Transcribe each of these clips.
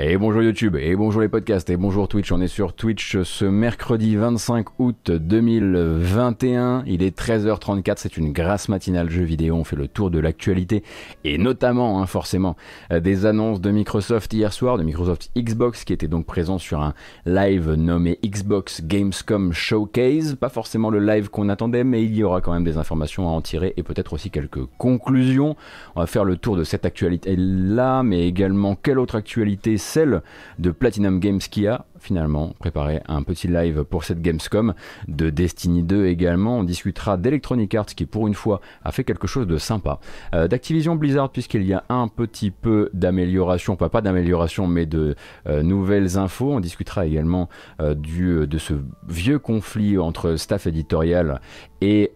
Et bonjour YouTube, et bonjour les podcasts, et bonjour Twitch. On est sur Twitch ce mercredi 25 août 2021. Il est 13h34, c'est une grasse matinale jeu vidéo. On fait le tour de l'actualité, et notamment, hein, forcément, euh, des annonces de Microsoft hier soir, de Microsoft Xbox, qui était donc présent sur un live nommé Xbox Gamescom Showcase. Pas forcément le live qu'on attendait, mais il y aura quand même des informations à en tirer, et peut-être aussi quelques conclusions. On va faire le tour de cette actualité-là, mais également quelle autre actualité celle de Platinum Games qui a finalement préparé un petit live pour cette Gamescom de Destiny 2 également. On discutera d'Electronic Arts qui pour une fois a fait quelque chose de sympa. Euh, D'Activision Blizzard puisqu'il y a un petit peu d'amélioration, pas pas d'amélioration mais de euh, nouvelles infos. On discutera également euh, du, de ce vieux conflit entre staff éditorial et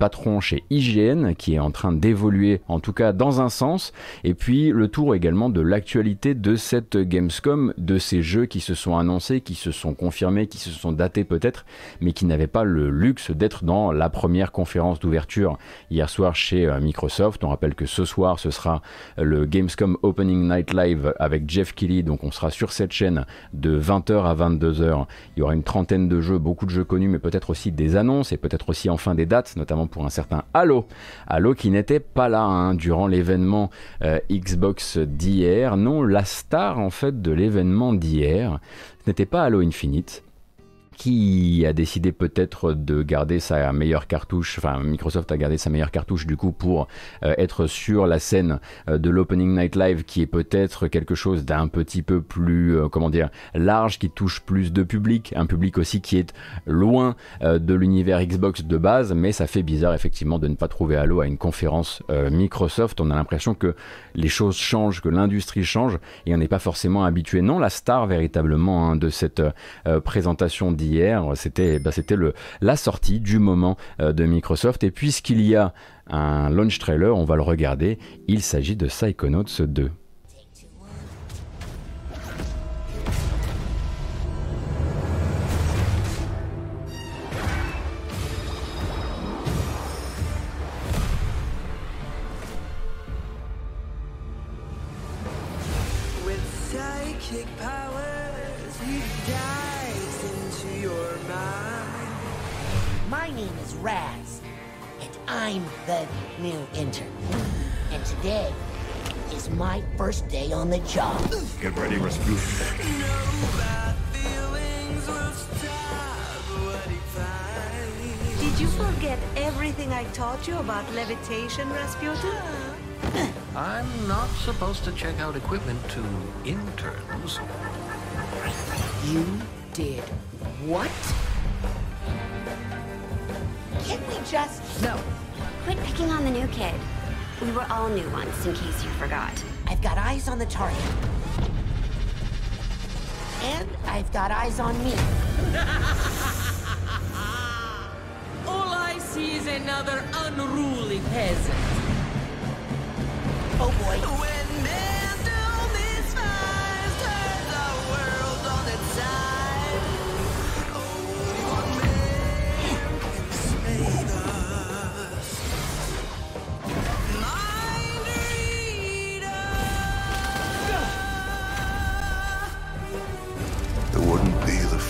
patron chez IGN qui est en train d'évoluer en tout cas dans un sens et puis le tour également de l'actualité de cette Gamescom de ces jeux qui se sont annoncés qui se sont confirmés qui se sont datés peut-être mais qui n'avaient pas le luxe d'être dans la première conférence d'ouverture hier soir chez euh, Microsoft on rappelle que ce soir ce sera le Gamescom Opening Night Live avec Jeff Keighley donc on sera sur cette chaîne de 20h à 22h il y aura une trentaine de jeux beaucoup de jeux connus mais peut-être aussi des annonces et peut-être aussi en fin des dates, notamment pour un certain Halo. Halo qui n'était pas là hein, durant l'événement euh, Xbox d'hier. Non, la star en fait de l'événement d'hier, n'était pas Halo Infinite, qui a décidé peut-être de garder sa meilleure cartouche, enfin Microsoft a gardé sa meilleure cartouche du coup pour euh, être sur la scène euh, de l'Opening Night Live qui est peut-être quelque chose d'un petit peu plus, euh, comment dire, large, qui touche plus de public, un public aussi qui est loin de l'univers Xbox de base, mais ça fait bizarre effectivement de ne pas trouver Halo à une conférence Microsoft, on a l'impression que les choses changent, que l'industrie change et on n'est pas forcément habitué. Non, la star véritablement hein, de cette présentation hier, c'était bah, la sortie du moment euh, de Microsoft. Et puisqu'il y a un launch trailer, on va le regarder. Il s'agit de Psychonauts 2. First day on the job. Get ready, Rasputin. Bad feelings will stop what he finds. Did you forget everything I taught you about levitation, Rasputin? I'm not supposed to check out equipment to interns. You did what? Can't we just. No. Quit picking on the new kid. We were all new once, in case you forgot. I've got eyes on the target. And I've got eyes on me. All I see is another unruly peasant. Oh boy.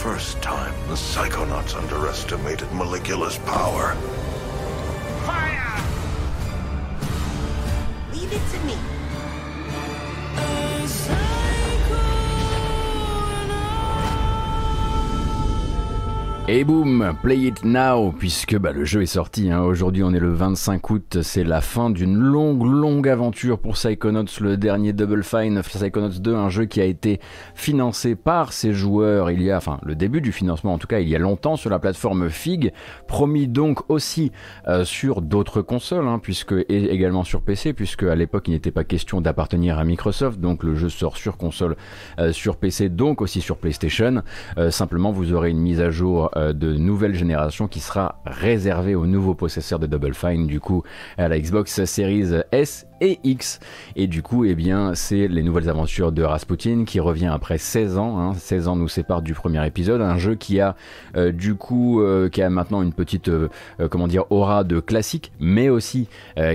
First time the Psychonauts underestimated Maligula's power. Fire! Leave it to me. Et boum, play it now, puisque bah, le jeu est sorti. hein. Aujourd'hui, on est le 25 août. C'est la fin d'une longue, longue aventure pour Psychonauts, le dernier Double Fine. Psychonauts 2, un jeu qui a été financé par ses joueurs. Il y a, enfin, le début du financement, en tout cas, il y a longtemps sur la plateforme Fig. Promis donc aussi euh, sur d'autres consoles, hein, puisque et également sur PC, puisque à l'époque, il n'était pas question d'appartenir à Microsoft. Donc, le jeu sort sur console, euh, sur PC, donc aussi sur PlayStation. Euh, simplement, vous aurez une mise à jour euh, de nouvelle génération qui sera réservée aux nouveaux possesseurs de Double Fine, du coup à la Xbox Series S et X. Et du coup, eh bien, c'est les nouvelles aventures de Rasputin qui revient après 16 ans. hein. 16 ans nous séparent du premier épisode. Un jeu qui a euh, du coup, euh, qui a maintenant une petite, euh, comment dire, aura de classique, mais aussi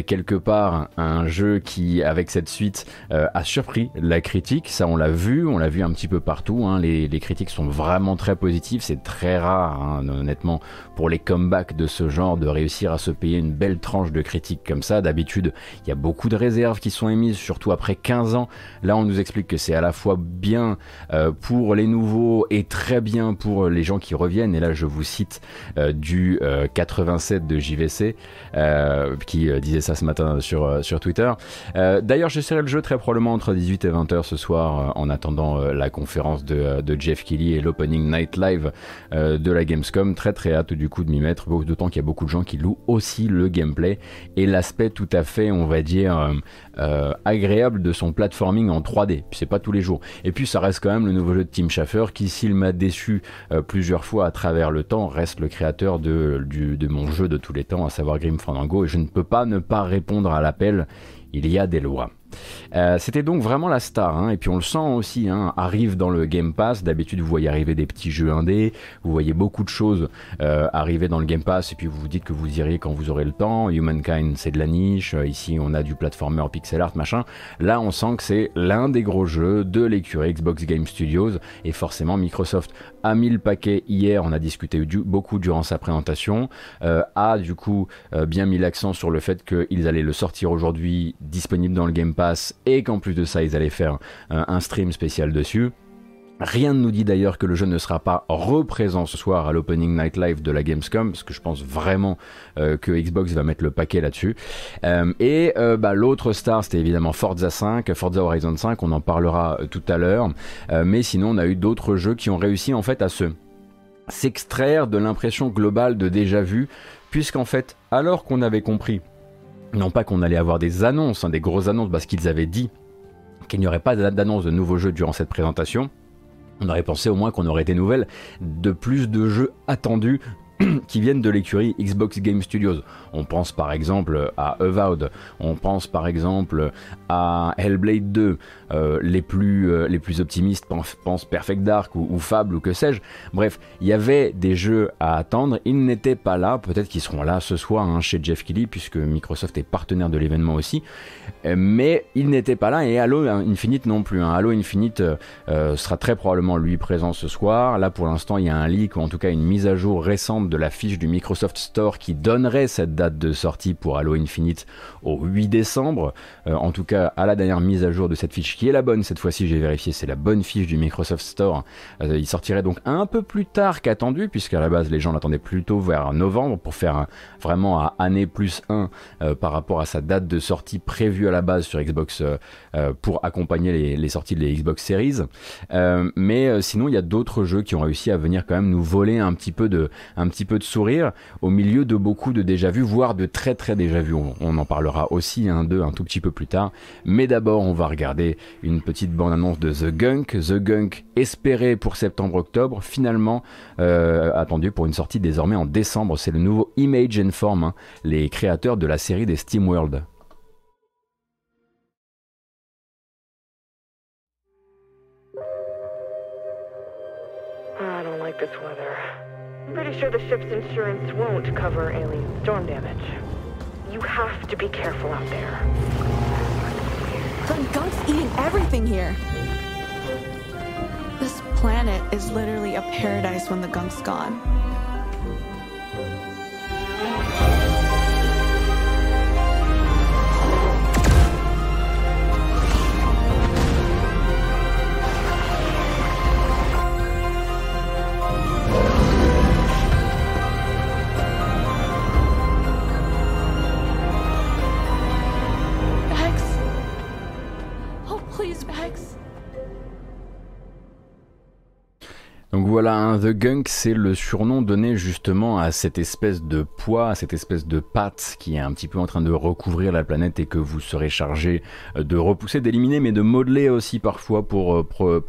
quelque part un jeu qui, avec cette suite, a surpris la critique. Ça, on l'a vu, on l'a vu un petit peu partout. hein. Les, les critiques sont vraiment très positives. C'est très rare, hein, honnêtement, pour les comebacks de ce genre de réussir à se payer une belle tranche de critiques comme ça. D'habitude, il y a beaucoup de réserves qui sont émises, surtout après 15 ans. Là, on nous explique que c'est à la fois bien euh, pour les nouveaux et très bien pour les gens qui reviennent. Et là, je vous cite euh, du euh, 87 de JVC euh, qui euh, disait ça ce matin sur, euh, sur Twitter. Euh, D'ailleurs, j'essaierai le jeu très probablement entre 18 et 20 heures ce soir euh, en attendant euh, la conférence de, euh, de Jeff Keighley et l'opening night live euh, de la Gamescom. Très très hâte du coup de m'y mettre, d'autant qu'il y a beaucoup de gens qui louent aussi le gameplay et l'aspect tout à fait, on va dire, euh, euh, agréable de son platforming en 3D. Puis C'est pas tous les jours. Et puis ça reste quand même le nouveau jeu de Tim Schafer qui, s'il m'a déçu euh, plusieurs fois à travers le temps, reste le créateur de, de mon jeu de tous les temps, à savoir Grim Fandango. Et je ne peux pas ne pas répondre à l'appel. Il y a des lois. Euh, C'était donc vraiment la star, hein, et puis on le sent aussi, hein, arrive dans le Game Pass, d'habitude vous voyez arriver des petits jeux indés, vous voyez beaucoup de choses euh, arriver dans le Game Pass, et puis vous vous dites que vous iriez quand vous aurez le temps, Humankind c'est de la niche, euh, ici on a du platformer pixel art machin, là on sent que c'est l'un des gros jeux de l'écurie Xbox Game Studios, et forcément Microsoft. A mis le paquet hier, on a discuté beaucoup durant sa présentation, a du coup bien mis l'accent sur le fait qu'ils allaient le sortir aujourd'hui disponible dans le Game Pass et qu'en plus de ça ils allaient faire euh, un stream spécial dessus. Rien ne nous dit d'ailleurs que le jeu ne sera pas représent ce soir à l'opening night live de la Gamescom, parce que je pense vraiment euh, que Xbox va mettre le paquet là-dessus. Euh, et bah, l'autre star, c'était évidemment Forza 5, Forza Horizon 5, on en parlera tout à l'heure. Mais sinon, on a eu d'autres jeux qui ont réussi en fait à se s'extraire de l'impression globale de déjà vu, puisqu'en fait, alors qu'on avait compris, non pas qu'on allait avoir des annonces, hein, des grosses annonces, parce qu'ils avaient dit qu'il n'y aurait pas d'annonce de nouveaux jeux durant cette présentation, on aurait pensé au moins qu'on aurait des nouvelles de plus de jeux attendus qui viennent de l'écurie Xbox Game Studios. On pense par exemple à Avowed, on pense par exemple à Hellblade 2, euh, les, plus, euh, les plus optimistes pensent, Perfect Dark ou, Fable ou que sais-je. Bref, il y avait des jeux à attendre, ils n'étaient pas là, peut-être qu'ils seront là ce soir hein, chez Jeff Keighley puisque Microsoft est partenaire de l'événement aussi, Euh, mais ils n'étaient pas là et Halo Infinite non plus. hein. Halo Infinite sera très probablement lui présent ce soir. Là pour l'instant il y a un leak ou en tout cas une mise à jour récente de la fiche du Microsoft Store qui donnerait cette date de sortie pour Halo Infinite au 8 décembre. Euh, en tout cas à la dernière mise à jour de cette fiche qui est la bonne cette fois-ci j'ai vérifié c'est la bonne fiche du Microsoft Store. Euh, il sortirait donc un peu plus tard qu'attendu puisqu'à la base les gens l'attendaient plutôt vers novembre pour faire vraiment à année plus 1 euh, par rapport à sa date de sortie prévue à la base sur Xbox pour accompagner les, les sorties des Xbox Series. Mais sinon, il y a d'autres jeux qui ont réussi à venir quand même nous voler un petit peu de, un petit peu de sourire au milieu de beaucoup de déjà vus, voire de très très déjà vus. On, on en parlera aussi un d'eux un tout petit peu plus tard. Mais d'abord, on va regarder une petite bande-annonce de The Gunk. The Gunk espéré pour septembre-octobre, finalement euh, attendu pour une sortie désormais en décembre. C'est le nouveau Image and Form, hein, les créateurs de la série des weather. I'm pretty sure the ship's insurance won't cover alien storm damage. You have to be careful out there. The gunk's eating everything here. This planet is literally a paradise when the gunk's gone. Donc voilà, hein, The Gunk, c'est le surnom donné justement à cette espèce de poids, à cette espèce de patte qui est un petit peu en train de recouvrir la planète et que vous serez chargé euh, de repousser, d'éliminer, mais de modeler aussi parfois pour, euh,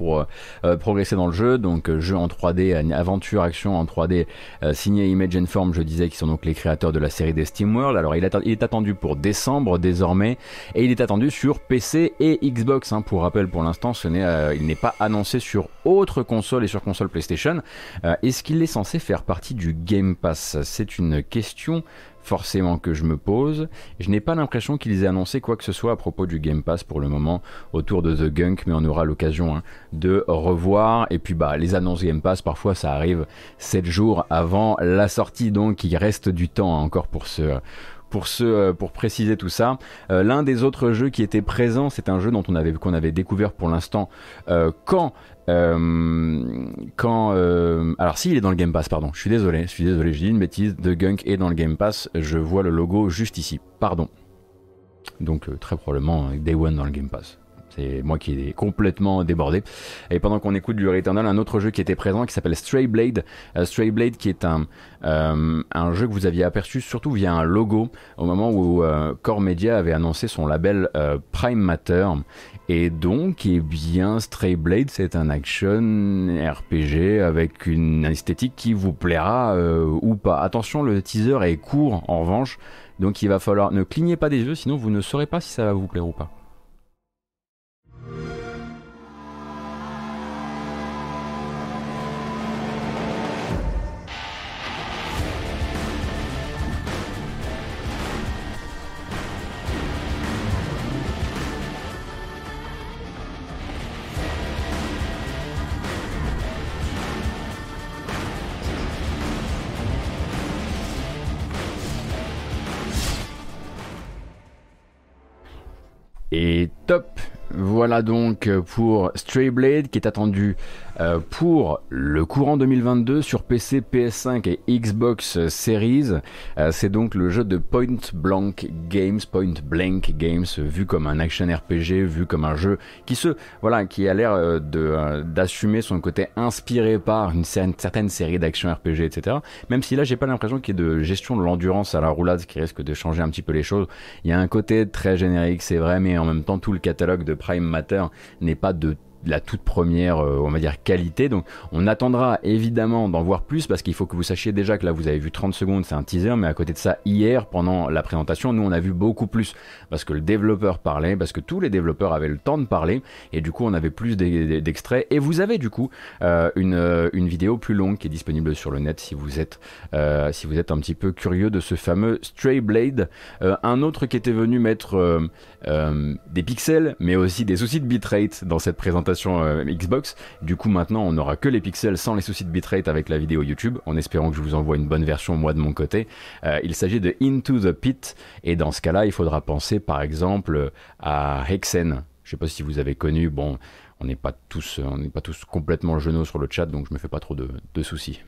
euh, progresser dans le jeu. Donc jeu en 3D, euh, aventure, action en 3D, euh, signé Image and Form, je disais, qui sont donc les créateurs de la série des SteamWorld. Alors il, est attendu pour décembre désormais et il est attendu sur PC et Xbox. hein. Pour rappel, pour l'instant, il n'est pas annoncé sur autre console et sur console PlayStation. Euh, Est-ce qu'il est censé faire partie du Game Pass? C'est une question forcément que je me pose. Je n'ai pas l'impression qu'ils aient annoncé quoi que ce soit à propos du Game Pass pour le moment autour de The Gunk, mais on aura l'occasion hein, de revoir. Et puis bah les annonces Game Pass, parfois ça arrive 7 jours avant la sortie, donc il reste du temps encore pour ce pour ce, euh, pour préciser tout ça, euh, l'un des autres jeux qui était présent, c'est un jeu dont on avait qu'on avait découvert pour l'instant quand euh, quand euh, alors si il est dans le Game Pass, pardon, je suis désolé, je suis désolé, je dis une bêtise. The Gunk est dans le Game Pass, je vois le logo juste ici, pardon. Donc euh, très probablement Day One dans le Game Pass. C'est moi qui ai complètement débordé. Et pendant qu'on écoute du Returnal, un autre jeu qui était présent qui s'appelle Stray Blade. Stray Blade qui est un, un jeu que vous aviez aperçu surtout via un logo au moment où Core Media avait annoncé son label Prime Matter. Et donc, eh bien, Stray Blade, c'est un action RPG avec une esthétique qui vous plaira euh, ou pas. Attention, le teaser est court en revanche. Donc il va falloir ne clignez pas des yeux, sinon vous ne saurez pas si ça va vous plaire ou pas. Voilà donc pour Stray Blade qui est attendu euh, pour le courant 2022 sur PC, PS5 et Xbox Series. Euh, c'est donc le jeu de Point Blank Games, Point Blank Games, vu comme un action RPG, vu comme un jeu qui se, voilà, qui a l'air euh, d'assumer son côté inspiré par une cer- certaine série d'action RPG, etc. Même si là, j'ai pas l'impression qu'il y ait de gestion de l'endurance à la roulade qui risque de changer un petit peu les choses. Il y a un côté très générique, c'est vrai, mais en même temps, tout le catalogue de Prime Matter n'est pas de la toute première, euh, on va dire, qualité. Donc, on attendra évidemment d'en voir plus parce qu'il faut que vous sachiez déjà que là, vous avez vu 30 secondes, c'est un teaser, mais à côté de ça, hier, pendant la présentation, nous, on a vu beaucoup plus parce que le développeur parlait, parce que tous les développeurs avaient le temps de parler et du coup, on avait plus d'e- d'extraits. Et vous avez du coup euh, une, euh, une vidéo plus longue qui est disponible sur le net si vous êtes, si vous êtes un petit peu curieux de ce fameux Stray Blade. Un autre qui était venu mettre des pixels, mais aussi des soucis de bitrate dans cette présentation euh, Xbox. Du coup, maintenant, on n'aura que les pixels sans les soucis de bitrate avec la vidéo YouTube, en espérant que je vous envoie une bonne version moi de mon côté. Euh, il s'agit de Into the Pit, et dans ce cas-là, il faudra penser par exemple à Hexen. Je sais pas si vous avez connu, bon, on n'est pas tous, pas tous complètement genoux sur le chat, donc je me fais pas trop de soucis.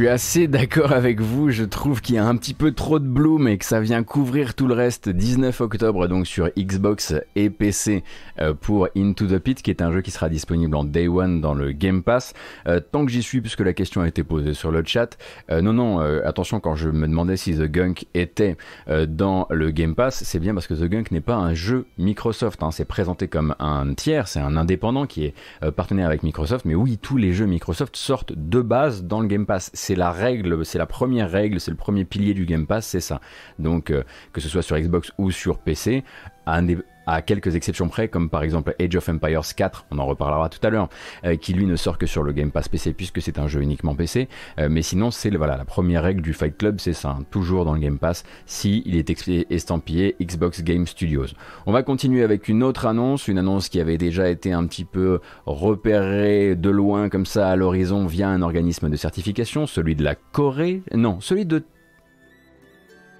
Suis assez d'accord avec vous, je trouve qu'il y a un petit peu trop de bloom et que ça vient couvrir tout le reste. 19 octobre donc sur Xbox et PC euh, pour Into the Pit, qui est un jeu qui sera disponible en Day One dans le Game Pass. Euh, tant que j'y suis, puisque la question a été posée sur le chat, euh, non, non, attention, quand je me demandais si The Gunk était dans le Game Pass, c'est bien parce que The Gunk n'est pas un jeu Microsoft, hein. c'est présenté comme un tiers, c'est un indépendant qui est partenaire avec Microsoft, mais oui, tous les jeux Microsoft sortent de base dans le Game Pass. C'est la règle, c'est la première règle, c'est le premier pilier du Game Pass, c'est ça. Donc euh, que ce soit sur Xbox ou sur PC, un des- à quelques exceptions près, comme par exemple Age of Empires 4, on en reparlera tout à l'heure, euh, qui lui ne sort que sur le Game Pass PC puisque c'est un jeu uniquement PC. Euh, mais sinon, c'est voilà la première règle du Fight Club, c'est ça, hein, toujours dans le Game Pass, si est estampillé Xbox Game Studios. On va continuer avec une autre annonce, une annonce qui avait déjà été un petit peu repérée de loin comme ça à l'horizon via un organisme de certification, celui de la Corée, non, celui de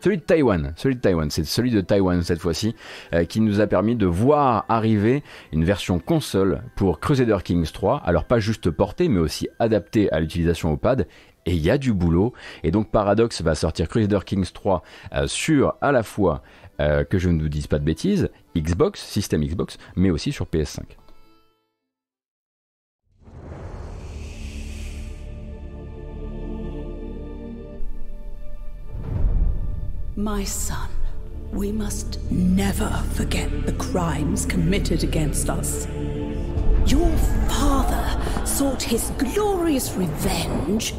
celui de Taïwan, celui de Taïwan, c'est celui de Taïwan cette fois-ci, euh, qui nous a permis de voir arriver une version console pour Crusader Kings 3, alors pas juste portée, mais aussi adaptée à l'utilisation au pad. Et il y a du boulot. Et donc Paradox va sortir Crusader Kings 3 euh, sur à la fois, euh, que je ne vous dise pas de bêtises, Xbox, système Xbox, mais aussi sur PS5. My son, we must never forget the crimes committed against us. Your father sought his glorious revenge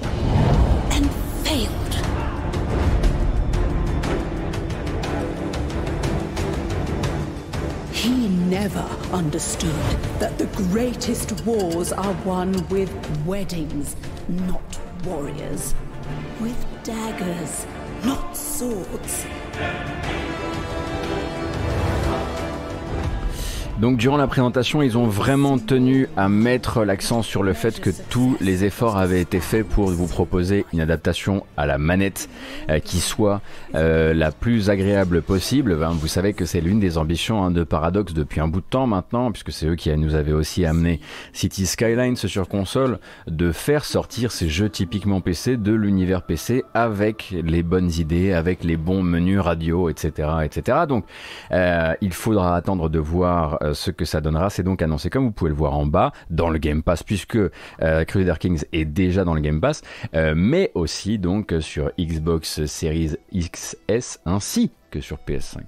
and failed. He never understood that the greatest wars are won with weddings, not warriors. With daggers, not swords. Donc durant la présentation, ils ont vraiment tenu à mettre l'accent sur le fait que tous les efforts avaient été faits pour vous proposer une adaptation à la manette euh, qui soit euh, la plus agréable possible. Ben, vous savez que c'est l'une des ambitions hein, de Paradox depuis un bout de temps maintenant, puisque c'est eux qui nous avaient aussi amené City Skylines sur console, de faire sortir ces jeux typiquement PC de l'univers PC avec les bonnes idées, avec les bons menus radio, etc. etc. Donc euh, il faudra attendre de voir euh, ce que ça donnera. C'est donc annoncé, comme vous pouvez le voir en bas, dans le Game Pass, puisque euh, Crusader Kings est déjà dans le Game Pass, euh, mais aussi donc sur Xbox Series XS ainsi que sur PS5.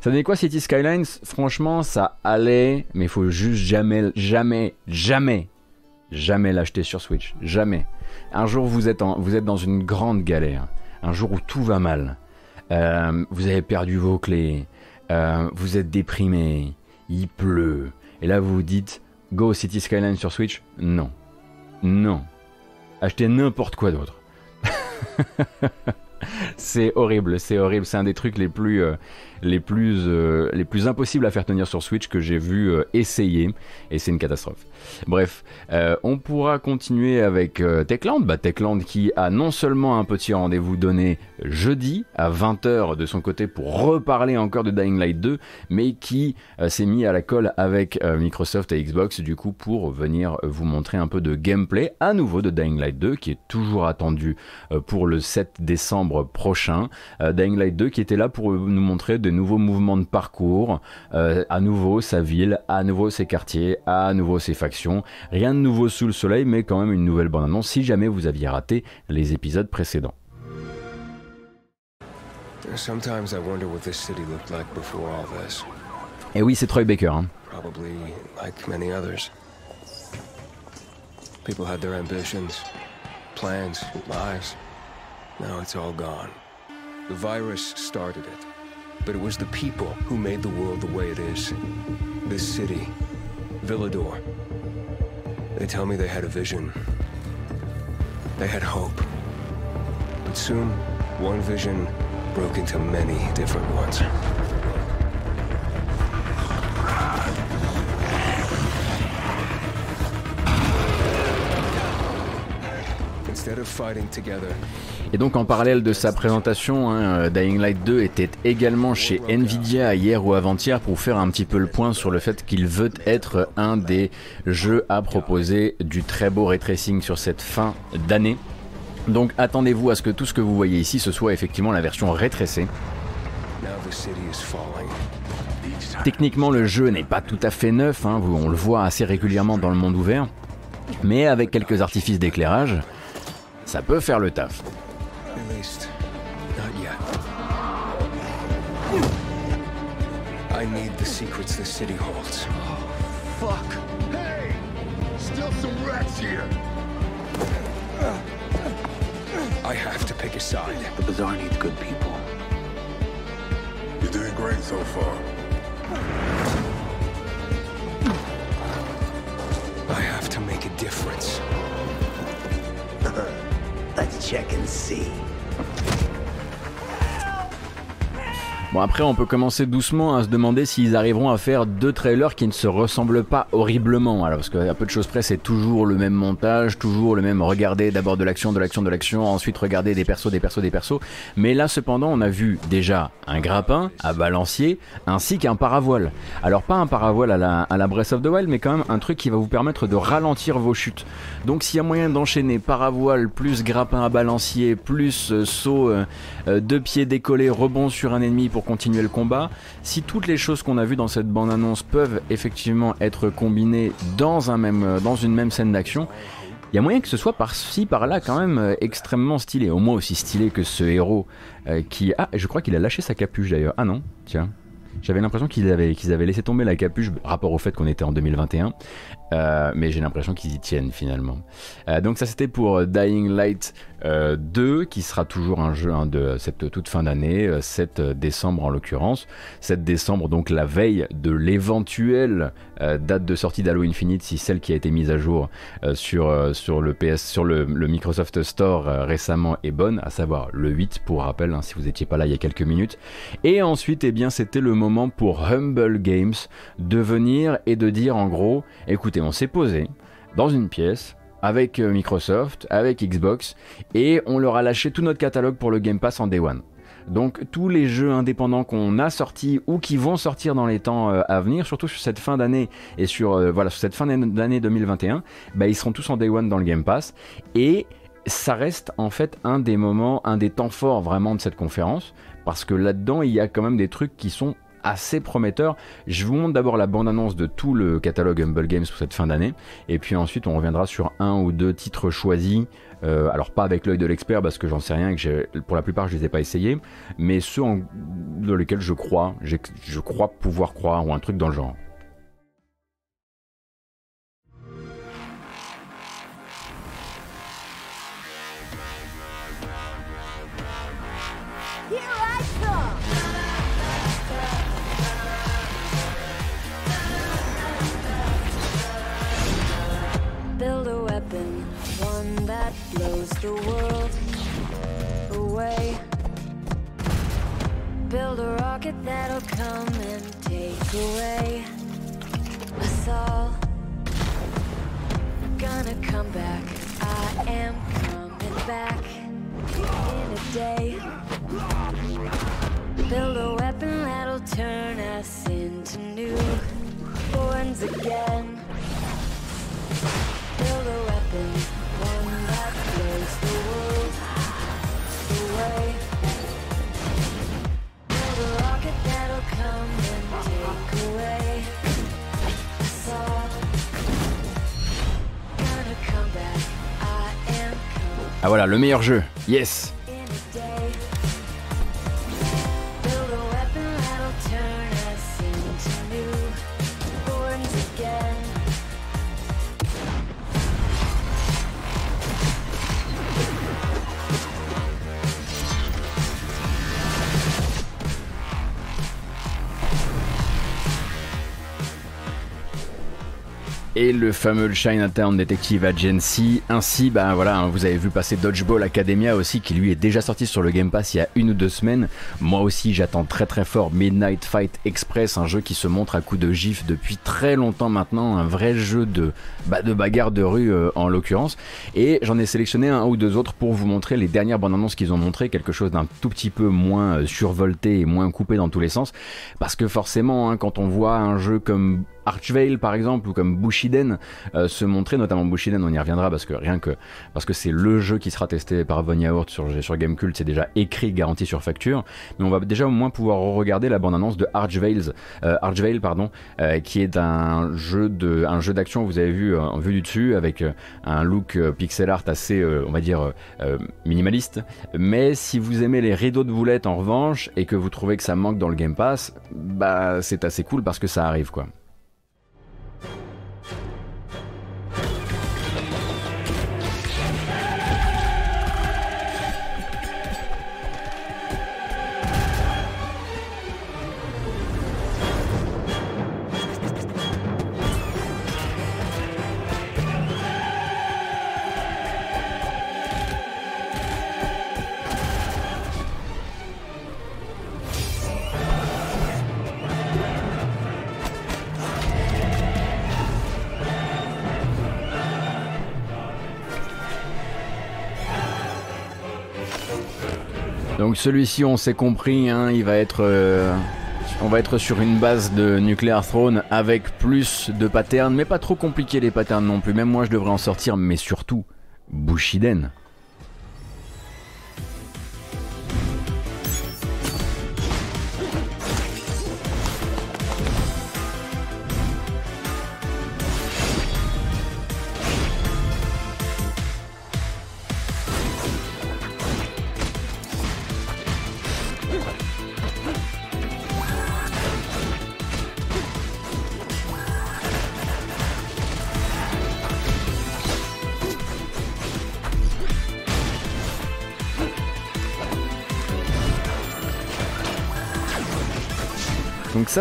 Ça donnait quoi City Skylines? Franchement, ça allait, mais il faut juste jamais, jamais, jamais, jamais l'acheter sur Switch. Jamais. Un jour, vous êtes, vous êtes dans une grande galère. Un jour où tout va mal. Euh, vous avez perdu vos clés. Euh, vous êtes déprimé. Il pleut. Et là, vous vous dites Go City Skylines sur Switch? Non. Non. Achetez n'importe quoi d'autre. c'est horrible, c'est horrible. C'est un des trucs les plus, euh, les plus, euh, les plus impossibles à faire tenir sur Switch que j'ai vu euh, essayer, et c'est une catastrophe. Bref, euh, on pourra continuer avec euh, Techland. Bah, Techland qui a non seulement un petit rendez-vous donné jeudi à 20h de son côté pour reparler encore de Dying Light 2, mais qui euh, s'est mis à la colle avec euh, Microsoft et Xbox du coup pour venir vous montrer un peu de gameplay à nouveau de Dying Light 2 qui est toujours attendu pour le 7 décembre prochain. Dying Light 2 qui était là pour nous montrer de nouveaux mouvements de parcours, euh, à nouveau sa ville, à nouveau ses quartiers, à nouveau ses factions. Rien de nouveau sous le soleil, mais quand même une nouvelle bande-annonce si jamais vous aviez raté les épisodes précédents. Sometimes I wonder what this city looked like before all this. Et oui, c'est Troy Baker. hein. Probably like many others. People had their ambitions, plans, lives. Now it's all gone. The virus started it, but it was the people who made the world the way it is. This city, Villador. They tell me they had a vision. They had hope. But soon, one vision broke into many different ones. Instead of fighting together, Et donc en parallèle de sa présentation, hein, euh, Dying Light 2 était également chez Nvidia hier ou avant-hier pour faire un petit peu le point sur le fait qu'il veut être un des jeux à proposer du très beau ray tracing sur cette fin d'année. Donc attendez-vous à ce que tout ce que vous voyez ici ce soit effectivement la version falling. Techniquement, le jeu n'est pas tout à fait neuf, hein, on le voit assez régulièrement dans le monde ouvert, mais avec quelques artifices d'éclairage, ça peut faire le taf. At least, not yet. I need the secrets the city holds. Oh, Fuck. Hey! still some rats here. I have to pick a side. The bazaar needs good people. You're doing great so far. I have to make a difference. Let's check and see. Bon après on peut commencer doucement à se demander s'ils arriveront à faire deux trailers qui ne se ressemblent pas horriblement. Alors parce qu'à peu de choses près c'est toujours le même montage, toujours le même regarder d'abord de l'action, de l'action, de l'action, ensuite regarder des persos, des persos, des persos. Mais là cependant on a vu déjà un grappin à balancier ainsi qu'un paravoile. Alors pas un paravoile à la, à la Breath of the Wild mais quand même un truc qui va vous permettre de ralentir vos chutes. Donc s'il y a moyen d'enchaîner paravoile plus grappin à balancier plus euh, saut euh, euh, deux pieds décollés, rebond sur un ennemi pour continuer le combat. Si toutes les choses qu'on a vues dans cette bande-annonce peuvent effectivement être combinées dans, euh, une même scène d'action, il y a moyen que ce soit par-ci, par-là, quand même euh, extrêmement stylé. Au moins aussi stylé que ce héros euh, qui... Ah, je crois qu'il a lâché sa capuche d'ailleurs. Ah non, tiens. J'avais l'impression qu'ils avaient, qu'ils avaient laissé tomber la capuche, rapport au fait qu'on était en 2021. Euh, mais j'ai l'impression qu'ils y tiennent finalement. Euh, donc ça c'était pour Dying Light euh, 2, qui sera toujours un jeu de cette toute fin d'année, euh, 7 décembre en l'occurrence. 7 décembre, donc la veille de l'éventuelle euh, date de sortie d'Halo Infinite, si celle qui a été mise à jour euh, sur, euh, sur le PS, sur le, Microsoft Store euh, récemment est bonne, à savoir le 8 pour rappel, hein, si vous n'étiez pas là il y a quelques minutes. Et ensuite, eh bien, c'était le moment pour Humble Games de venir et de dire en gros, écoutez, on s'est posé dans une pièce avec euh, Microsoft, avec Xbox, et on leur a lâché tout notre catalogue pour le Game Pass en Day One. Donc tous les jeux indépendants qu'on a sortis ou qui vont sortir dans les temps euh, à venir, surtout sur cette fin d'année et sur euh, voilà sur cette fin d'année 2021, bah, ils seront tous en Day One dans le Game Pass et ça reste en fait un des moments, un des temps forts vraiment de cette conférence parce que là-dedans il y a quand même des trucs qui sont assez prometteur. Je vous montre d'abord la bande-annonce de tout le catalogue Humble Games pour cette fin d'année, et puis ensuite on reviendra sur un ou deux titres choisis. Euh, alors pas avec l'œil de l'expert parce que j'en sais rien, que pour la plupart je les ai pas essayés, mais ceux dans lesquels je crois, je crois pouvoir croire ou un truc dans le genre. Blows the world away. Build a rocket that'll come and take away us all. Gonna come back, I am coming back in a day. Build a weapon that'll turn us into new borns again. Build a weapon, one Ah voilà, le meilleur jeu, yes et le fameux Chinatown Detective Agency. Ainsi, ben voilà, hein, vous avez vu passer Dodgeball Academia aussi, qui lui est déjà sorti sur le Game Pass il y a une ou deux semaines. Moi aussi, j'attends très très fort Midnight Fight Express, un jeu qui se montre à coups de gif depuis très longtemps maintenant, un vrai jeu de, bah, de bagarre de rue euh, en l'occurrence. Et j'en ai sélectionné un ou deux autres pour vous montrer les dernières bandes annonces qu'ils ont montré, quelque chose d'un tout petit peu moins euh, survolté et moins coupé dans tous les sens. Parce que forcément, hein, quand on voit un jeu comme Archvale par exemple ou comme Bushiden euh, se montrer, notamment Bushiden, on y reviendra parce que rien que parce que c'est le jeu qui sera testé par Von Yaourt sur, Gamecult, c'est déjà écrit, garanti sur facture, mais on va déjà au moins pouvoir regarder la bande-annonce de Archvale, euh, Archvale pardon, euh, qui est un jeu d'action, vous avez vu en vue du dessus avec un look pixel art assez, on va dire minimaliste, mais si vous aimez les rideaux de boulettes en revanche et que vous trouvez que ça manque dans le Game Pass, bah c'est assez cool parce que ça arrive quoi. Celui-ci, on s'est compris, hein, il va être, euh, on va être sur une base de Nuclear Throne avec plus de patterns, mais pas trop compliqué les patterns non plus. Même moi, je devrais en sortir, mais surtout Bushiden.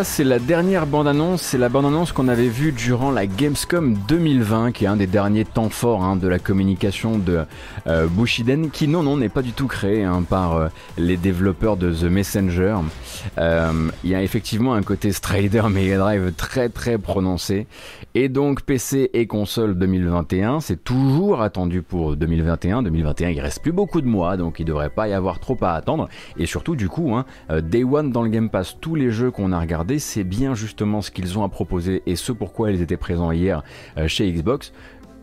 C'est la dernière bande-annonce, c'est la bande-annonce qu'on avait vue durant la Gamescom 2020, qui est un des derniers temps forts hein, de la communication de euh, Bushiden, qui non non n'est pas du tout créé hein, par euh, les développeurs de The Messenger. Euh, Il y a effectivement un côté Strider Mega Drive très très prononcé, et donc PC et console 2021, c'est toujours attendu pour 2021. 2021 il reste plus beaucoup de mois, donc il devrait pas y avoir trop à attendre, et surtout du coup, hein, Day One dans le Game Pass, tous les jeux qu'on a regardés, c'est bien justement ce qu'ils ont à proposer et ce pourquoi ils étaient présents hier euh, chez Xbox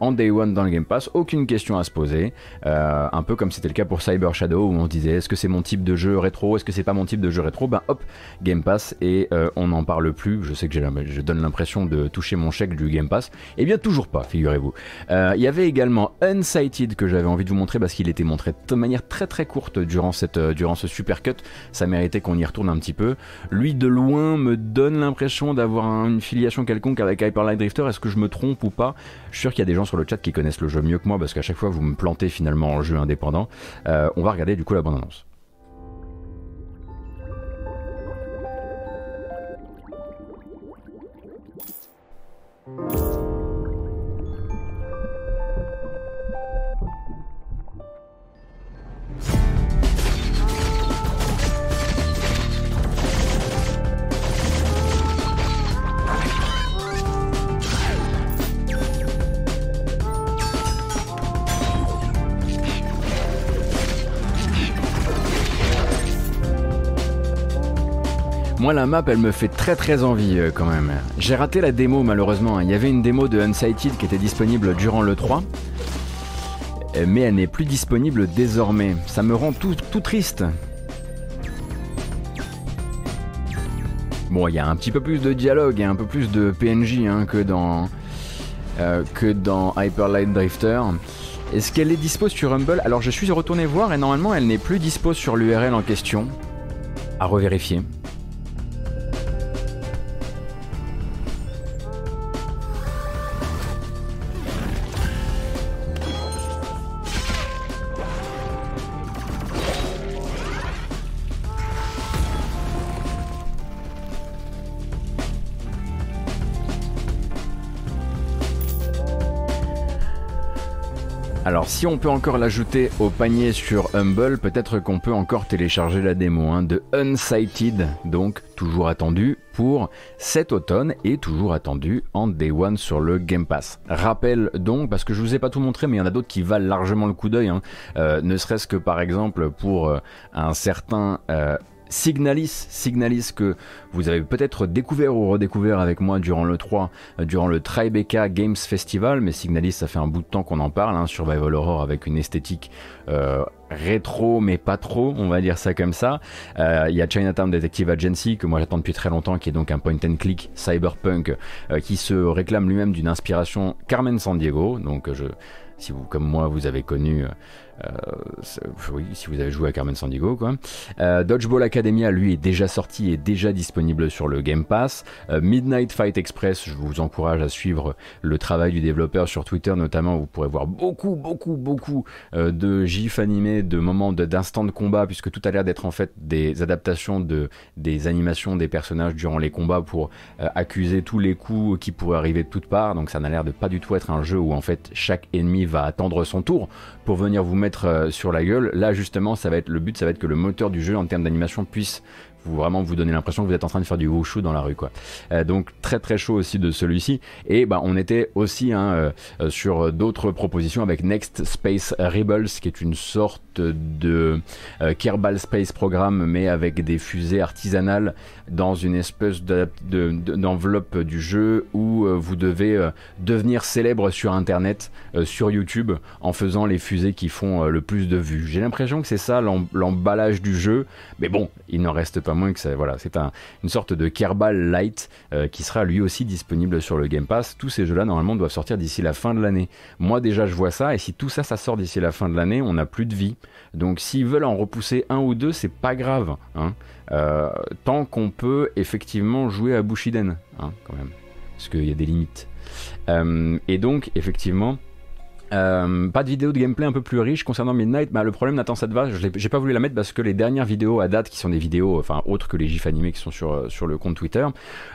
en day one dans le Game Pass, aucune question à se poser. Euh, un peu comme c'était le cas pour Cyber Shadow où on disait est-ce que c'est mon type de jeu rétro, est-ce que c'est pas mon type de jeu rétro? Ben hop, Game Pass et euh, on n'en parle plus. Je sais que je donne l'impression de toucher mon chèque du Game Pass. Eh bien toujours pas, figurez-vous. Euh, il y avait également Unsighted que j'avais envie de vous montrer parce qu'il était montré de manière très très courte durant, cette, durant ce super cut. Ça méritait qu'on y retourne un petit peu. Lui de loin me donne l'impression d'avoir une filiation quelconque avec Hyper Light Drifter. Est-ce que je me trompe ou pas? Je suis sûr qu'il y a des gens sur le chat qui connaissent le jeu mieux que moi parce qu'à chaque fois vous me plantez finalement en jeu indépendant. Euh, on va regarder du coup la bande annonce. Moi, la map, elle me fait très très envie euh, quand même. J'ai raté la démo malheureusement. Il y avait une démo de Unsighted qui était disponible durant le 3. Euh, Mais elle n'est plus disponible désormais. Ça me rend tout, tout triste. Bon, il y a un petit peu plus de dialogue et un peu plus de PNJ hein, que dans euh, que dans Hyper Light Drifter. Est-ce qu'elle est dispo sur Humble Alors je suis retourné voir et normalement elle n'est plus dispo sur l'URL en question. À revérifier. Si on peut encore l'ajouter au panier sur Humble, peut-être qu'on peut encore télécharger la démo hein, de Unsighted, donc toujours attendu pour cet automne et toujours attendu en Day One sur le Game Pass. Rappel donc, parce que je vous ai pas tout montré, mais il y en a d'autres qui valent largement le coup d'œil, hein, euh, ne serait-ce que par exemple pour euh, un certain... Euh, Signalis, Signalis que vous avez peut-être découvert ou redécouvert avec moi durant le 3, euh, durant le Tribeca Games Festival, mais Signalis ça fait un bout de temps qu'on en parle, hein, Survival Horror avec une esthétique euh, rétro mais pas trop, on va dire ça comme ça. Euh, Il y a Chinatown Detective Agency que moi j'attends depuis très longtemps, qui est donc un point and click cyberpunk euh, qui se réclame lui-même d'une inspiration Carmen Sandiego, donc je si vous, comme moi, vous avez connu, euh, oui, si vous avez joué à Carmen Sandiego, quoi. Euh, Dodgeball Academia, lui, est déjà sorti et déjà disponible sur le Game Pass. Euh, Midnight Fight Express, je vous encourage à suivre le travail du développeur sur Twitter, notamment. Vous pourrez voir beaucoup, beaucoup, beaucoup euh, de gifs animés, de moments d'instants de, combat, puisque tout a l'air d'être en fait des adaptations de des animations des personnages durant les combats pour euh, accuser tous les coups qui pourraient arriver de toutes parts. Donc ça n'a l'air de pas du tout être un jeu où en fait chaque ennemi va attendre son tour pour venir vous mettre euh, sur la gueule. Là justement, ça va être le but, ça va être que le moteur du jeu en termes d'animation puisse vraiment vous donner l'impression que vous êtes en train de faire du wushu dans la rue, quoi. Euh, donc très très chaud aussi de celui-ci. Et bah on était aussi hein, euh, euh, sur d'autres propositions avec Next Space Rebels, qui est une sorte de Kerbal Space Program, mais avec des fusées artisanales dans une espèce de- de- de- d'enveloppe du jeu où vous devez devenir célèbre sur Internet, sur YouTube, en faisant les fusées qui font le plus de vues. J'ai l'impression que c'est ça l'em- l'emballage du jeu, mais bon, il n'en reste pas moins que ça. Voilà, c'est un- une sorte de Kerbal Light euh, qui sera lui aussi disponible sur le Game Pass. Tous ces jeux-là normalement doivent sortir d'ici la fin de l'année. Moi déjà je vois ça, et si tout ça ça sort d'ici la fin de l'année, on n'a plus de vie. Donc s'ils veulent en repousser un ou deux, c'est pas grave. hein. Euh, tant qu'on peut effectivement jouer à Bushiden, hein, quand même. Parce qu'il y a des limites. Euh, et donc, effectivement, euh, pas de vidéo de gameplay un peu plus riche concernant Midnight. Bah, le problème, Nathan, ça te va je l'ai- J'ai pas voulu la mettre parce que les dernières vidéos à date, qui sont des vidéos, enfin autres que les gifs animés qui sont sur, euh, le compte Twitter,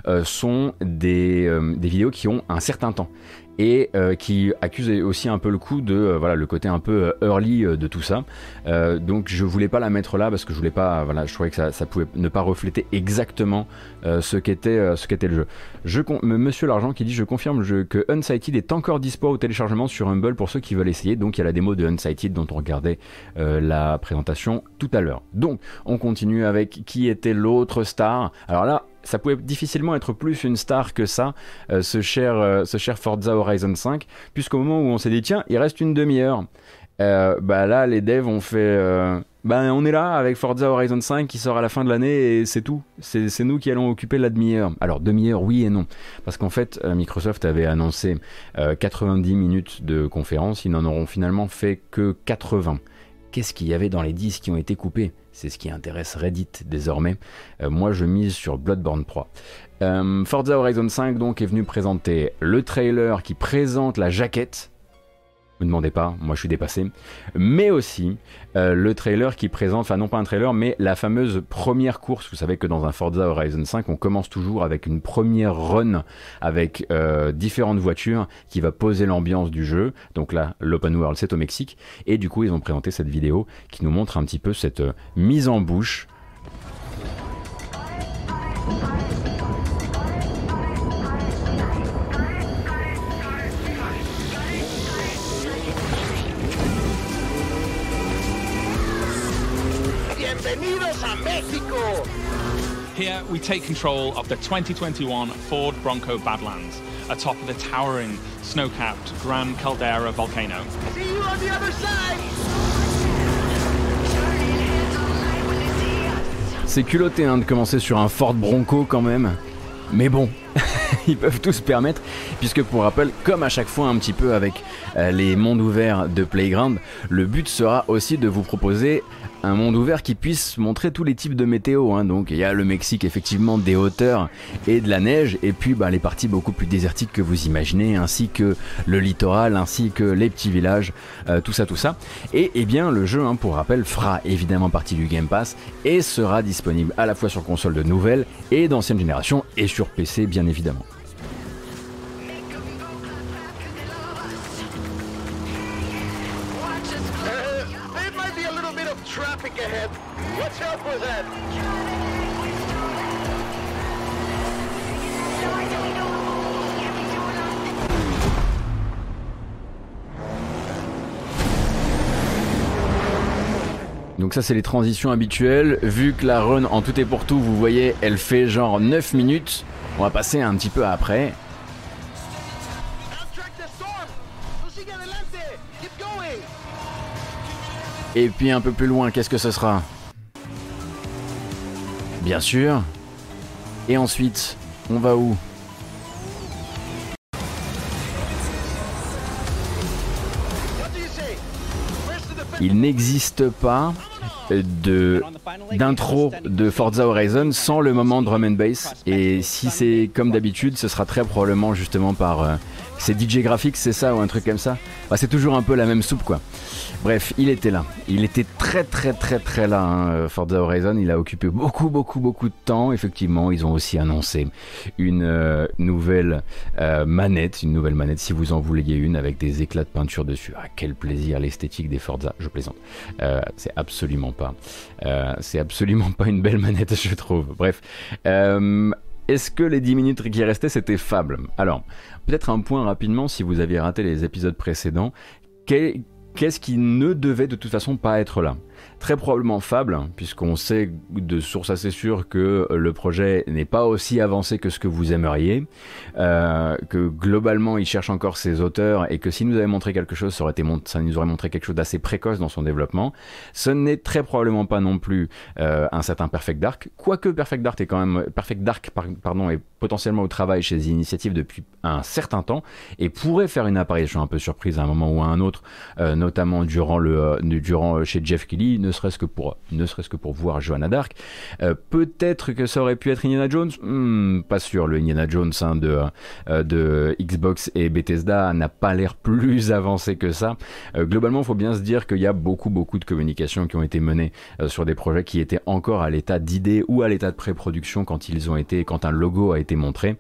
euh, sont des vidéos qui ont un certain temps et euh, qui accusent aussi un peu le coup de euh, voilà le côté un peu euh, early de tout ça. Donc je voulais pas la mettre là parce que je voulais pas voilà je trouvais que ça, ça pouvait ne pas refléter exactement ce qu'était ce qu'était le jeu. Je Monsieur l'argent qui dit je confirme que Unsighted est encore dispo au téléchargement sur Humble pour ceux qui veulent essayer. Donc il y a la démo de Unsighted dont on regardait la présentation tout à l'heure. Donc on continue avec qui était l'autre star. Alors là ça pouvait difficilement être plus une star que ça, euh, ce, cher, euh, ce cher Forza Horizon 5, puisqu'au moment où on s'est dit tiens, il reste une demi-heure, euh, bah là les devs ont fait bah on est là avec Forza Horizon 5 qui sort à la fin de l'année et c'est tout. C'est nous qui allons occuper la demi-heure. Alors demi-heure oui et non. Parce qu'en fait Microsoft avait annoncé euh, 90 minutes de conférence, ils n'en auront finalement fait que 80. Qu'est-ce qu'il y avait dans les 10 qui ont été coupés? C'est ce qui intéresse Reddit désormais. Euh, moi je mise sur Bloodborne 3. Euh, Forza Horizon 5 donc est venu présenter le trailer qui présente la jaquette me demandez pas, moi je suis dépassé. Mais aussi euh, le trailer qui présente, enfin non pas un trailer, mais la fameuse première course. Vous savez que dans un Forza Horizon 5, on commence toujours avec une première run avec euh, différentes voitures qui va poser l'ambiance du jeu. Donc là, l'open world c'est au Mexique. Et du coup, ils ont présenté cette vidéo qui nous montre un petit peu cette euh, mise en bouche. Here we take control of the 2021 Ford Bronco Badlands, atop the towering snow-capped Gran Caldera volcano. See you on the other side! C'est culotté hein, de commencer sur un Ford Bronco quand même. Mais bon, ils peuvent tous se permettre, puisque pour rappel, comme à chaque fois un petit peu avec euh, les mondes ouverts de Playground, le but sera aussi de vous proposer un monde ouvert qui puisse montrer tous les types de météo. hein. Donc il y a le Mexique effectivement des hauteurs et de la neige, et puis bah, les parties beaucoup plus désertiques que vous imaginez, ainsi que le littoral, ainsi que les petits villages, euh, tout ça, tout ça. Et eh bien le jeu, hein, pour rappel, fera évidemment partie du Game Pass et sera disponible à la fois sur console de nouvelle et d'ancienne génération et sur PC bien évidemment. Donc ça c'est les transitions habituelles. Vu que la run en tout et pour tout, vous voyez, elle fait genre 9 minutes. On va passer un petit peu après. Et puis un peu plus loin, qu'est-ce que ce sera? Bien sûr. Et ensuite, on va où? Il n'existe pas d'intro de Forza Horizon sans le moment drum and bass et si c'est comme d'habitude ce sera très probablement justement par euh, c'est DJ Graphics c'est ça ou un truc comme ça c'est toujours un peu la même soupe quoi bref il était là il était très très très très là hein, euh, Forza Horizon il a occupé beaucoup beaucoup beaucoup de temps effectivement ils ont aussi annoncé une euh, nouvelle euh, manette une nouvelle manette si vous en vouliez une avec des éclats de peinture dessus ah quel plaisir l'esthétique des Forza je plaisante c'est absolument pas. C'est absolument pas une belle manette, je trouve. Bref. Est-ce que les 10 minutes qui restaient, c'était fable? Alors, peut-être un point rapidement, si vous aviez raté les épisodes précédents. Qu'est-ce qui ne devait de toute façon pas être là? Très probablement fable, puisqu'on sait de source assez sûre que le projet n'est pas aussi avancé que ce que vous aimeriez, euh, que globalement il cherche encore ses auteurs et que s'il nous avait montré quelque chose, ça, nous aurait montré quelque chose d'assez précoce dans son développement. Ce n'est très probablement pas non plus euh, un certain Perfect Dark, quoique Perfect Dark est quand même Perfect Dark pardon est potentiellement au travail chez Initiative depuis un certain temps et pourrait faire une apparition un peu surprise à un moment ou à un autre, euh, notamment durant le durant chez Jeff Kelly ne serait-ce que pour, voir Joanna Dark. Euh, peut-être que ça aurait pu être Indiana Jones, hmm, pas sûr. Le Indiana Jones hein, de, euh, de Xbox et Bethesda n'a pas l'air plus avancé que ça. Euh, globalement, il faut bien se dire qu'il y a beaucoup, beaucoup de communications qui ont été menées sur des projets qui étaient encore à l'état d'idée ou à l'état de pré-production quand ils ont été, quand un logo a été montré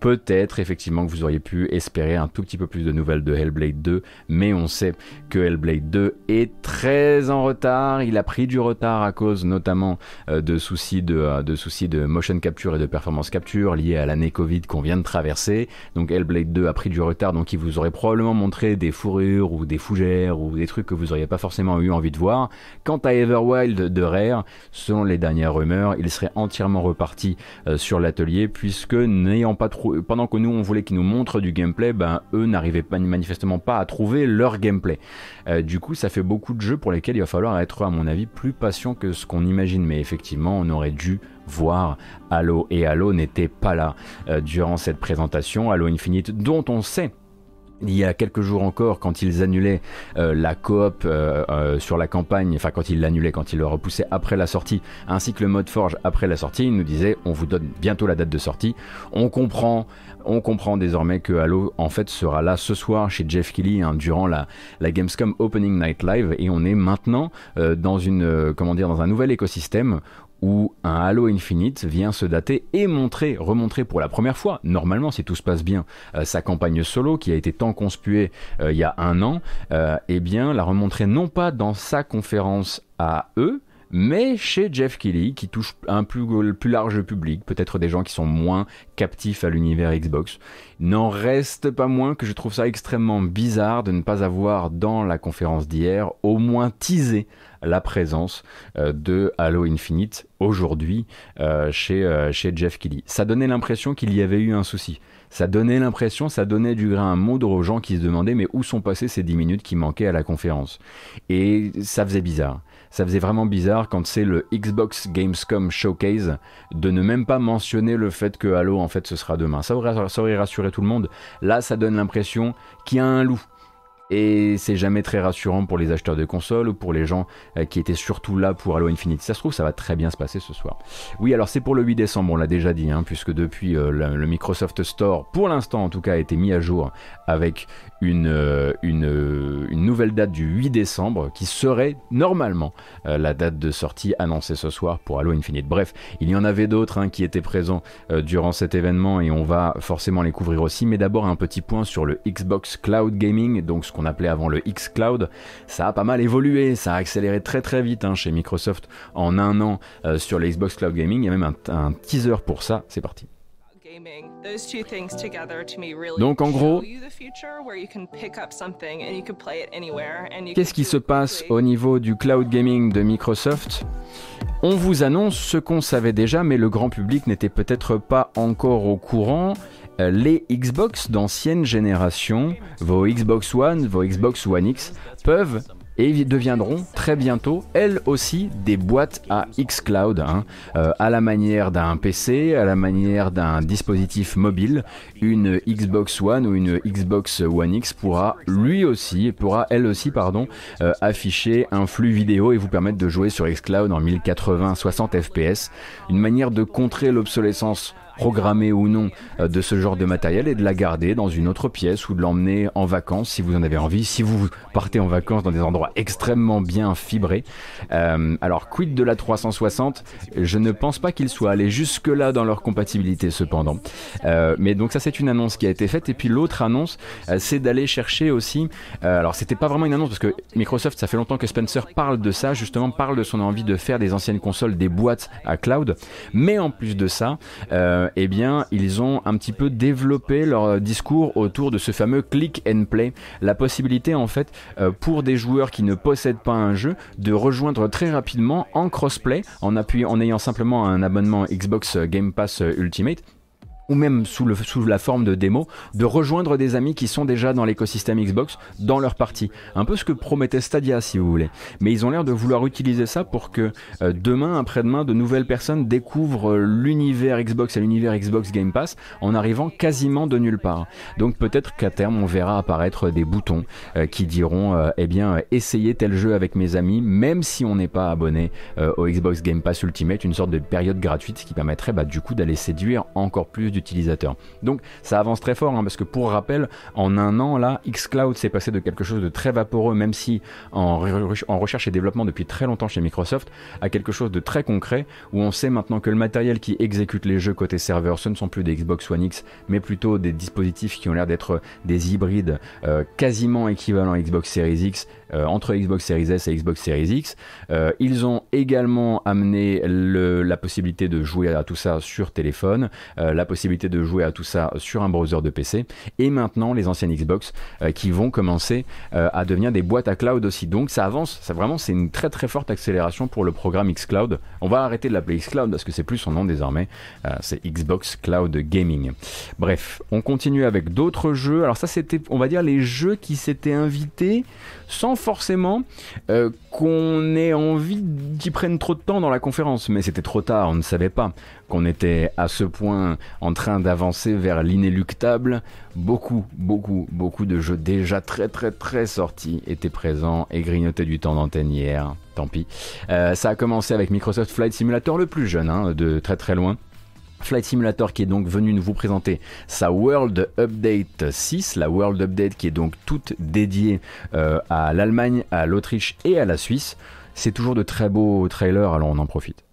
peut-être effectivement que vous auriez pu espérer un tout petit peu plus de nouvelles de Hellblade 2, mais on sait que Hellblade 2 est très en retard. Il a pris du retard à cause notamment euh, de soucis de, euh, de soucis de motion capture et de performance capture liés à l'année Covid qu'on vient de traverser. Donc Hellblade 2 a pris du retard, donc il vous aurait probablement montré des fourrures ou des fougères ou des trucs que vous n'auriez pas forcément eu envie de voir. Quant à Everwild de Rare, selon les dernières rumeurs, il serait entièrement reparti euh, sur l'atelier puisque n'ayant pas trop pendant que nous on voulait qu'ils nous montrent du gameplay, ben eux n'arrivaient manifestement pas à trouver leur gameplay. Euh, du coup, ça fait beaucoup de jeux pour lesquels il va falloir être, à mon avis, plus patient que ce qu'on imagine. Mais effectivement, on aurait dû voir Halo et Halo n'était pas là euh, durant cette présentation. Halo Infinite, dont on sait il y a quelques jours encore, quand ils annulaient euh, la coop euh, euh, sur la campagne, enfin quand ils l'annulaient, quand ils le repoussaient après la sortie, ainsi que le mode Forge après la sortie, ils nous disaient on vous donne bientôt la date de sortie. On comprend, on comprend désormais que Halo en fait sera là ce soir chez Jeff Keighley hein, durant la, la Gamescom Opening Night Live et on est maintenant dans une comment dire dans un nouvel écosystème où un Halo Infinite vient se dater et montrer, remontrer pour la première fois, normalement si tout se passe bien, euh, sa campagne solo qui a été tant conspuée euh, il y a un an, euh, eh bien la remontrer non pas dans sa conférence à eux, mais chez Jeff Kelly, qui touche un plus, plus large public, peut-être des gens qui sont moins captifs à l'univers Xbox. N'en reste pas moins que je trouve ça extrêmement bizarre de ne pas avoir dans la conférence d'hier au moins teasé la présence euh, de Halo Infinite aujourd'hui euh, chez, euh, chez Jeff Kelly. Ça donnait l'impression qu'il y avait eu un souci. Ça donnait l'impression, ça donnait du grain à moudre aux gens qui se demandaient mais où sont passées ces 10 minutes qui manquaient à la conférence? Et ça faisait bizarre ça faisait vraiment bizarre quand c'est le Xbox Gamescom Showcase de ne même pas mentionner le fait que Halo en fait ce sera demain. Ça ça aurait rassuré tout le monde. Là, ça donne l'impression qu'il y a un loup et c'est jamais très rassurant pour les acheteurs de consoles ou pour les gens euh, qui étaient surtout là pour Halo Infinite. Ça se trouve, ça va très bien se passer ce soir. Oui, alors c'est pour le 8 décembre, on l'a déjà dit, hein, puisque depuis euh, le, Microsoft Store, pour l'instant en tout cas, a été mis à jour avec une, euh, une, une, nouvelle date du 8 décembre qui serait normalement la date de sortie annoncée ce soir pour Halo Infinite. Bref, il y en avait d'autres hein, qui étaient présents durant cet événement et on va forcément les couvrir aussi. Mais d'abord un petit point sur le Xbox Cloud Gaming, donc ce qu'on appelait avant le X Cloud, ça a pas mal évolué, ça a accéléré très très vite hein, chez Microsoft en un an euh, sur le Xbox Cloud Gaming. Il y a même un, teaser pour ça, c'est parti. Donc en gros, qu'est-ce qui se passe au niveau du cloud gaming de Microsoft? On vous annonce ce qu'on savait déjà, mais le grand public n'était peut-être pas encore au courant. Euh, les Xbox d'ancienne génération, vos Xbox One, vos Xbox One X, peuvent et deviendront très bientôt elles aussi des boîtes à xCloud, hein, euh, à la manière d'un PC, à la manière d'un dispositif mobile. Une Xbox One ou une Xbox One X pourra lui aussi, pourra elle aussi pardon, euh, afficher un flux vidéo et vous permettre de jouer sur xCloud en 1080 60 fps. Une manière de contrer l'obsolescence programmée ou non euh, de ce genre de matériel et de la garder dans une autre pièce ou de l'emmener en vacances si vous en avez envie, si vous partez en vacances dans des endroits extrêmement bien fibrés. Euh, alors quid de la 360 Je ne pense pas qu'ils soient allés jusque-là dans leur compatibilité cependant. Euh, mais donc ça c'est une annonce qui a été faite et puis l'autre annonce c'est d'aller chercher aussi, alors c'était pas vraiment une annonce parce que Microsoft ça fait longtemps que Spencer parle de ça, justement parle de son envie de faire des anciennes consoles des boîtes à cloud, mais en plus de ça, eh bien ils ont un petit peu développé leur discours autour de ce fameux click and play, la possibilité en fait euh, pour des joueurs qui ne possèdent pas un jeu de rejoindre très rapidement en crossplay en appuyant en ayant simplement un abonnement Xbox Game Pass Ultimate ou même sous, le, sous la forme de démo, de rejoindre des amis qui sont déjà dans l'écosystème Xbox dans leur partie. Un peu ce que promettait Stadia si vous voulez. Mais ils ont l'air de vouloir utiliser ça pour que euh, demain, après-demain, de nouvelles personnes découvrent euh, l'univers Xbox et l'univers Xbox Game Pass en arrivant quasiment de nulle part. Donc peut-être qu'à terme on verra apparaître des boutons euh, qui diront euh, eh bien euh, essayez tel jeu avec mes amis même si on n'est pas abonné euh, au Xbox Game Pass Ultimate, une sorte de période gratuite qui permettrait bah, du coup d'aller séduire encore plus Donc ça avance très fort hein, parce que pour rappel, en un an là, xCloud s'est passé de quelque chose de très vaporeux, même si en, re- en recherche et développement depuis très longtemps chez Microsoft, à quelque chose de très concret où on sait maintenant que le matériel qui exécute les jeux côté serveur, ce ne sont plus des Xbox One X, mais plutôt des dispositifs qui ont l'air d'être des hybrides euh, quasiment équivalents à Xbox Series X entre Xbox Series S et Xbox Series X. Euh, ils ont également amené le- la possibilité de jouer à tout ça sur téléphone, euh, la possibilité de jouer à tout ça sur un browser de PC, et maintenant les anciennes Xbox euh, qui vont commencer euh, à devenir des boîtes à cloud aussi. Donc ça avance, ça vraiment c'est une très très forte accélération pour le programme xCloud. On va arrêter de l'appeler xCloud parce que c'est plus son nom désormais, Euh, c'est Xbox Cloud Gaming. Bref, on continue avec d'autres jeux. Alors ça c'était, on va dire, les jeux qui s'étaient invités sans forcément euh, qu'on ait envie qu'ils prennent trop de temps dans la conférence. Mais c'était trop tard, on ne savait pas qu'on était à ce point en train d'avancer vers l'inéluctable. Beaucoup, beaucoup, beaucoup de jeux déjà très très très sortis étaient présents et grignotaient du temps d'antenne hier. Tant pis. Euh, ça a commencé avec Microsoft Flight Simulator le plus jeune, hein, de très très loin. Flight Simulator qui est donc venu nous vous présenter sa World Update 6, la World Update qui est donc toute dédiée euh, à l'Allemagne, à l'Autriche et à la Suisse. C'est toujours de très beaux trailers, alors on en profite.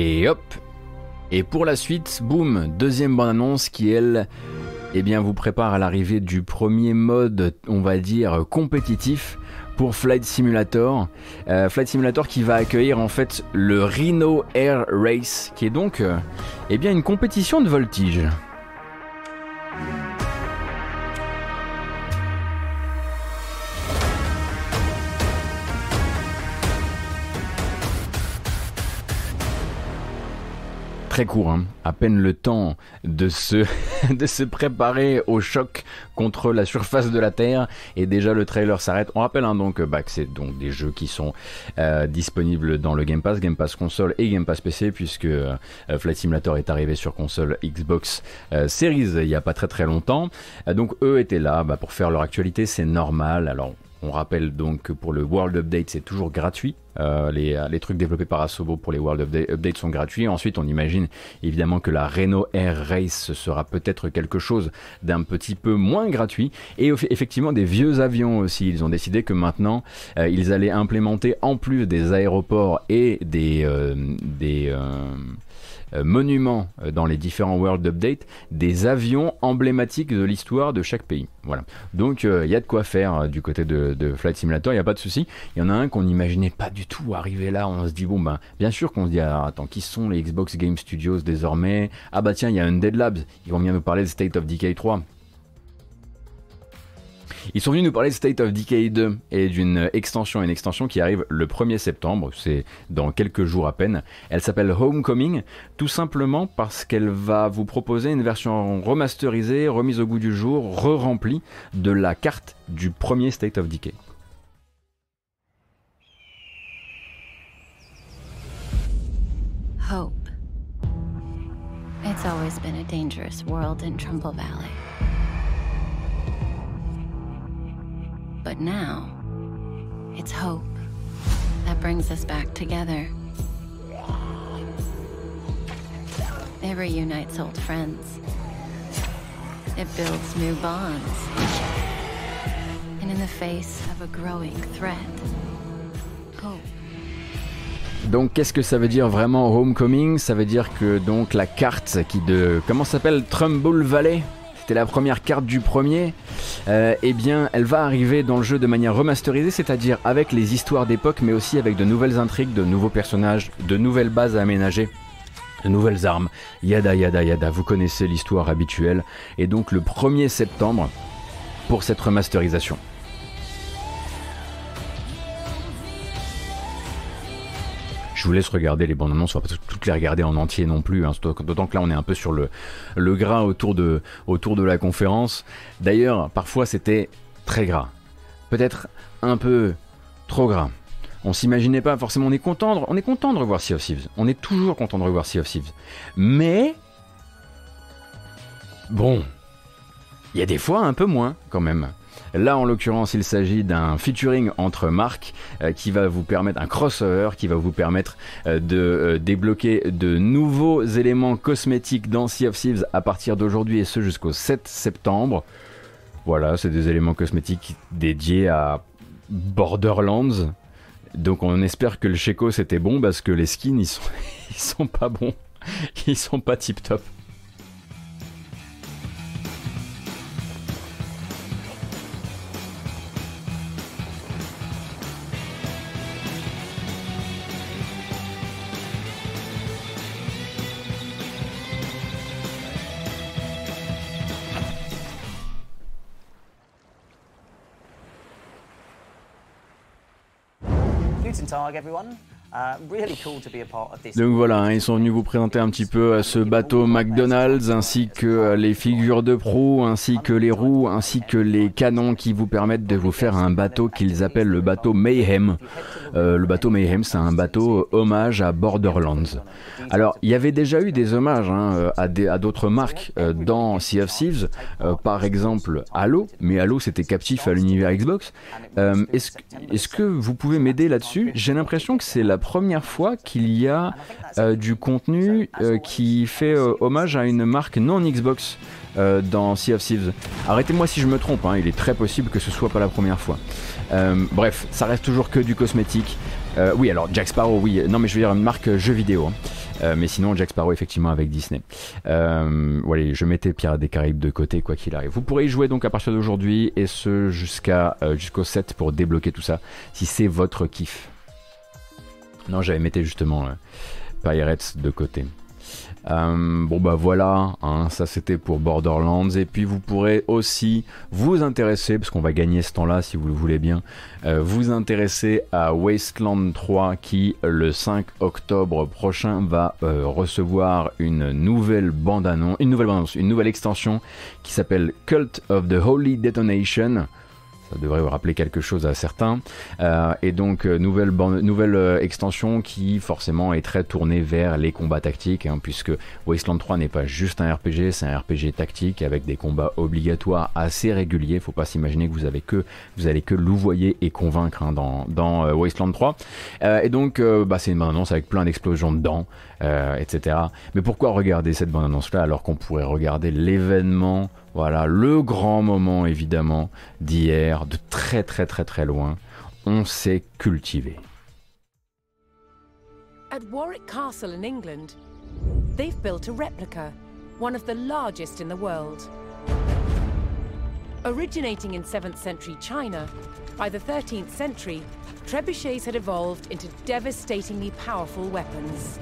Et hop Et pour la suite, boum, deuxième bande-annonce qui, elle, eh bien, vous prépare à l'arrivée du premier mode, on va dire, compétitif pour Flight Simulator. Euh, Flight Simulator qui va accueillir en fait le Rhino Air Race, qui est donc, euh, eh bien, une compétition de voltige. Très court, hein. à peine le temps de se, de se préparer au choc contre la surface de la Terre et déjà le trailer s'arrête. On rappelle hein, donc bah, que c'est donc des jeux qui sont euh, disponibles dans le Game Pass, Game Pass console et Game Pass PC puisque euh, Flight Simulator est arrivé sur console Xbox euh, Series il n'y a pas très très longtemps. Euh, donc eux étaient là bah, pour faire leur actualité, c'est normal. Alors on rappelle donc que pour le World Update, c'est toujours gratuit. Euh, les, les, trucs développés par Asobo pour les World Update, Update sont gratuits. Ensuite, on imagine évidemment que la Renault Air Race sera peut-être quelque chose d'un petit peu moins gratuit. Et effectivement, des vieux avions aussi. Ils ont décidé que maintenant, euh, ils allaient implémenter en plus des aéroports et des, euh, des euh, monuments euh, dans les différents World Update des avions emblématiques de l'histoire de chaque pays. Voilà. Donc il y a de quoi faire du côté de, Flight Simulator, il n'y a pas de souci. Il y en a un qu'on n'imaginait pas du tout arriver là. On se dit, bon, ben, bien sûr qu'on se dit, attends, qui sont les Xbox Game Studios désormais? Ah bah tiens, il y a Undead Labs, ils vont bien nous parler de State of Decay 3. Ils sont venus nous parler de State of Decay 2 et d'une extension, une extension qui arrive le 1er septembre, c'est dans quelques jours à peine. Elle s'appelle Homecoming, tout simplement parce qu'elle va vous proposer une version remasterisée, remise au goût du jour, re-remplie de la carte du premier State of Decay. Hope. Trumbull Valley. But now, it's hope that brings us back together. It reunites old friends. It builds new bonds. And in the face of a growing threat, hope. Donc qu'est-ce que ça veut dire vraiment Homecoming? Ça veut dire que donc la carte qui de comment s'appelle? Trumbull Valley? C'était la première carte du premier, euh, eh bien elle va arriver dans le jeu de manière remasterisée, c'est-à-dire avec les histoires d'époque, mais aussi avec de nouvelles intrigues, de nouveaux personnages, de nouvelles bases à aménager de nouvelles armes, yada yada yada, vous connaissez l'histoire habituelle, et donc le 1er septembre pour cette remasterisation. Je vous laisse regarder les bandes annonces, on va pas toutes les regarder en entier non plus, hein. d'autant que là on est un peu sur le, le gras autour de, la conférence. D'ailleurs, parfois c'était très gras, peut-être un peu trop gras. On s'imaginait pas forcément, on est content, de, on est content de revoir Sea of Thieves, on est toujours content de revoir Sea of Thieves. Mais bon, il y a des fois un peu moins quand même. Là, en l'occurrence, il s'agit d'un featuring entre marques euh, qui va vous permettre, un crossover qui va vous permettre euh, de euh, débloquer de nouveaux éléments cosmétiques dans Sea of Thieves à partir d'aujourd'hui et ce jusqu'au 7 septembre. Voilà, c'est des éléments cosmétiques dédiés à Borderlands. Donc on espère que le Checo c'était bon parce que les skins ils sont, ils sont pas bons. Ils sont pas tip top. Tag, everyone. Donc voilà, hein, ils sont venus vous présenter un petit peu euh, ce bateau McDonald's, ainsi que euh, les figures de proue, ainsi que les roues, ainsi que les canons qui vous permettent de vous faire un bateau qu'ils appellent le bateau Mayhem. Euh, le bateau Mayhem, c'est un bateau hommage à Borderlands. Alors, il y avait déjà eu des hommages hein, à, d'autres marques dans Sea of Thieves, par exemple Halo, mais Halo c'était captif à l'univers Xbox. est-ce que vous pouvez m'aider là-dessus? J'ai l'impression que c'est la première fois qu'il y a euh, du contenu euh, qui fait euh, hommage à une marque non Xbox dans Sea of Thieves. Arrêtez-moi si je me trompe, hein, il est très possible que ce soit pas la première fois. bref, ça reste toujours que du cosmétique. oui, alors Jack Sparrow, oui, non mais je veux dire une marque jeu vidéo. Hein. mais sinon, Jack Sparrow, effectivement, avec Disney. voilà, je mettais Pierre des Caraïbes de côté, quoi qu'il arrive. Vous pourrez y jouer donc à partir d'aujourd'hui et ce jusqu'à jusqu'au 7 pour débloquer tout ça, si c'est votre kiff. Non, j'avais mis justement euh, Pirates de côté. Euh, bon bah voilà, hein, ça c'était pour Borderlands. Et puis vous pourrez aussi vous intéresser, parce qu'on va gagner ce temps-là si vous le voulez bien, euh, vous intéresser à Wasteland 3 qui le 5 octobre prochain va recevoir une nouvelle bande-annonce, une nouvelle bande-annonce, une nouvelle extension qui s'appelle Cult of the Holy Detonation ça devrait vous rappeler quelque chose à certains. Euh, et donc euh, nouvelle, nouvelle euh, extension qui forcément est très tournée vers les combats tactiques, hein, puisque Wasteland 3 n'est pas juste un RPG, c'est un RPG tactique avec des combats obligatoires assez réguliers. Faut pas s'imaginer que vous avez que vous allez que louvoyer et convaincre hein, dans, dans Wasteland 3. et donc bah, c'est une bande-annonce avec plein d'explosions dedans, etc. Mais pourquoi regarder cette bande-annonce là alors qu'on pourrait regarder l'événement voilà, le grand moment évidemment d'hier, de très très très très loin? On s'est cultivé. At Warwick Castle in England, they've built a replica, one of the largest in the world. Originating in 7th century China, by the 13th century, trebuchets had evolved into devastatingly powerful weapons.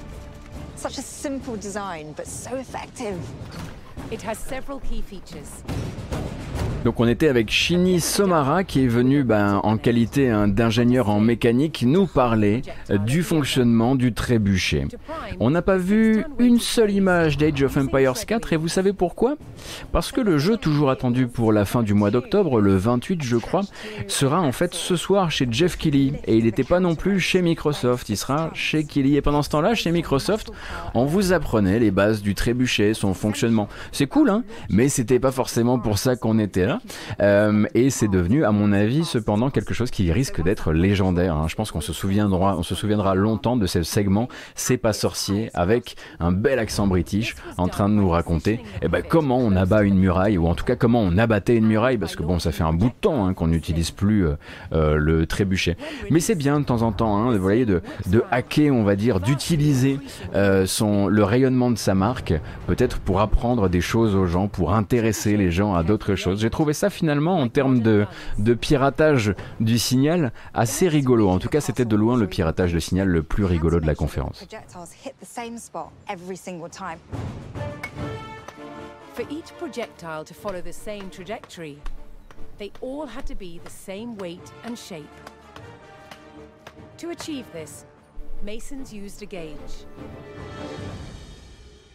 Such a simple design, but so effective. It has several key features. Donc on était avec Shini Somara qui est venu ben, en qualité hein, d'ingénieur en mécanique nous parler euh, du fonctionnement du trébuchet. On n'a pas vu une seule image d'Age of Empires 4 et vous savez pourquoi? Parce que le jeu toujours attendu pour la fin du mois d'octobre, le 28 je crois, sera en fait ce soir chez Jeff Keighley et il n'était pas non plus chez Microsoft, il sera chez Keighley et pendant ce temps-là chez Microsoft on vous apprenait les bases du trébuchet, son fonctionnement. C'est cool hein mais c'était pas forcément pour ça qu'on était là. Euh, et c'est devenu, à mon avis, cependant quelque chose qui risque d'être légendaire. hein. Je pense qu'on se souviendra, on se souviendra longtemps de ce segment C'est pas sorcier avec un bel accent british en train de nous raconter eh ben, comment on abat une muraille ou en tout cas comment on abattait une muraille parce que bon, ça fait un bout de temps hein, qu'on n'utilise plus euh, euh, le trébuchet. Mais c'est bien de temps en temps, hein, vous voyez, de, hacker, on va dire, d'utiliser le rayonnement de sa marque, peut-être pour apprendre des choses aux gens, pour intéresser les gens à d'autres choses. J'ai trouvé ça finalement en termes de, de piratage du signal assez rigolo. En tout cas, c'était de loin le piratage de signal le plus rigolo de la conférence. For each projectile to follow the same trajectory, they all had to be the same weight and shape. To achieve this, masons used a gauge.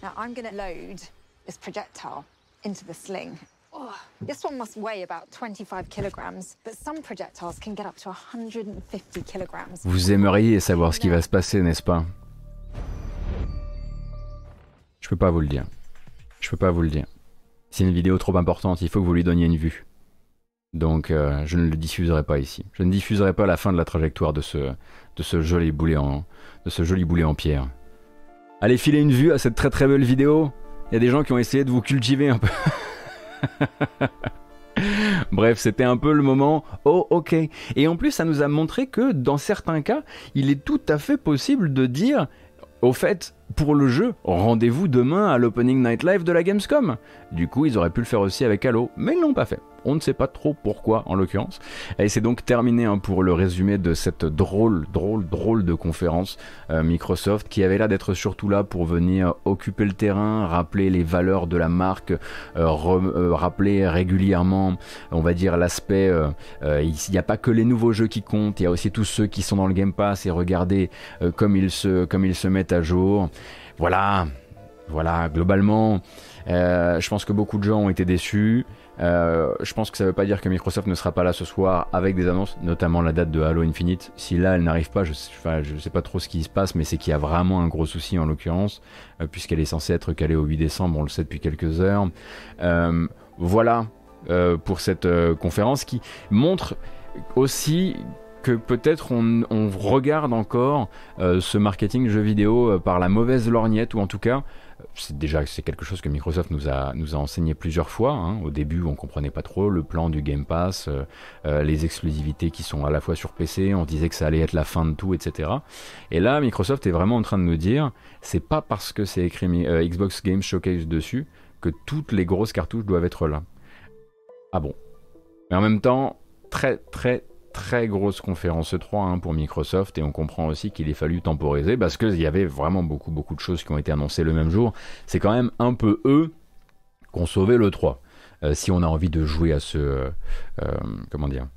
Now I'm going to load this projectile into the sling. Oh, this one must weigh about 25 kilograms, but some projectiles can get up to 150 kilograms. Vous aimeriez savoir ce qui va se passer, n'est-ce pas? Je peux pas vous le dire. Je peux pas vous le dire. C'est une vidéo trop importante, il faut que vous lui donniez une vue. Donc euh, je ne le diffuserai pas ici. Je ne diffuserai pas la fin de la trajectoire de ce, de ce joli boulet en, de ce joli boulet en pierre. Allez filer une vue à cette très très belle vidéo. Il y a des gens qui ont essayé de vous cultiver un peu. Bref, c'était un peu le moment. Oh, ok. Et en plus, ça nous a montré que dans certains cas, il est tout à fait possible de dire, au fait, pour le jeu, rendez-vous demain à l'opening night live de la Gamescom. Du coup, ils auraient pu le faire aussi avec Halo, mais ils l'ont pas fait. On ne sait pas trop pourquoi en l'occurrence. Et c'est donc terminé hein, pour le résumé de cette drôle, drôle, drôle de conférence euh, Microsoft qui avait l'air d'être surtout là pour venir occuper le terrain, rappeler les valeurs de la marque, euh, euh, rappeler régulièrement, on va dire, l'aspect. il n'y a pas que les nouveaux jeux qui comptent, il y a aussi tous ceux qui sont dans le Game Pass et regarder comme, ils se, comme ils se mettent à jour. Voilà, voilà, globalement, euh, je pense que beaucoup de gens ont été déçus. Euh, je pense que ça ne veut pas dire que Microsoft ne sera pas là ce soir avec des annonces, notamment la date de Halo Infinite. Si là elle n'arrive pas, je je sais pas trop ce qui se passe, mais c'est qu'il y a vraiment un gros souci en l'occurrence, euh, puisqu'elle est censée être calée au 8 décembre, on le sait depuis quelques heures. Voilà pour cette conférence qui montre aussi que peut-être on, on regarde encore ce marketing jeu vidéo par la mauvaise lorgnette, ou en tout cas, c'est déjà quelque chose que Microsoft nous a, enseigné plusieurs fois. hein. Au début, on comprenait pas trop le plan du Game Pass, euh, euh, les exclusivités qui sont à la fois sur PC, on disait que ça allait être la fin de tout, etc. Et là, Microsoft est vraiment en train de nous dire, c'est pas parce que c'est écrit euh, Xbox Game Showcase dessus que toutes les grosses cartouches doivent être là. Ah bon. Mais en même temps, très très très grosse conférence E3 hein, pour Microsoft et on comprend aussi qu'il ait fallu temporiser parce qu'il y avait vraiment beaucoup beaucoup de choses qui ont été annoncées le même jour. C'est quand même un peu eux qu'on sauvait le 3. Euh, si on a envie de jouer à ce... euh, euh, comment dire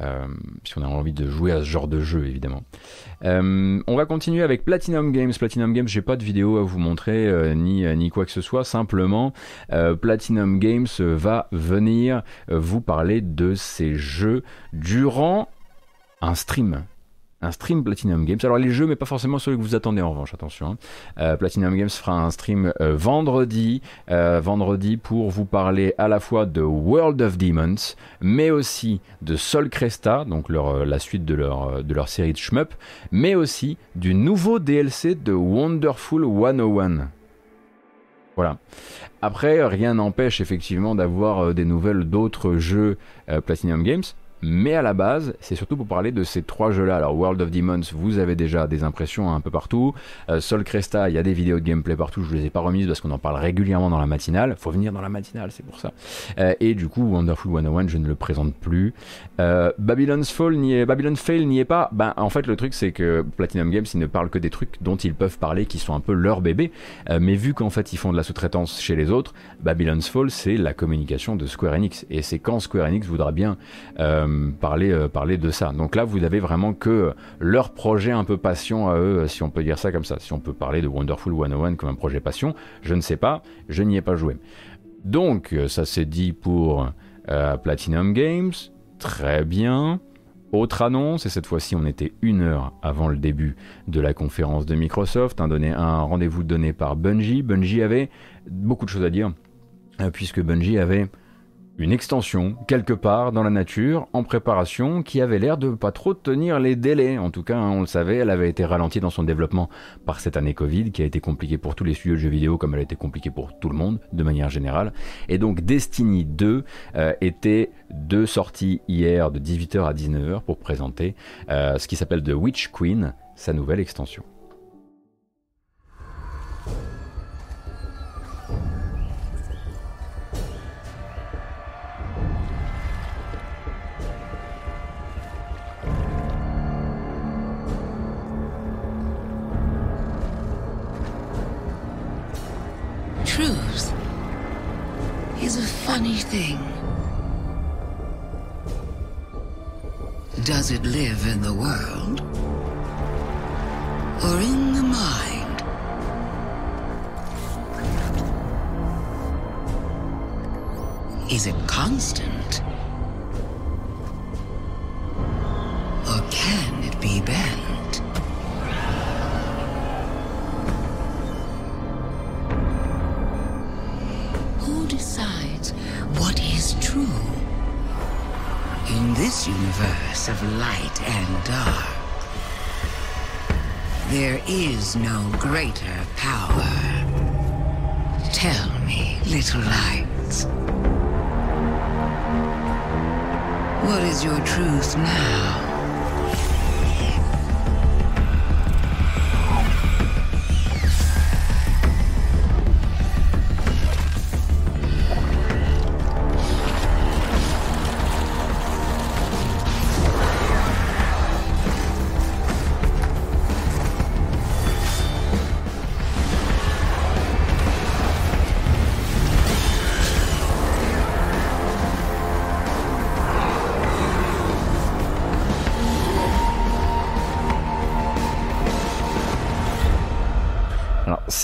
euh, si on a envie de jouer à ce genre de jeu, évidemment. Euh, on va continuer avec Platinum Games. Platinum Games, j'ai pas de vidéo à vous montrer, euh, ni, ni quoi que ce soit. Simplement, euh, Platinum Games va venir euh, vous parler de ces jeux durant un stream. Un stream Platinum Games. Alors les jeux, mais pas forcément ceux que vous attendez en revanche, attention. hein. Euh, Platinum Games fera un stream euh, vendredi, euh, vendredi pour vous parler à la fois de World of Demons, mais aussi de Sol Cresta, donc la suite de leur, de leur série de shmup, mais aussi du nouveau DLC de Wonderful 101. Voilà. Après, rien n'empêche effectivement d'avoir des nouvelles d'autres jeux Platinum Games, mais à la base, c'est surtout pour parler de ces trois jeux-là. Alors World of Demons, vous avez déjà des impressions un peu partout. Euh, Cresta, il y a des vidéos de gameplay partout, je ne les ai pas remises parce qu'on en parle régulièrement dans la matinale. Faut venir dans la matinale, c'est pour ça. Euh, et du coup, Wonderful 101, je ne le présente plus. Euh, Babylon's Fall n'y est, Babylon Fail n'y est pas. Ben, en fait, le truc, c'est que Platinum Games, ils ne parlent que des trucs dont ils peuvent parler, qui sont un peu leur bébé. Euh, mais vu qu'en fait, ils font de la sous-traitance chez les autres, Babylon's Fall, c'est la communication de Square Enix. Et c'est quand Square Enix voudra bien euh, parler, euh, parler de ça. Donc là, vous avez vraiment que leur projet un peu passion à eux, si on peut dire ça comme ça. Si on peut parler de Wonderful 101 comme un projet passion, je ne sais pas, je n'y ai pas joué. Donc, euh, ça c'est dit pour euh, Platinum Games. Très bien. Autre annonce, et cette fois-ci on était une heure avant le début de la conférence de Microsoft, un, donné- un rendez-vous donné par Bungie. Bungie avait beaucoup de choses à dire, puisque Bungie avait une extension quelque part dans la nature en préparation qui avait l'air de pas trop tenir les délais. En tout cas, hein, on le savait, elle avait été ralentie dans son développement par cette année Covid qui a été compliquée pour tous les studios de jeux vidéo comme elle a été compliquée pour tout le monde de manière générale. Et donc Destiny 2 euh, était de sortie hier de 18h à 19h pour présenter euh, ce qui s'appelle The Witch Queen, sa nouvelle extension. Funny thing. Does it live in the world? Or in the mind? Is it constant? Or can it be bent? True? In this universe of light and dark, there is no greater power. Tell me, little lights. What is your truth now?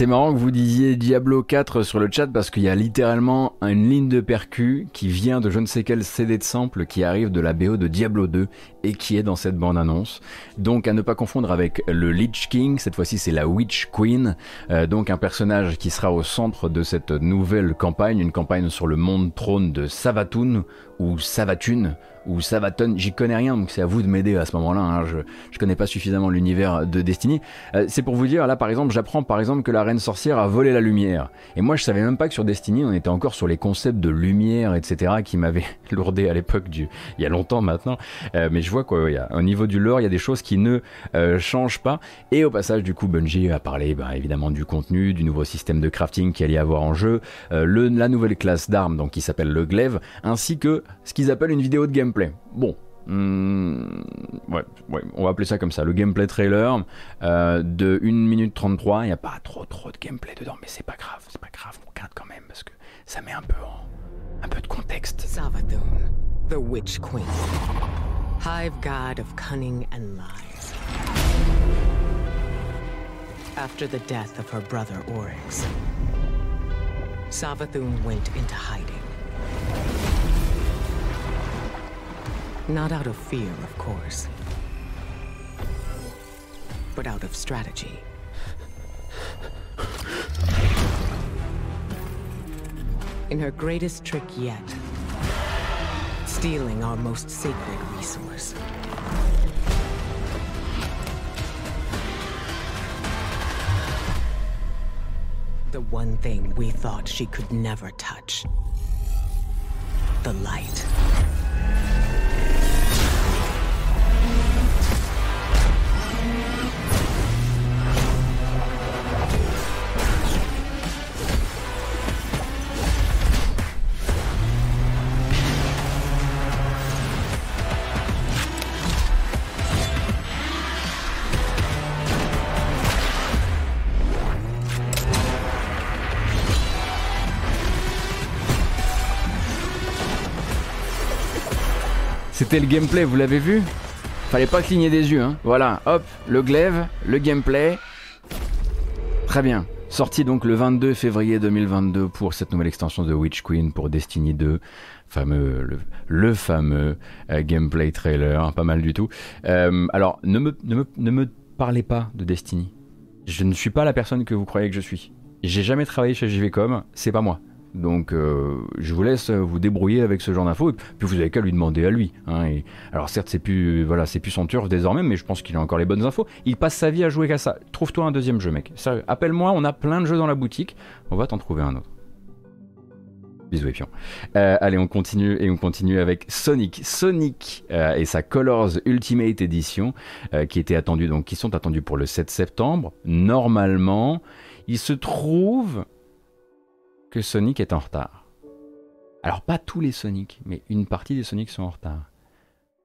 C'est marrant que vous disiez Diablo 4 sur le chat parce qu'il y a littéralement une ligne de percu qui vient de je ne sais quel CD de sample qui arrive de la BO de Diablo 2 et qui est dans cette bande-annonce. Donc à ne pas confondre avec le Lich King, cette fois-ci c'est la Witch Queen, euh, donc un personnage qui sera au centre de cette nouvelle campagne, une campagne sur le monde trône de Savatun ou Savatune ou Savaton, j'y connais rien, donc c'est à vous de m'aider à ce moment-là. hein. Je, je connais pas suffisamment l'univers de Destiny. Euh, c'est pour vous dire, là par exemple, j'apprends par exemple que la reine sorcière a volé la lumière. Et moi je savais même pas que sur Destiny on était encore sur les concepts de lumière, etc. qui m'avaient lourdé à l'époque du, il y a longtemps maintenant. Euh, mais je vois quoi, au niveau du lore, il y a des choses qui ne euh, changent pas. Et au passage, du coup, Bungie a parlé ben, évidemment du contenu, du nouveau système de crafting qu'il allait y avoir en jeu, le, la nouvelle classe d'armes donc qui s'appelle le glaive, ainsi que ce qu'ils appellent une vidéo de gameplay. Bon. hmm, ouais, ouais, on va appeler ça comme ça, le gameplay trailer euh, de 1 minute 33, il n'y a pas trop trop de gameplay dedans, mais c'est pas grave, c'est pas grave, on regarde quand même parce que ça met un peu en, un peu de contexte. Savathun, the Witch Queen. Hive god of cunning and lies. After the death of her brother Oryx, Savathun went into hiding. Not out of fear, of course, but out of strategy. In her greatest trick yet, stealing our most sacred resource. The one thing we thought she could never touch. The light. C'était le gameplay, vous l'avez vu Fallait pas cligner des yeux, hein. Voilà, hop, le glaive, le gameplay. Très bien. Sorti donc le 22 février 2022 pour cette nouvelle extension de Witch Queen pour Destiny 2. Fameux, le, fameux euh, gameplay trailer, pas mal du tout. Euh, alors, ne me, ne, me, ne me parlez pas de Destiny. Je ne suis pas la personne que vous croyez que je suis. J'ai jamais travaillé chez JVcom, c'est pas moi. Donc euh, je vous laisse vous débrouiller avec ce genre d'infos. Puis vous avez qu'à lui demander à lui. Hein, alors certes c'est plus voilà plus son turf désormais, mais je pense qu'il a encore les bonnes infos. Il passe sa vie à jouer qu'à ça. Trouve-toi un deuxième jeu, mec. Appelle-moi, on a plein de jeux dans la boutique. On va t'en trouver un autre. Bisous et euh, allez, on continue et on continue avec Sonic. Sonic euh, et sa Colors Ultimate Edition qui attendus donc qui sont attendus pour le 7 septembre. Normalement, il se trouve que Sonic est en retard. Alors pas tous les Sonic, mais une partie des Sonic sont en retard.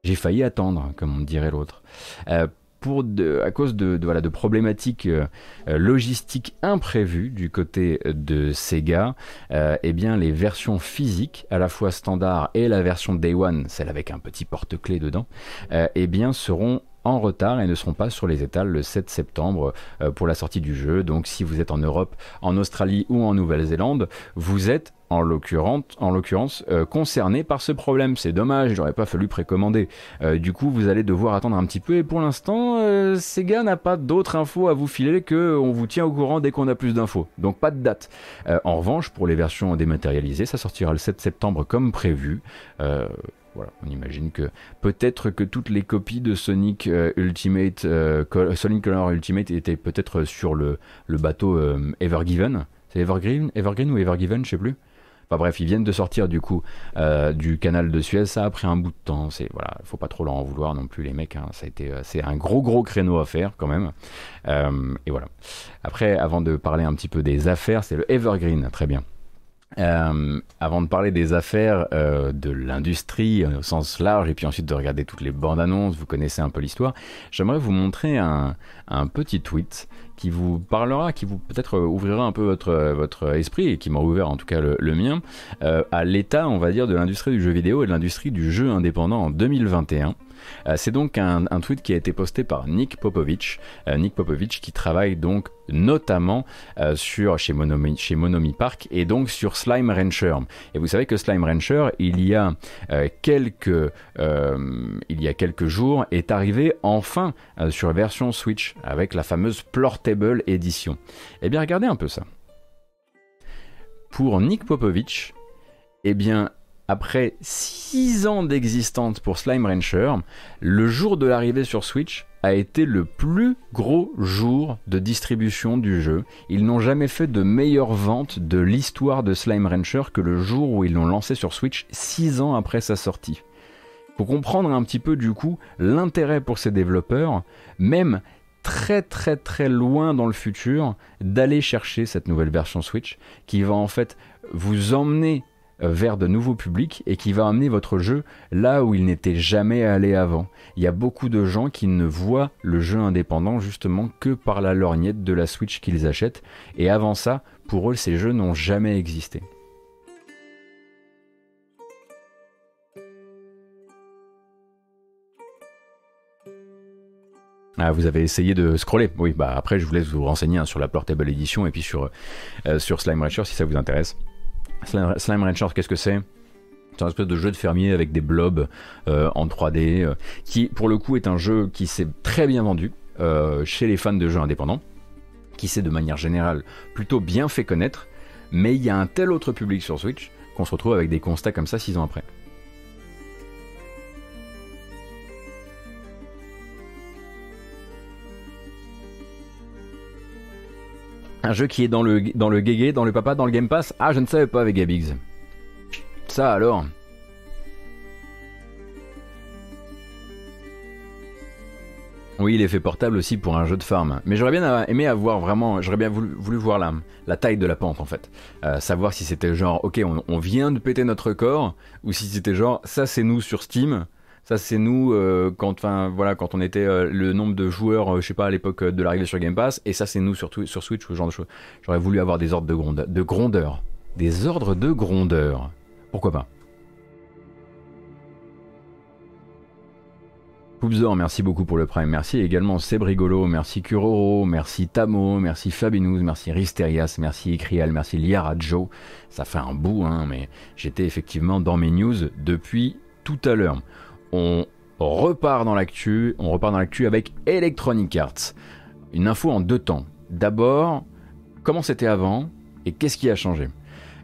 J'ai failli attendre, comme on dirait l'autre. Euh, pour à cause de, voilà, de problématiques euh, euh, logistiques imprévues du côté de Sega, eh bien les versions physiques, à la fois standard et la version Day One, celle avec un petit porte-clés dedans, eh bien seront en retard et ne seront pas sur les étals le 7 septembre euh, pour la sortie du jeu. Donc si vous êtes en Europe, en Australie ou en Nouvelle-Zélande, vous êtes en l'occurrence, euh, concerné par ce problème. C'est dommage, il n'aurait pas fallu précommander. Euh, du coup, vous allez devoir attendre un petit peu. Et pour l'instant, Sega n'a pas d'autres infos à vous filer que on vous tient au courant dès qu'on a plus d'infos. Donc pas de date. en revanche, pour les versions dématérialisées, ça sortira le 7 septembre comme prévu. Voilà, on imagine que peut-être que toutes les copies de Sonic euh, Ultimate, euh, Sonic Color Ultimate étaient peut-être sur le, bateau euh, Evergiven. C'est Evergreen, Evergreen ou Evergiven, je sais plus. Enfin bref, ils viennent de sortir du coup du canal de Suez. Ça a pris un bout de temps. C'est voilà, faut pas trop leur en vouloir non plus les mecs. Hein. Ça a été, c'est un gros gros créneau à faire quand même. et voilà. Après, avant de parler un petit peu des affaires, c'est le Evergreen. Très bien. Euh, avant de parler des affaires euh, de l'industrie euh, au sens large et puis ensuite de regarder toutes les bandes annonces, vous connaissez un peu l'histoire, j'aimerais vous montrer un, un, petit tweet qui vous parlera, qui vous peut-être ouvrira un peu votre, votre esprit et qui m'a ouvert en tout cas le, le mien à l'état, on va dire, de l'industrie du jeu vidéo et de l'industrie du jeu indépendant en 2021. Euh, c'est donc un, tweet qui a été posté par Nick Popovich. Euh, Nick Popovich qui travaille donc notamment euh, chez Monomi, Park et donc sur Slime Rancher. Et vous savez que Slime Rancher, il y a quelques il y a quelques jours, est arrivé enfin sur version Switch avec la fameuse Portable Edition. Eh bien, regardez un peu ça. Pour Nick Popovich, eh bien, après 6 ans d'existence pour Slime Rancher, le jour de l'arrivée sur Switch a été le plus gros jour de distribution du jeu. Ils n'ont jamais fait de meilleure vente de l'histoire de Slime Rancher que le jour où ils l'ont lancé sur Switch 6 ans après sa sortie. Pour comprendre un petit peu du coup l'intérêt pour ces développeurs, même très très très loin dans le futur, d'aller chercher cette nouvelle version Switch qui va en fait vous emmener vers de nouveaux publics et qui va amener votre jeu là où il n'était jamais allé avant. Il y a beaucoup de gens qui ne voient le jeu indépendant justement que par la lorgnette de la Switch qu'ils achètent et avant ça, pour eux, ces jeux n'ont jamais existé. Ah, vous avez essayé de scroller. Oui, bah après je vous laisse vous renseigner hein, sur la Portable Edition et puis sur, euh, sur Slime Rancher si ça vous intéresse. Slime Rancher, qu'est-ce que c'est? C'est un espèce de jeu de fermier avec des blobs euh, en 3D, euh, qui pour le coup est un jeu qui s'est très bien vendu euh, chez les fans de jeux indépendants, qui s'est de manière générale plutôt bien fait connaître, mais il y a un tel autre public sur Switch qu'on se retrouve avec des constats comme ça 6 ans après. Un jeu qui est dans le, dans le Gégé, dans le Papa, dans le Game Pass Ah, je ne savais pas avec Gabix. Ça alors Oui, il est fait portable aussi pour un jeu de farm. Mais j'aurais bien aimé avoir vraiment, j'aurais bien voulu, voir la, la, taille de la pente en fait. Euh, savoir si c'était genre, ok, on, on, vient de péter notre corps, ou si c'était genre, ça c'est nous sur Steam, ça, c'est nous euh, quand, voilà, quand on était euh, le nombre de joueurs, euh, je sais pas, à l'époque de l'arrivée sur Game Pass. Et ça, c'est nous surtout sur Switch, ce genre de choses. J'aurais voulu avoir des ordres de, gronde, de grandeur. Des ordres de grandeur. Pourquoi pas? Koubzor, merci beaucoup pour le prime. Merci également Sebrigolo, merci Kuroro, merci Tamo, merci Fabinous, merci Risterias, merci Ikrial, merci Liara Joe. Ça fait un bout, hein, mais j'étais effectivement dans mes news depuis tout à l'heure. On repart dans l'actu, on repart dans l'actu avec Electronic Arts. Une info en deux temps. D'abord, comment c'était avant et qu'est-ce qui a changé?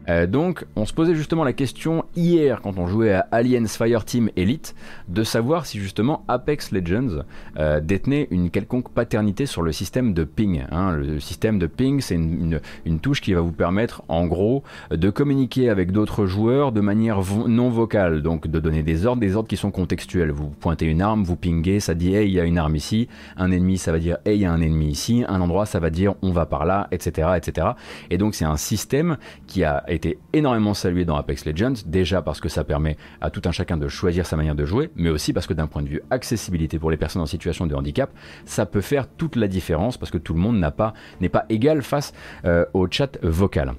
Euh, donc, on se posait justement la question hier, quand on jouait à Aliens Fireteam Elite, de savoir si justement Apex Legends euh, détenait une quelconque paternité sur le système de ping. Hein. Le système de ping, c'est une, touche qui va vous permettre, en gros, de communiquer avec d'autres joueurs de manière non vocale, donc de donner des ordres, des ordres qui sont contextuels. Vous pointez une arme, vous pingez, ça dit hey, il y a une arme ici. Un ennemi, ça va dire hey, il y a un ennemi ici. Un endroit, ça va dire on va par là, etc., etc. Et donc, c'est un système qui a été énormément salué dans Apex Legends, déjà parce que ça permet à tout un chacun de choisir sa manière de jouer, mais aussi parce que d'un point de vue accessibilité pour les personnes en situation de handicap, ça peut faire toute la différence parce que tout le monde n'a pas n'est pas égal face euh, au chat vocal.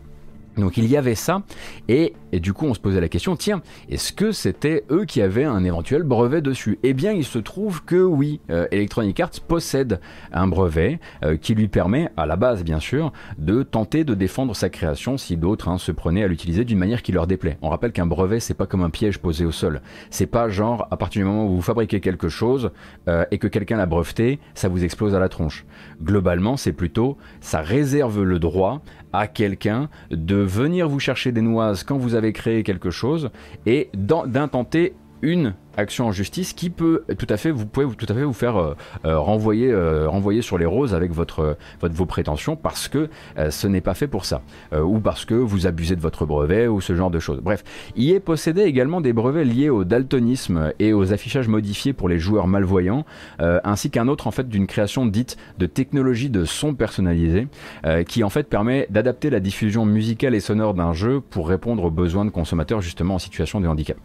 Donc il y avait ça, et, du coup on se posait la question, tiens, est-ce que c'était eux qui avaient un éventuel brevet dessus? Eh bien il se trouve que oui, euh, Electronic Arts possède un brevet euh, qui lui permet, à la base bien sûr, de tenter de défendre sa création si d'autres hein, se prenaient à l'utiliser d'une manière qui leur déplaît. On rappelle qu'un brevet c'est pas comme un piège posé au sol, c'est pas genre à partir du moment où vous fabriquez quelque chose euh, et que quelqu'un l'a breveté, ça vous explose à la tronche. Globalement c'est plutôt, ça réserve le droit à quelqu'un de venir vous chercher des noises quand vous avez créé quelque chose et d'intenter une action en justice qui peut tout à fait, vous pouvez tout à fait vous faire euh, euh, renvoyer, euh, renvoyer sur les roses avec votre, votre vos prétentions parce que ce n'est pas fait pour ça ou parce que vous abusez de votre brevet ou ce genre de choses. Bref, il est possédé également des brevets liés au daltonisme et aux affichages modifiés pour les joueurs malvoyants, ainsi qu'un autre en fait d'une création dite de technologie de son personnalisé qui en fait permet d'adapter la diffusion musicale et sonore d'un jeu pour répondre aux besoins de consommateurs justement en situation de handicap.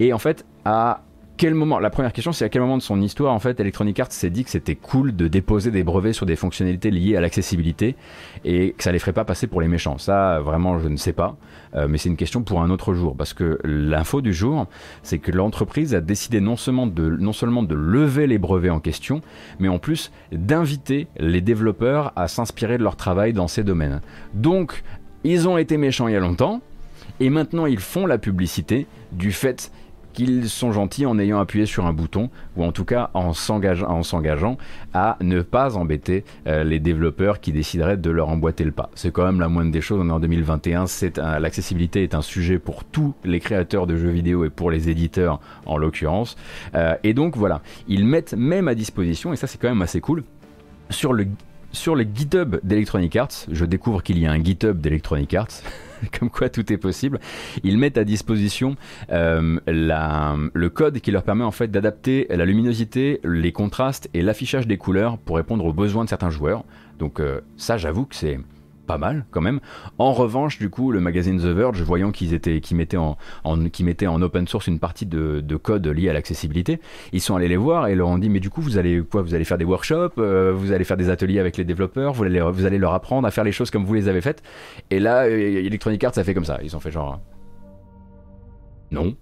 Et en fait, à La première question, c'est à quel moment de son histoire, en fait, Electronic Arts s'est dit que c'était cool de déposer des brevets sur des fonctionnalités liées à l'accessibilité et que ça les ferait pas passer pour les méchants. Ça, vraiment, je ne sais pas, euh, mais c'est une question pour un autre jour. Parce que l'info du jour, c'est que l'entreprise a décidé non seulement, de, non seulement de lever les brevets en question, mais en plus d'inviter les développeurs à s'inspirer de leur travail dans ces domaines. Donc, ils ont été méchants il y a longtemps, et maintenant ils font la publicité du fait qu'ils sont gentils en ayant appuyé sur un bouton, ou en tout cas en s'engageant à ne pas embêter euh, les développeurs qui décideraient de leur emboîter le pas. C'est quand même la moindre des choses, on est en 2021, l'accessibilité est un sujet pour tous les créateurs de jeux vidéo et pour les éditeurs en l'occurrence. Euh, et donc voilà, ils mettent même à disposition, et ça c'est quand même assez cool, sur le sur le GitHub d'Electronic Arts, je découvre qu'il y a un GitHub d'Electronic Arts. comme quoi tout est possible. Ils mettent à disposition euh, le code qui leur permet en fait d'adapter la luminosité, les contrastes et l'affichage des couleurs pour répondre aux besoins de certains joueurs. Donc euh, ça, j'avoue que c'est pas mal quand même. En revanche, du coup, le magazine The Verge, voyant qu'ils étaient, qu'ils mettaient en, qui mettaient en open source une partie de, code lié à l'accessibilité, ils sont allés les voir et leur ont dit mais du coup vous allez quoi Vous allez faire des workshops, euh, vous allez faire des ateliers avec les développeurs, vous allez, vous allez leur apprendre à faire les choses comme vous les avez faites. Et là, euh, Electronic Arts ça fait comme ça. Ils ont fait genre non.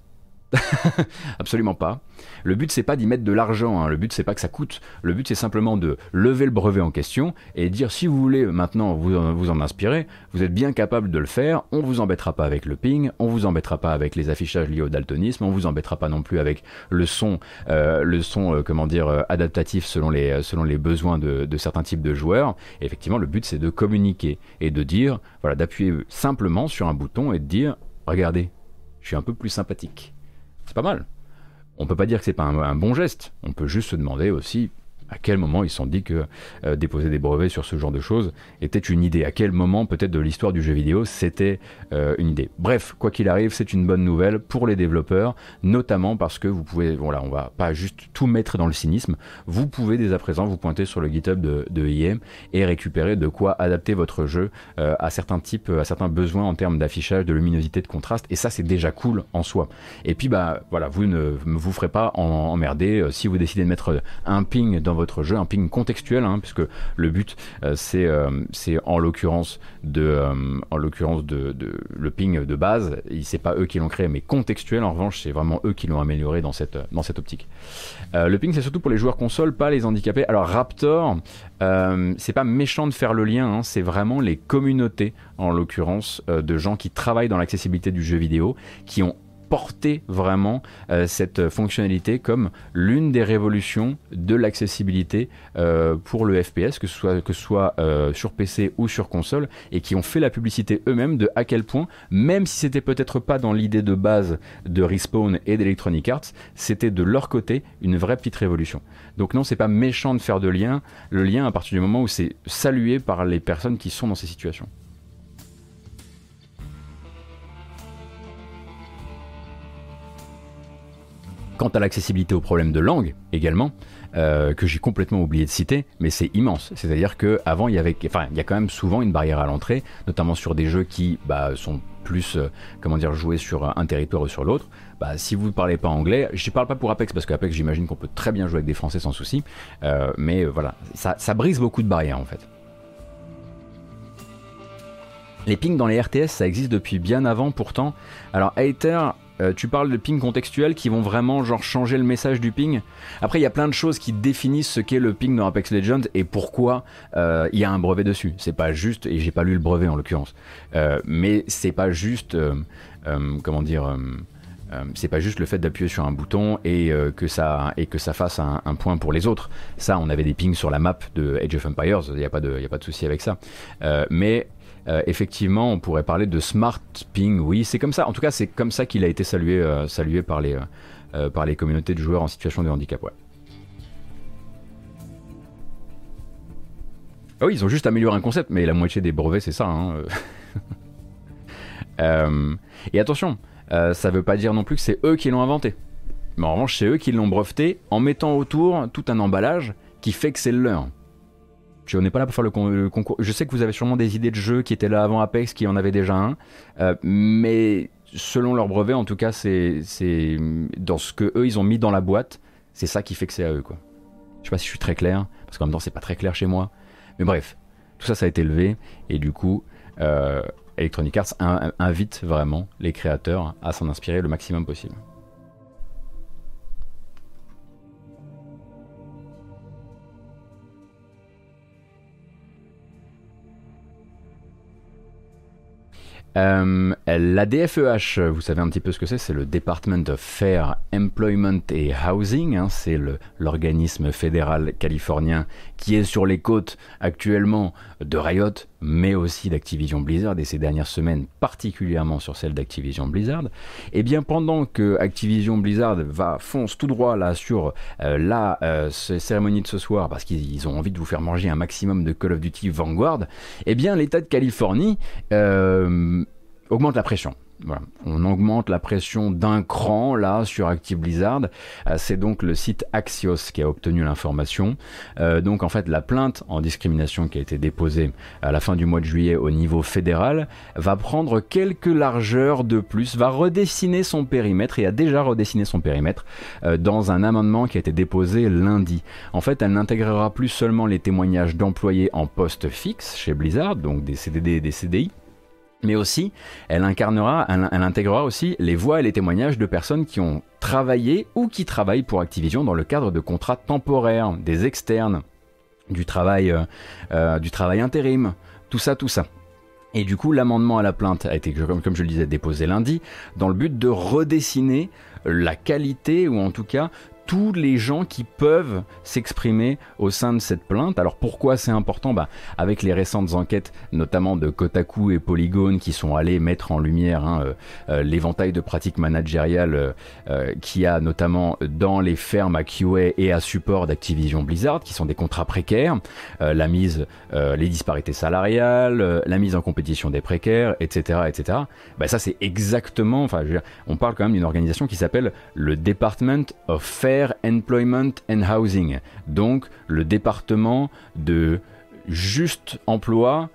Absolument pas. Le but c'est pas d'y mettre de l'argent, hein. le but c'est pas que ça coûte, le but c'est simplement de lever le brevet en question et dire si vous voulez maintenant vous, en inspirer, vous êtes bien capable de le faire, on vous embêtera pas avec le ping, on vous embêtera pas avec les affichages liés au daltonisme, on vous embêtera pas non plus avec le son, euh, le son euh, dire euh, adaptatif selon les, besoins de, certains types de joueurs. Effectivement le but c'est de communiquer et de dire voilà d'appuyer simplement sur un bouton et de dire regardez, je suis un peu plus sympathique. C'est pas mal. On peut pas dire que c'est pas un, bon geste. On peut juste se demander aussi à quel moment ils se sont dit que euh, déposer des brevets sur ce genre de choses était une idée À quel moment peut-être de l'histoire du jeu vidéo c'était euh, une idée Bref, quoi qu'il arrive, c'est une bonne nouvelle pour les développeurs, notamment parce que vous pouvez, voilà, on va pas juste tout mettre dans le cynisme, vous pouvez dès à présent vous pointer sur le GitHub de, de IM et récupérer de quoi adapter votre jeu euh, à certains types, à certains besoins en termes d'affichage, de luminosité, de contraste, et ça c'est déjà cool en soi. Et puis bah voilà, vous ne vous ferez pas emmerder si vous décidez de mettre un ping dans votre jeu, un ping contextuel, hein, puisque le but euh, c'est euh, c'est en l'occurrence de euh, en l'occurrence de, le ping de base, c'est pas eux qui l'ont créé, mais contextuel en revanche c'est vraiment eux qui l'ont amélioré dans cette dans cette optique. Le ping c'est surtout pour les joueurs console, pas les handicapés. Alors Raptor, c'est pas méchant de faire le lien, hein, c'est vraiment les communautés en l'occurrence de gens qui travaillent dans l'accessibilité du jeu vidéo, qui ont porté vraiment euh, cette fonctionnalité comme l'une des révolutions de l'accessibilité euh, pour le FPS, que ce soit, que ce soit euh, sur PC ou sur console, et qui ont fait la publicité eux-mêmes de à quel point, même si c'était peut-être pas dans l'idée de base de Respawn et d'Electronic Arts, c'était de leur côté une vraie petite révolution. Donc non, c'est pas méchant de faire de lien, le lien à partir du moment où c'est salué par les personnes qui sont dans ces situations. Quant à l'accessibilité aux problèmes de langue également, euh, que j'ai complètement oublié de citer, mais c'est immense. C'est-à-dire que avant il y avait, enfin, il y a quand même souvent une barrière à l'entrée, notamment sur des jeux qui bah, sont plus, euh, comment dire, joués sur un territoire ou sur l'autre. Bah, si vous ne parlez pas anglais, je ne parle pas pour Apex parce qu'Apex j'imagine qu'on peut très bien jouer avec des Français sans souci, euh, mais voilà, ça, ça brise beaucoup de barrières en fait. Les pings dans les RTS, ça existe depuis bien avant pourtant. Alors, Hater, euh, tu parles de ping contextuels qui vont vraiment genre changer le message du ping. Après, il y a plein de choses qui définissent ce qu'est le ping dans Apex Legends et pourquoi euh, il y a un brevet dessus. C'est pas juste, et j'ai pas lu le brevet en l'occurrence, euh, mais c'est pas juste, comment dire. c'est pas juste le fait d'appuyer sur un bouton et, que ça, et que ça fasse un, point pour les autres. Ça, on avait des pings sur la map de Age of Empires, il n'y a pas de, a pas de souci avec ça. Mais euh, effectivement, on pourrait parler de smart ping, oui, c'est comme ça. En tout cas, c'est comme ça qu'il a été salué, euh, salué par, les, euh, par les communautés de joueurs en situation de handicap. Ouais. Ah oui, ils ont juste amélioré un concept, mais la moitié des brevets, c'est ça. hein. Et attention, ça veut pas dire non plus que c'est eux qui l'ont inventé. Mais en revanche, c'est eux qui l'ont breveté en mettant autour tout un emballage qui fait que c'est le Je n'ai pas là pour faire le, con- le concours. Je sais que vous avez sûrement des idées de jeux qui étaient là avant Apex, qui en avaient déjà un. Euh, mais selon leur brevet, en tout cas, c'est dans ce que eux ils ont mis dans la boîte, c'est ça qui fait que c'est à eux quoi. Je sais pas si je suis très clair, parce qu'en même temps c'est pas très clair chez moi. Mais bref, tout ça ça a été levé et du coup, euh, Electronic Arts in- invite vraiment les créateurs à s'en inspirer le maximum possible. Euh, la DFEH, vous savez un petit peu ce que c'est, c'est le Department of Fair Employment et Housing, hein, c'est l'organisme fédéral californien qui est sur les côtes actuellement de Riot, mais aussi d'Activision Blizzard, et ces dernières semaines particulièrement sur celle d'Activision Blizzard. Et bien pendant que Activision Blizzard va fonce tout droit là sur euh, la euh, cérémonie de ce soir, parce qu'ils ils ont envie de vous faire manger un maximum de Call of Duty Vanguard, eh bien l'État de Californie euh, augmente la pression. On augmente la pression d'un cran là sur Active Blizzard. Euh, c'est donc le site Axios qui a obtenu l'information. Euh, donc en fait la plainte en discrimination qui a été déposée à la fin du mois de juillet au niveau fédéral va prendre quelques largeurs de plus, va redessiner son périmètre et a déjà redessiné son périmètre euh, dans un amendement qui a été déposé lundi. En fait elle n'intégrera plus seulement les témoignages d'employés en poste fixe chez Blizzard, donc des CDD et des CDI, mais aussi elle incarnera, elle, intégrera aussi les voix et les témoignages de personnes qui ont travaillé ou qui travaillent pour Activision dans le cadre de contrats temporaires, des externes, du travail, euh, euh, du travail intérim, tout ça, tout ça. Et du coup, l'amendement à la plainte a été, comme je le disais, déposé lundi, dans le but de redessiner la qualité, ou en tout cas tous les gens qui peuvent s'exprimer au sein de cette plainte. Alors pourquoi c'est important? Bah, Avec les récentes enquêtes, notamment de Kotaku et Polygon, qui sont allés mettre en lumière hein, euh, euh, l'éventail de pratiques managériales euh, euh, qu'il y a notamment dans les fermes à QA et à support d'Activision Blizzard, qui sont des contrats précaires, la mise, les disparités salariales, la mise en compétition des précaires, etc., etc. Bah, ça c'est exactement, enfin, on parle quand même d'une organisation qui s'appelle le Department of Fair Employment and Housing, donc le département de juste emploi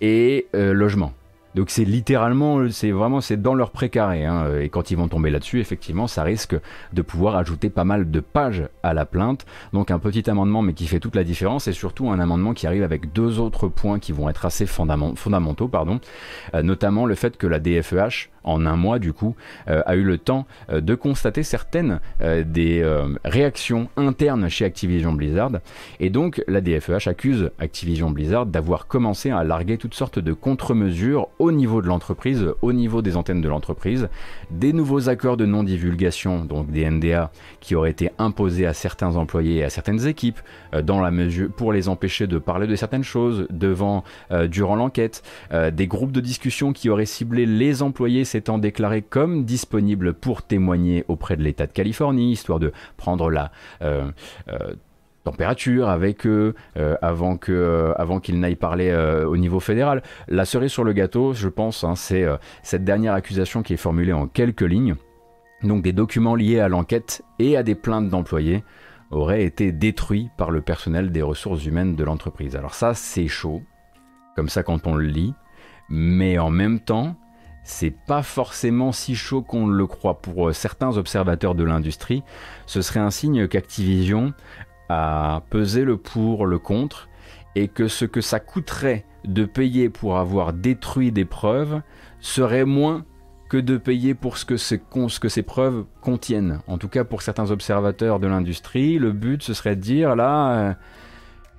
et euh, logement. Donc c'est littéralement, c'est vraiment, c'est dans leur précaré. Hein. Et quand ils vont tomber là-dessus, effectivement, ça risque de pouvoir ajouter pas mal de pages à la plainte. Donc un petit amendement, mais qui fait toute la différence, et surtout un amendement qui arrive avec deux autres points qui vont être assez fondamentaux, pardon, euh, notamment le fait que la DFEH en un mois du coup, euh, a eu le temps euh, de constater certaines euh, des réactions internes chez Activision Blizzard. Et donc la DFEH accuse Activision Blizzard d'avoir commencé à larguer toutes sortes de contre-mesures au niveau de l'entreprise, au niveau des antennes de l'entreprise, des nouveaux accords de non-divulgation, donc des NDA, qui auraient été imposés à certains employés et à certaines équipes, dans la mesure pour les empêcher de parler de certaines choses devant, durant l'enquête, des groupes de discussion qui auraient ciblé les employés s'étant déclaré comme disponible pour témoigner auprès de l'État de Californie, histoire de prendre la euh, euh, température avec eux euh, avant que avant qu'ils n'aillent parler au niveau fédéral. La cerise sur le gâteau, je pense, hein, c'est cette dernière accusation qui est formulée en quelques lignes. Donc des documents liés à l'enquête et à des plaintes d'employés auraient été détruits par le personnel des ressources humaines de l'entreprise. Alors ça, c'est chaud, comme ça quand on le lit, mais en même temps, c'est pas forcément si chaud qu'on le croit pour euh, certains observateurs de l'industrie. Ce serait un signe qu'Activision a pesé le pour, le contre, et que ce que ça coûterait de payer pour avoir détruit des preuves serait moins que de payer pour ce que, ce que ces preuves contiennent. En tout cas, pour certains observateurs de l'industrie, le but ce serait de dire là.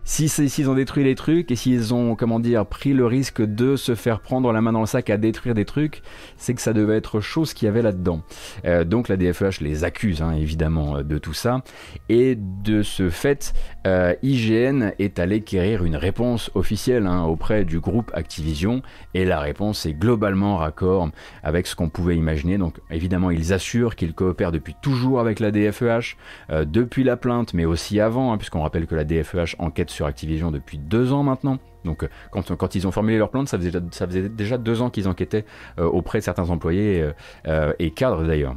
Si s'ils ont détruit les trucs et s'ils ont, comment dire, pris le risque de se faire prendre la main dans le sac à détruire des trucs, c'est que ça devait être chose qu'il y avait là-dedans. Euh, donc la DFEH les accuse, hein, évidemment, euh, de tout ça. Et de ce fait, euh, IGN est allé quérir une réponse officielle hein, auprès du groupe Activision. Et la réponse est globalement raccord avec ce qu'on pouvait imaginer. Donc évidemment, ils assurent qu'ils coopèrent depuis toujours avec la DFEH, depuis la plainte, mais aussi avant, hein, puisqu'on rappelle que la DFEH enquête sur Activision depuis deux ans maintenant. Donc euh, quand, quand ils ont formulé leur plainte, ça faisait, déjà deux ans qu'ils enquêtaient euh, auprès de certains employés euh, et cadres d'ailleurs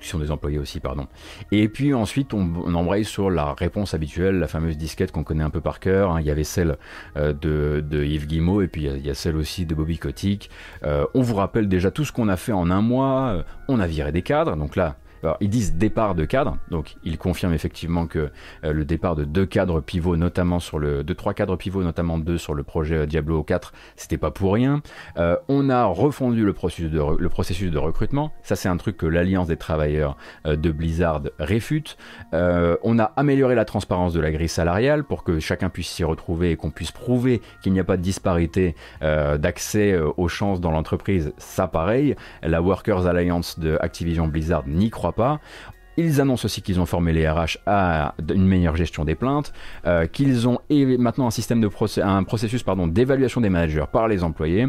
qui sont des employés aussi, pardon. Et puis ensuite, on, embraye sur la réponse habituelle, la fameuse disquette qu'on connaît un peu par cœur. Hein. Il y avait celle de, Yves Guimau et puis il y, a, celle aussi de Bobby Kotick. on vous rappelle déjà tout ce qu'on a fait en un mois. on a viré des cadres, donc là, ils disent départ de cadre, donc ils confirment effectivement que euh, le départ de deux cadres pivots, notamment sur le, trois cadres pivots, notamment deux sur le projet euh, Diablo 4, c'était pas pour rien. Euh, on a refondu le processus de, le processus de recrutement. Ça, c'est un truc que l'Alliance des travailleurs de Blizzard réfute. on a amélioré la transparence de la grille salariale pour que chacun puisse s'y retrouver et qu'on puisse prouver qu'il n'y a pas de disparité d'accès aux chances dans l'entreprise. Ça, pareil. La Workers Alliance de Activision Blizzard n'y croit Ils annoncent aussi qu'ils ont formé les RH à une meilleure gestion des plaintes, euh, qu'ils ont maintenant un système processus d'évaluation des managers par les employés,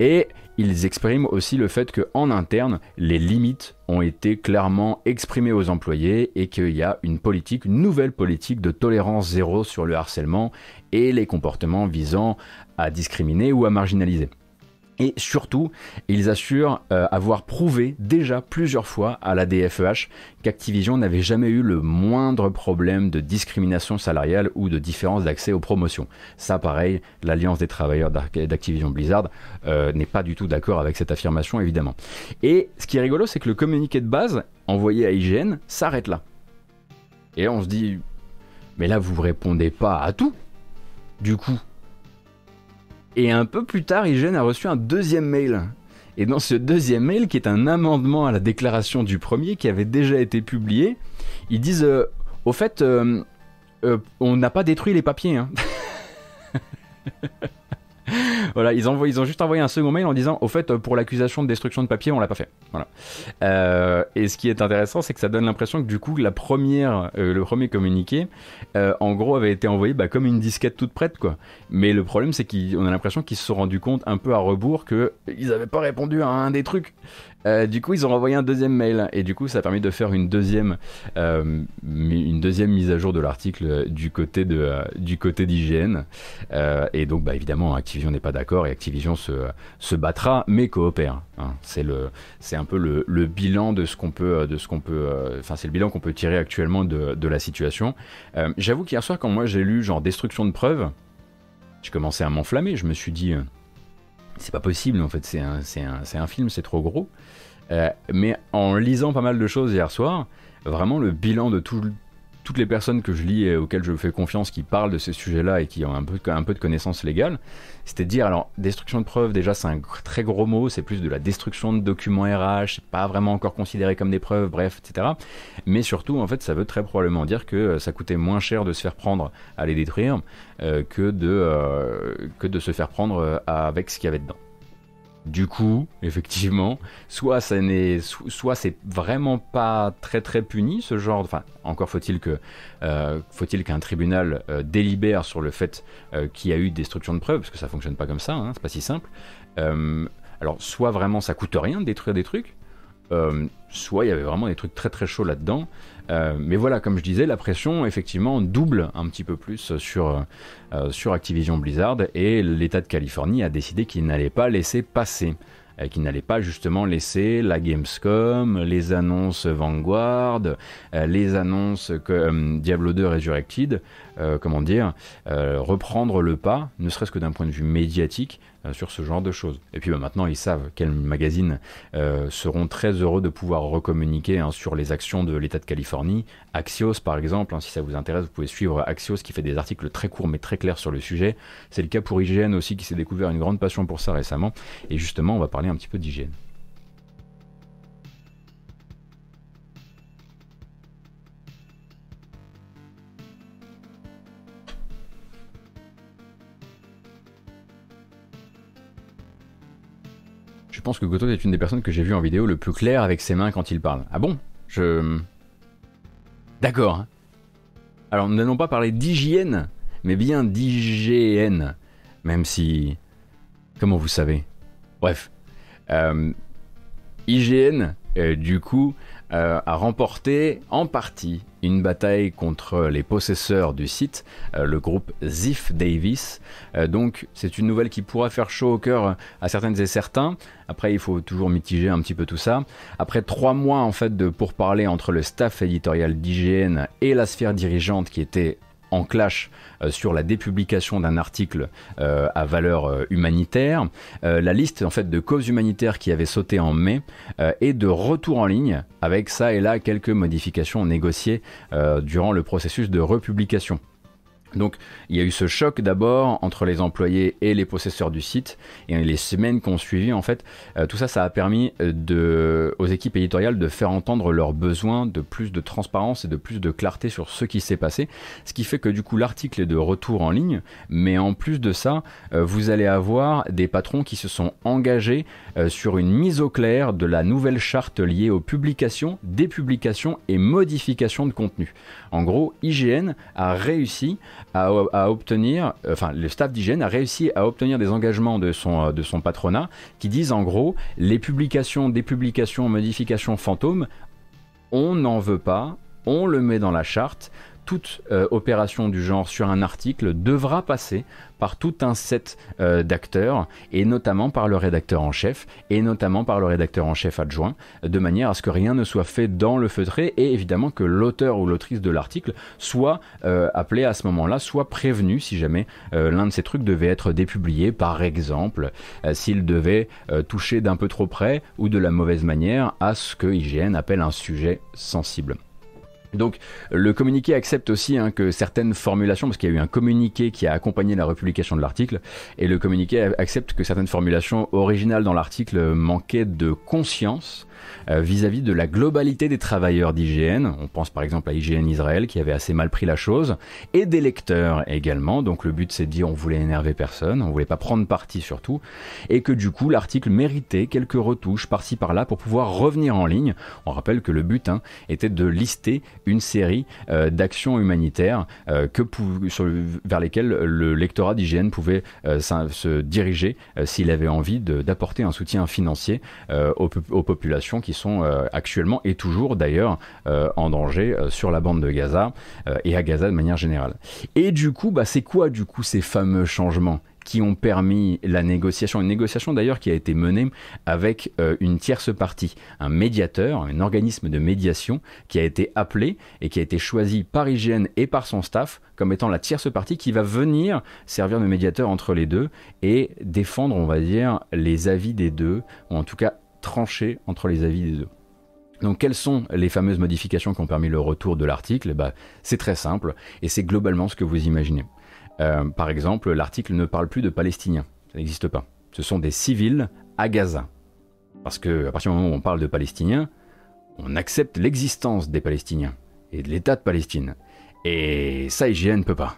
et ils expriment aussi le fait que en interne les limites ont été clairement exprimées aux employés et qu'il y a une politique, une nouvelle politique de tolérance zéro sur le harcèlement et les comportements visant à discriminer ou à marginaliser. Et surtout, ils assurent euh, avoir prouvé déjà plusieurs fois à la DFEH qu'Activision n'avait jamais eu le moindre problème de discrimination salariale ou de différence d'accès aux promotions. Ça, pareil, l'Alliance des travailleurs d'Activision Blizzard euh, n'est pas du tout d'accord avec cette affirmation, évidemment. Et ce qui est rigolo, c'est que le communiqué de base envoyé à IGN s'arrête là. Et on se dit, mais là, vous répondez pas à tout. Du coup, et un peu plus tard, IGN a reçu un deuxième mail. Et dans ce deuxième mail, qui est un amendement à la déclaration du premier, qui avait déjà été publié, ils disent euh, Au fait, euh, euh, on n'a pas détruit les papiers. Hein. voilà, ils, ont, ils ont juste envoyé un second mail en disant au fait pour l'accusation de destruction de papier on l'a pas fait. Voilà. Euh, et ce qui est intéressant c'est que ça donne l'impression que du coup la première, euh, le premier communiqué euh, en gros avait été envoyé bah, comme une disquette toute prête quoi. Mais le problème c'est qu'on a l'impression qu'ils se sont rendus compte un peu à rebours que ils avaient pas répondu à un des trucs. Euh, du coup, ils ont renvoyé un deuxième mail et du coup, ça a permis de faire une deuxième, euh, mise à jour de l'article du côté de, euh, du côté d'IGN. et donc, bah, évidemment, Activision n'est pas d'accord et Activision se, battra, mais coopère. Hein. C'est un peu le, bilan de ce qu'on peut, de enfin, c'est le bilan qu'on peut tirer actuellement de, de la situation. J'avoue qu'hier soir, quand moi j'ai lu genre destruction de preuves, j'ai commencé à m'enflammer. Je me suis dit c'est pas possible en fait, c'est un, film, c'est trop gros. Euh, mais en lisant pas mal de choses hier soir, vraiment le bilan de tout, toutes les personnes que je lis et auxquelles je fais confiance qui parlent de ces sujets-là et qui ont un peu, de connaissances légales, c'était de dire, alors, destruction de preuves, déjà, c'est un très gros mot, c'est plus de la destruction de documents RH, pas vraiment encore considéré comme des preuves, bref, etc. Mais surtout, en fait, ça veut très probablement dire que euh, ça coûtait moins cher de se faire prendre à les détruire euh, que, de, que de se faire prendre avec ce qu'il y avait dedans. Du coup, effectivement, soit ça n'est, soit c'est vraiment pas très très puni ce genre. Enfin, encore faut-il que euh, faut-il qu'un tribunal euh, délibère sur le fait euh, qu'il y a eu destruction de preuves, parce que ça fonctionne pas comme ça, hein, c'est pas si simple. alors, soit vraiment ça coûte rien de détruire des trucs, soit il y avait vraiment des trucs très très chauds là-dedans. Euh, mais voilà, comme je disais, la pression effectivement double un petit peu plus sur, euh, Activision Blizzard et l'État de Californie a décidé qu'il n'allait pas laisser passer euh, qu'il n'allait pas justement laisser la Gamescom, les annonces Vanguard, les annonces que Diablo 2 Resurrected, comment dire, reprendre le pas, ne serait-ce que d'un point de vue médiatique, sur ce genre de choses. Et puis bah, maintenant, ils savent quels magazines euh, seront très heureux de pouvoir recommuniquer hein, sur les actions de l'État de Californie. Axios, par exemple, hein, si ça vous intéresse, vous pouvez suivre Axios qui fait des articles très courts mais très clairs sur le sujet. C'est le cas pour IGN aussi qui s'est découvert une grande passion pour ça récemment. Et justement, on va parler un petit peu d'IGN. Pense que Goto est une des personnes que j'ai vues en vidéo le plus clair avec ses mains quand il parle. Ah bon? Je. D'accord. Hein. Alors, nous n'allons pas parler d'hygiène, mais bien d'IGN. Même si. Comment vous savez? Bref. Euh, IGN, euh, du coup, euh, a remporté en partie une bataille contre les possesseurs du site, euh, le groupe Ziff Davis. Euh, donc c'est une nouvelle qui pourra faire chaud au cœur à certaines et certains. Après il faut toujours mitiger un petit peu tout ça. Après trois mois en fait de pourparlers entre le staff éditorial d'IGN et la sphère dirigeante qui était en clash euh, sur la dépublication d'un article euh, à valeur euh, humanitaire. la liste en fait de causes humanitaires qui avait sauté en mai est de retour en ligne avec ça et là quelques modifications négociées durant le processus de republication. Donc il y a eu ce choc d'abord entre les employés et les possesseurs du site. Et les semaines qui ont suivi en fait euh, tout ça ça a permis euh, aux équipes éditoriales de faire entendre leurs besoins de plus de transparence et de plus de clarté sur ce qui s'est passé. Ce qui fait que du coup l'article est de retour en ligne. Mais en plus de ça euh, vous allez avoir des patrons qui se sont engagés sur une mise au clair de la nouvelle charte liée aux publications, dépublications et modifications de contenu. En gros, IGN a réussi à, obtenir, enfin le staff d'hygiène a réussi à obtenir des engagements de son, de son patronat qui disent en gros les publications, des publications, modifications fantômes, on n'en veut pas, on le met dans la charte, toute euh, opération du genre sur un article devra passer par tout un set euh, d'acteurs, et notamment par le rédacteur en chef, et notamment par le rédacteur en chef adjoint, de manière à ce que rien ne soit fait dans le feutré, et évidemment que l'auteur ou l'autrice de l'article soit euh, appelé à ce moment-là, soit prévenu si jamais l'un de ces trucs devait être dépublié, par exemple, s'il devait toucher d'un peu trop près ou de la mauvaise manière à ce que IGN appelle un sujet sensible. Donc le communiqué accepte aussi hein, que certaines formulations, parce qu'il y a eu un communiqué qui a accompagné la republication de l'article, et le communiqué accepte que certaines formulations originales dans l'article manquaient de conscience euh, vis-à-vis de la globalité des travailleurs d'IGN. On pense par exemple à IGN Israël qui avait assez mal pris la chose, et des lecteurs également. Donc le but c'est de dire on voulait énerver personne, on voulait pas prendre parti surtout, et que du coup l'article méritait quelques retouches par-ci par-là pour pouvoir revenir en ligne. On rappelle que le but hein, était de lister une série euh, d'actions humanitaires euh, vers lesquelles le lectorat d'IGN pouvait se diriger s'il avait envie d'apporter un soutien financier aux, aux populations qui sont euh, actuellement et toujours d'ailleurs euh, en danger euh, sur la bande de Gaza et à Gaza de manière générale. Et du coup, bah, c'est quoi du coup ces fameux changements qui ont permis la négociation, une négociation d'ailleurs qui a été menée avec une tierce partie, un médiateur, un organisme de médiation qui a été appelé et qui a été choisi par IGN et par son staff comme étant la tierce partie qui va venir servir de médiateur entre les deux et défendre, on va dire, les avis des deux, ou en tout cas trancher entre les avis des deux. Donc quelles sont les fameuses modifications qui ont permis le retour de l'article? Bah, C'est très simple et c'est globalement ce que vous imaginez. Euh, par exemple, l'article ne parle plus de Palestiniens, ça n'existe pas. Ce sont des civils à Gaza. Parce que à partir du moment où on parle de Palestiniens, on accepte l'existence des Palestiniens et de l'État de Palestine. Et ça, IGN ne peut pas.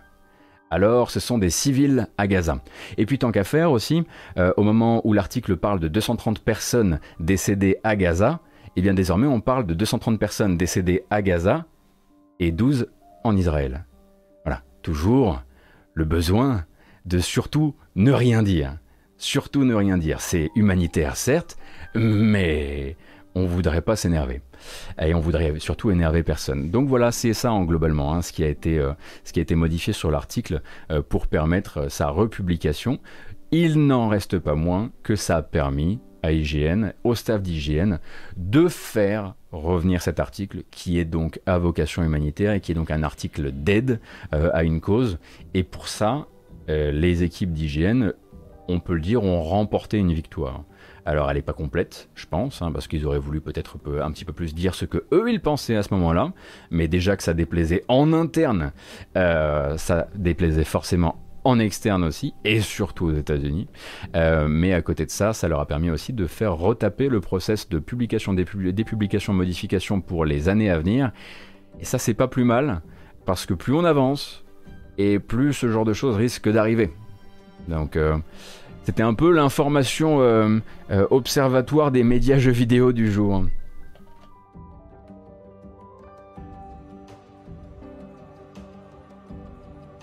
Alors, ce sont des civils à Gaza. Et puis, tant qu'à faire aussi, euh, au moment où l'article parle de 230 personnes décédées à Gaza, et eh bien désormais on parle de 230 personnes décédées à Gaza et 12 en Israël. Voilà, toujours le besoin de surtout ne rien dire. Surtout ne rien dire. C'est humanitaire, certes, mais on voudrait pas s'énerver. Et on voudrait surtout énerver personne. Donc voilà, c'est ça en globalement, hein, ce, qui a été, euh, ce qui a été modifié sur l'article euh, pour permettre euh, sa republication. Il n'en reste pas moins que ça a permis à IGN, au staff d'IGN, de faire revenir cet article qui est donc à vocation humanitaire et qui est donc un article d'aide à une cause. Et pour ça, les équipes d'IGN, on peut le dire, ont remporté une victoire. Alors elle n'est pas complète, je pense, hein, parce qu'ils auraient voulu peut-être un petit peu plus dire ce que eux ils pensaient à ce moment-là, mais déjà que ça déplaisait en interne, euh, ça déplaisait forcément en externe aussi, et surtout aux États-Unis. Euh, mais à côté de ça, ça leur a permis aussi de faire retaper le process de publication, dépublication, modification pour les années à venir. Et ça, c'est pas plus mal, parce que plus on avance, et plus ce genre de choses risque d'arriver. Donc, euh, c'était un peu l'information euh, observatoire des médias jeux vidéo du jour.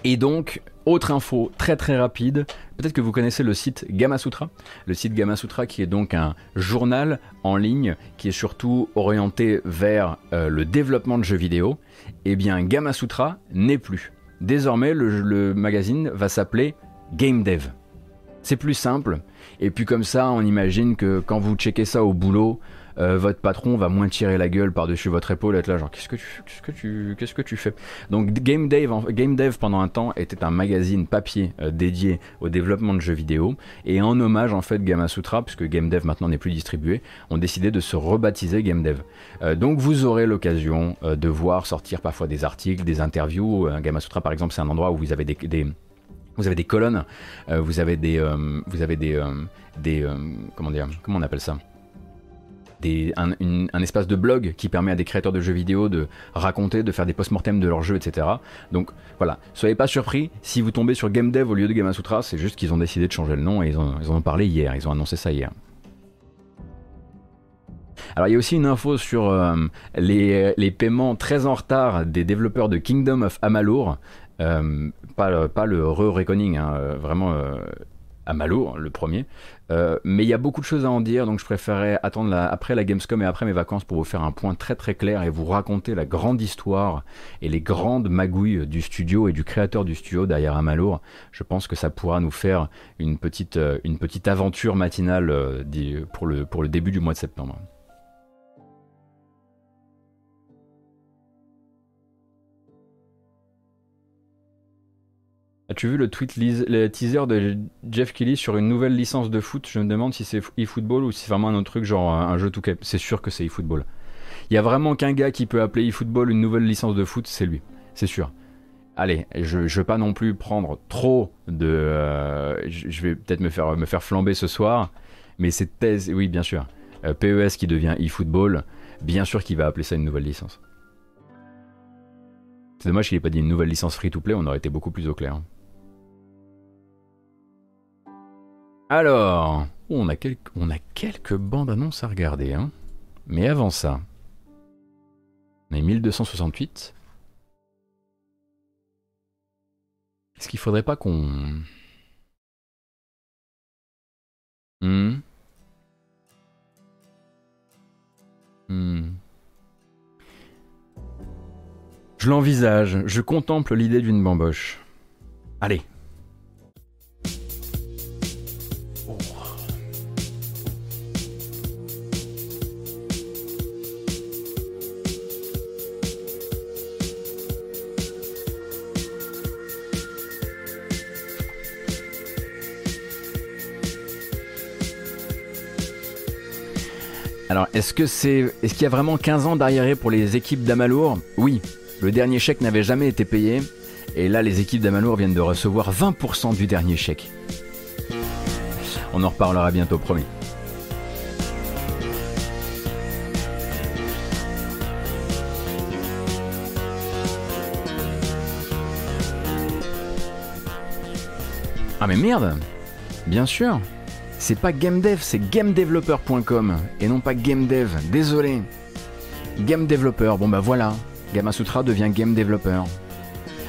Et donc, autre info très très rapide, peut-être que vous connaissez le site Gamasutra. Le site Gamasutra qui est donc un journal en ligne qui est surtout orienté vers euh, le développement de jeux vidéo. Eh bien Gamasutra n'est plus. Désormais le, le magazine va s'appeler Game Dev. C'est plus simple. Et puis comme ça, on imagine que quand vous checkez ça au boulot, euh, votre patron va moins tirer la gueule par-dessus votre épaule, être là genre qu'est-ce que tu qu'est-ce que tu fais? Donc Game Dev, Game Dev pendant un temps était un magazine papier euh, dédié au développement de jeux vidéo et en hommage en fait Gamasutra puisque Game Dev maintenant n'est plus distribué, ont décidé de se rebaptiser Game Dev. Euh, donc vous aurez l'occasion de voir sortir parfois des articles, des interviews. Gamasutra par exemple, c'est un endroit où vous avez des vous avez des colonnes, vous avez des, vous avez des, des comment dire, comment on appelle ça? Un, espace de blog qui permet à des créateurs de jeux vidéo de raconter, de faire des post-mortem de leurs jeux, etc. Donc voilà, soyez pas surpris si vous tombez sur Game Dev au lieu de Gamasutra, c'est juste qu'ils ont décidé de changer le nom et ils, en ont parlé hier, ils ont annoncé ça hier. Alors il y a aussi une info sur euh, les, paiements très en retard des développeurs de Kingdom of Amalur. Euh, pas, le, pas le re-reckoning, hein, euh, vraiment Amalur, le premier. Euh, mais il y a beaucoup de choses à en dire, donc je préférais attendre après la Gamescom et après mes vacances pour vous faire un point très très clair et vous raconter la grande histoire et les grandes magouilles du studio et du créateur du studio derrière Amalur. Je pense que ça pourra nous faire une petite, euh, une petite aventure matinale euh, pour le, pour le début du mois de septembre. As-tu vu le tweet, le teaser de Jeff Kelly sur une nouvelle licence de foot? Je me demande si c'est eFootball ou si c'est vraiment un autre truc, genre un jeu tout cap. C'est sûr que c'est eFootball. Il y a vraiment qu'un gars qui peut appeler eFootball une nouvelle licence de foot, c'est lui. C'est sûr. Allez, je ne veux pas non plus prendre trop de. Euh, je vais peut-être me faire, me faire flamber ce soir, mais c'est thèse. Oui, bien sûr. Euh, PES qui devient eFootball, bien sûr qu'il va appeler ça une nouvelle licence. C'est dommage qu'il n'ait pas dit une nouvelle licence free-to-play, on aurait été beaucoup plus au clair. Alors, on a, quelques, bandes annonces à regarder. Hein. Mais avant ça, on est 1268. Est-ce qu'il faudrait pas qu'on... Hmm? Hmm. Je l'envisage, je contemple l'idée d'une bamboche. Allez, Alors, est-ce que c'est, est-ce qu'il y a vraiment 15 ans d'arriéré pour les équipes d'Amalour Oui. Le dernier chèque n'avait jamais été payé, et là, les équipes d'Amalour viennent de recevoir 20% du dernier chèque. On en reparlera bientôt, promis. Ah mais merde Bien sûr C'est pas GameDev, c'est GameDeveloper.com et non pas GameDev, désolé Game Developer, bon bah voilà, Gamasutra devient Game Developer.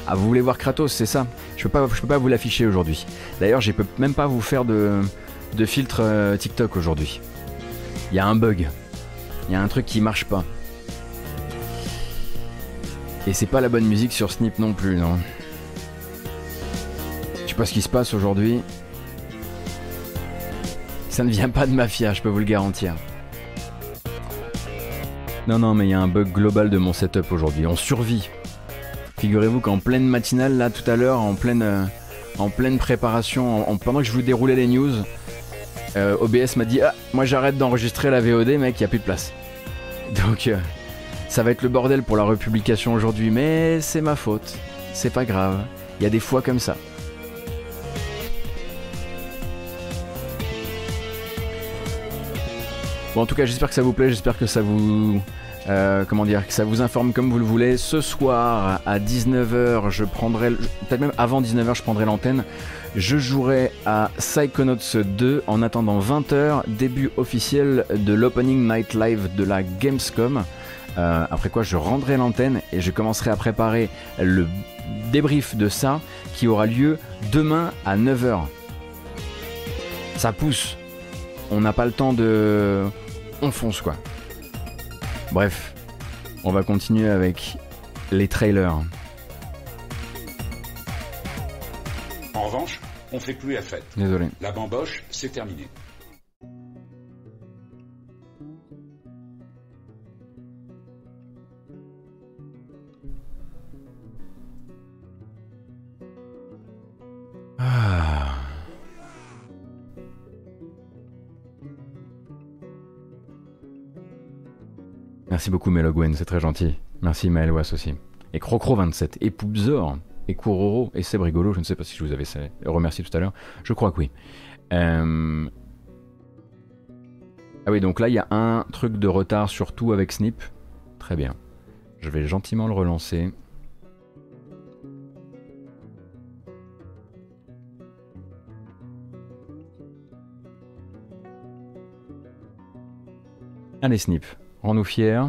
Ah vous voulez voir Kratos, c'est ça je peux, pas, je peux pas vous l'afficher aujourd'hui. D'ailleurs, je peux même pas vous faire de, de filtre euh, TikTok aujourd'hui. Il y a un bug. Il y a un truc qui marche pas. Et c'est pas la bonne musique sur Snip non plus, non. Je sais pas ce qui se passe aujourd'hui. Ça ne vient pas de Mafia, je peux vous le garantir. Non, non, mais il y a un bug global de mon setup aujourd'hui. On survit. Figurez-vous qu'en pleine matinale, là, tout à l'heure, en pleine, euh, en pleine préparation, en, pendant que je vous déroulais les news, euh, OBS m'a dit Ah, moi j'arrête d'enregistrer la VOD, mec, il a plus de place. Donc, euh, ça va être le bordel pour la republication aujourd'hui, mais c'est ma faute. C'est pas grave. Il y a des fois comme ça. Bon, en tout cas, j'espère que ça vous plaît, j'espère que ça vous. euh, comment dire, que ça vous informe comme vous le voulez. Ce soir à 19h, je prendrai, peut-être même avant 19h, je prendrai l'antenne. Je jouerai à Psychonauts 2 en attendant 20h, début officiel de l'Opening Night Live de la Gamescom. Euh, après quoi, je rendrai l'antenne et je commencerai à préparer le débrief de ça qui aura lieu demain à 9h. Ça pousse. On n'a pas le temps de. On fonce quoi. Bref, on va continuer avec les trailers. En revanche, on fait plus la fête. Désolé. La bamboche, c'est terminé. Ah. Merci beaucoup Melogwen, c'est très gentil. Merci Maëlwas aussi. Et Crocro27, et Poupzor, et Kuroro, et Seb Rigolo, je ne sais pas si je vous avais remercié tout à l'heure. Je crois que oui. Euh, Ah oui, donc là il y a un truc de retard surtout avec Snip. Très bien. Je vais gentiment le relancer. Allez Snip, rends-nous fiers.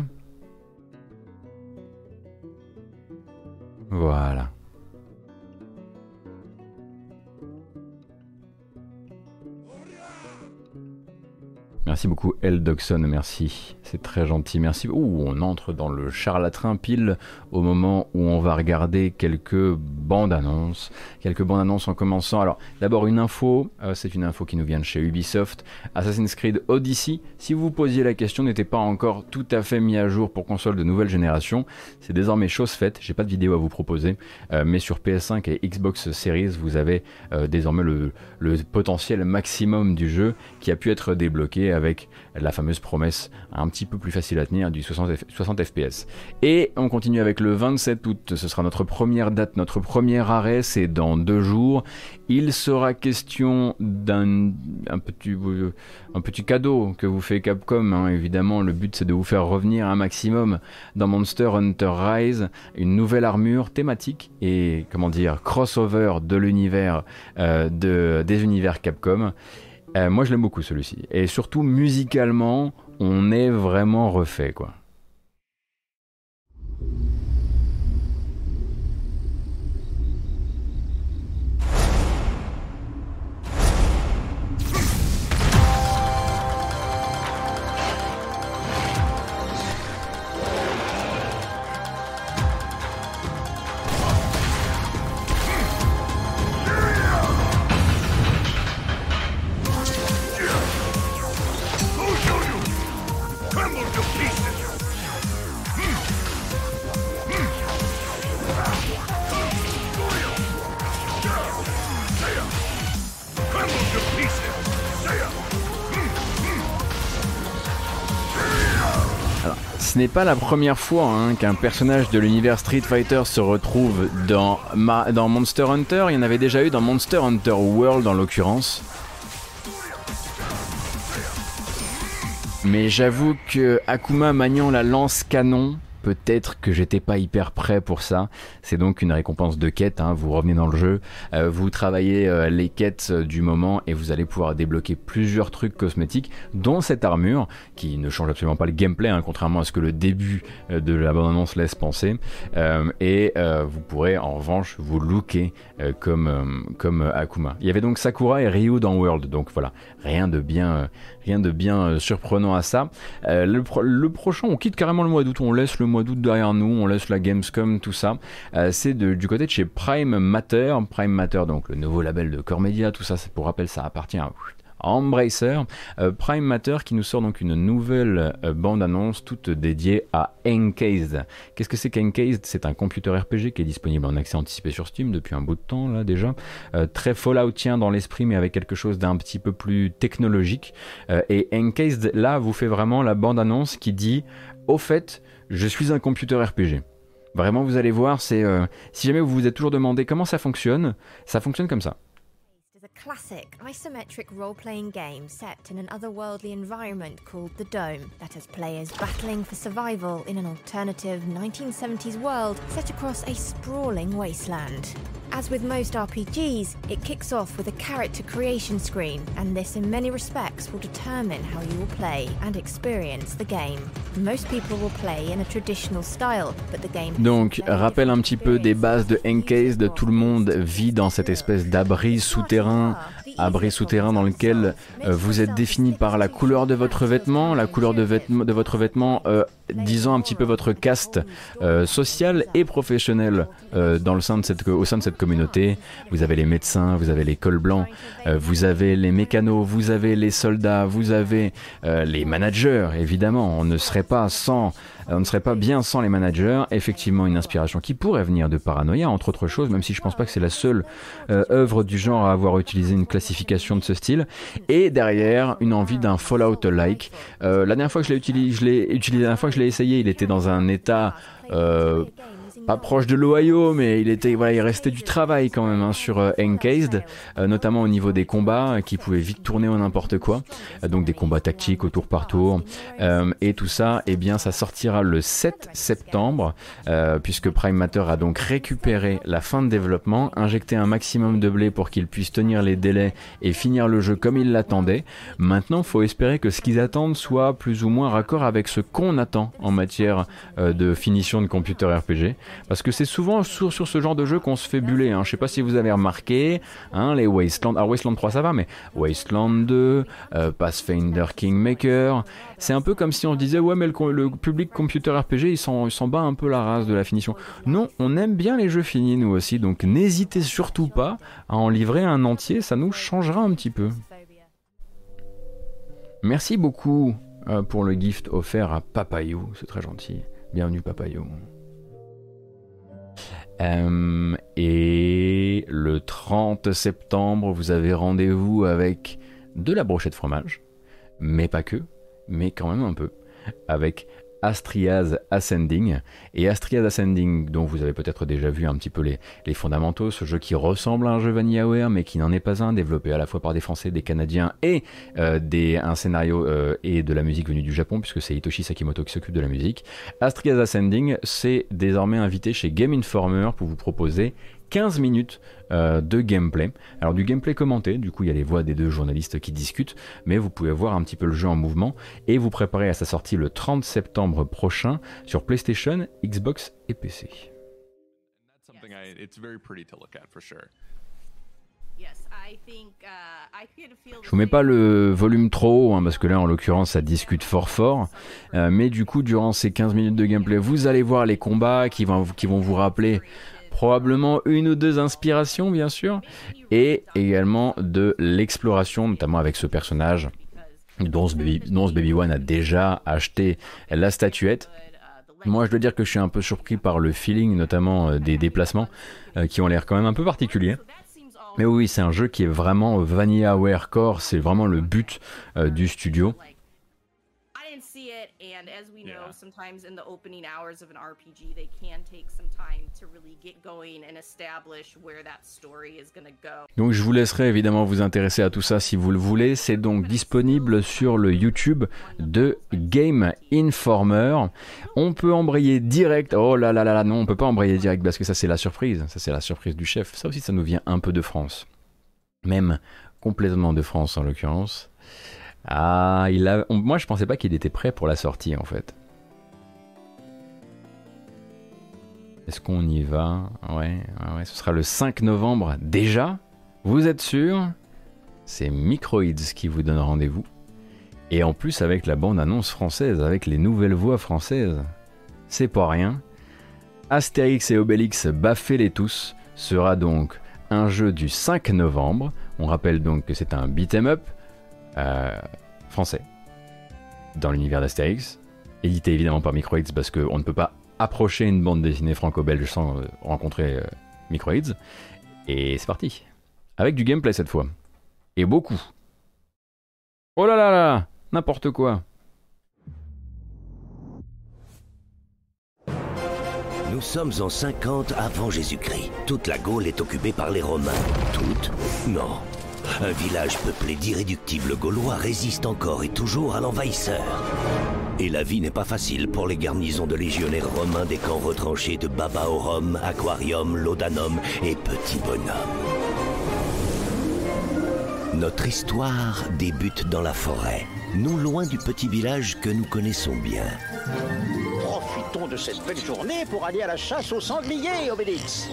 Voilà. Merci beaucoup, El Dogson, merci. C'est très gentil, merci. Ouh, on entre dans le charlatrin pile au moment où on va regarder quelques bandes annonces. Quelques bandes annonces en commençant. Alors, d'abord une info, euh, c'est une info qui nous vient de chez Ubisoft. Assassin's Creed Odyssey, si vous vous posiez la question, n'était pas encore tout à fait mis à jour pour console de nouvelle génération. C'est désormais chose faite, j'ai pas de vidéo à vous proposer, euh, mais sur PS5 et Xbox Series, vous avez euh, désormais le, le potentiel maximum du jeu qui a pu être débloqué avec la fameuse promesse un petit peu plus facile à tenir du 60, F- 60 FPS. Et on continue avec le 27 août, ce sera notre première date, notre premier arrêt, c'est dans deux jours. Il sera question d'un un petit, euh, un petit cadeau que vous fait Capcom, hein. évidemment le but c'est de vous faire revenir un maximum dans Monster Hunter Rise, une nouvelle armure thématique et comment dire crossover de l'univers euh, de, des univers Capcom. Euh, moi je l'aime beaucoup celui-ci. Et surtout musicalement, on est vraiment refait quoi. Ce n'est pas la première fois hein, qu'un personnage de l'univers Street Fighter se retrouve dans, dans Monster Hunter. Il y en avait déjà eu dans Monster Hunter World en l'occurrence. Mais j'avoue que Akuma maniant la lance canon, peut-être que j'étais pas hyper prêt pour ça. C'est donc une récompense de quête. Hein. Vous revenez dans le jeu, euh, vous travaillez euh, les quêtes euh, du moment et vous allez pouvoir débloquer plusieurs trucs cosmétiques, dont cette armure qui ne change absolument pas le gameplay, hein, contrairement à ce que le début de la bande-annonce laisse penser. et vous pourrez en revanche vous looker comme, Akuma. Il y avait donc Sakura et Ryu dans World, donc voilà, rien de bien, rien de bien surprenant à ça. Le, le, prochain, on quitte carrément le mois d'août, on laisse le mois d'août derrière nous, on laisse la Gamescom, tout ça. Euh, c'est du côté de chez Prime Matter. Prime Matter, donc le nouveau label de Core Media, tout ça, pour rappel, ça appartient à Embracer, euh, Prime Matter qui nous sort donc une nouvelle euh, bande-annonce toute dédiée à Encased. Qu'est-ce que c'est qu'Encased? C'est un computer RPG qui est disponible en accès anticipé sur Steam depuis un bout de temps là déjà. très Falloutien dans l'esprit mais avec quelque chose d'un petit peu plus technologique. et Encased là vous fait vraiment la bande-annonce qui dit au fait je suis un computer RPG. Vraiment, vous allez voir, c'est euh, si jamais vous vous êtes toujours demandé comment ça fonctionne, ça fonctionne comme ça. classic isometric role playing game set in an otherworldly environment called the Dome that has players battling for survival in an alternative 1970s world set across a sprawling wasteland. As with most RPGs, it kicks off with a character creation screen, and this in many respects will determine how you will play and experience the game. Most people will play in a traditional style, but the game Donc, rappel un petit peu des bases de Encased, tout le monde vit dans cette espèce d'abri souterrain abri souterrain dans lequel euh, vous êtes défini par la couleur de votre vêtement, la couleur de, votre vêtement euh, disant un petit peu votre caste euh, social et professionnel dans le sein de cette, au sein de cette communauté. Vous avez les médecins, vous avez les cols blancs, vous avez les mécanos, vous avez les soldats, vous avez les managers, évidemment. On ne serait pas sans on ne serait pas bien sans les managers. Effectivement, une inspiration qui pourrait venir de Paranoia, entre autres choses, même si je pense pas que c'est la seule euh, œuvre du genre à avoir utilisé une classification de ce style. Et derrière, une envie d'un Fallout-like. Euh, la dernière fois que je l'ai utilisé, je l'ai utilisé, la dernière fois que je l'ai essayé, il était dans un état pas proche de l'Ohio, mais il était, voilà, il restait du travail quand même hein, sur euh, Encased, euh, notamment au niveau des combats euh, qui pouvaient vite tourner au n'importe quoi, donc des combats tactiques au tour par tour, et tout ça, eh bien, ça sortira le 7 septembre, puisque Prime Matter a donc récupéré la fin de développement, injecté un maximum de blé pour qu'il puisse tenir les délais et finir le jeu comme il l'attendait. Maintenant, faut espérer que ce qu'ils attendent soit plus ou moins raccord avec ce qu'on attend en matière de finition de computer RPG. Parce que c'est souvent sur, ce genre de jeu qu'on se fait buller. Hein. Je sais pas si vous avez remarqué, hein, les Wasteland. Alors Wasteland 3 ça va, mais Wasteland 2, euh, Pathfinder Kingmaker. C'est un peu comme si on se disait ouais mais le, public computer RPG il s'en, bat un peu la race de la finition. Non, on aime bien les jeux finis nous aussi, donc n'hésitez surtout pas à en livrer un entier, ça nous changera un petit peu. Merci beaucoup euh, pour le gift offert à Papayou, c'est très gentil. Bienvenue Papayou. Euh, et le 30 septembre, vous avez rendez-vous avec de la brochette fromage, mais pas que, mais quand même un peu, avec Astrias Ascending. Et Astrias Ascending, dont vous avez peut-être déjà vu un petit peu les, fondamentaux, ce jeu qui ressemble à un jeu VanillaWare, mais qui n'en est pas un, développé à la fois par des Français, des Canadiens et euh, des, un scénario euh, et de la musique venue du Japon, puisque c'est Hitoshi Sakimoto qui s'occupe de la musique. Astrias Ascending, c'est désormais invité chez Game Informer pour vous proposer 15 minutes euh, de gameplay. Alors du gameplay commenté, du coup il y a les voix des deux journalistes qui discutent, mais vous pouvez voir un petit peu le jeu en mouvement et vous préparer à sa sortie le 30 septembre prochain sur PlayStation, Xbox et PC. Je vous mets pas le volume trop haut, hein, parce que là en l'occurrence ça discute fort fort, euh, mais du coup durant ces 15 minutes de gameplay vous allez voir les combats qui vont, qui vont vous rappeler probablement une ou deux inspirations bien sûr, et également de l'exploration, notamment avec ce personnage dont ce Baby, Baby One a déjà acheté la statuette. Moi, je dois dire que je suis un peu surpris par le feeling, notamment euh, des déplacements, euh, qui ont l'air quand même un peu particuliers. Mais oui, c'est un jeu qui est vraiment vanilla core, c'est vraiment le but euh, du studio. As we know, Yeah. sometimes in the opening hours of an RPG, they can take some time to really get going and establish where that story is going to go. Donc je vous laisserai évidemment vous intéresser à tout ça si vous le voulez. C'est donc disponible sur le YouTube de Game Informer. On peut embrayer direct. Oh là là là là, non, on peut pas embrayer direct parce que ça c'est la surprise. Ça c'est la surprise du chef. Ça aussi, ça nous vient un peu de France. Même complètement de France en l'occurrence. Ah, il a... moi je pensais pas qu'il était prêt pour la sortie en fait. Est-ce qu'on y va? Ouais, ouais, ce sera le 5 novembre déjà? Vous êtes sûr? C'est Microids qui vous donne rendez-vous. Et en plus avec la bande-annonce française, avec les nouvelles voix françaises. C'est pas rien. Astérix et Obélix Baffez-les tous sera donc un jeu du 5 novembre. On rappelle donc que c'est un beat'em up français dans l'univers d'Astérix, édité évidemment par Microids parce qu'on ne peut pas approcher une bande dessinée franco-belge sans euh, rencontrer euh, Microids. Et c'est parti. Avec du gameplay cette fois. Et beaucoup. Oh là là là N'importe quoi. Nous sommes en 50 avant Jésus-Christ. Toute la Gaule est occupée par les Romains. Toute Non. Un village peuplé d'irréductibles Gaulois résiste encore et toujours à l'envahisseur. Et la vie n'est pas facile pour les garnisons de légionnaires romains des camps retranchés de Babaorum, Aquarium, Laudanum et Petit Bonhomme. Notre histoire débute dans la forêt, non loin du petit village que nous connaissons bien. Profitons de cette belle journée pour aller à la chasse aux sangliers, Obélix.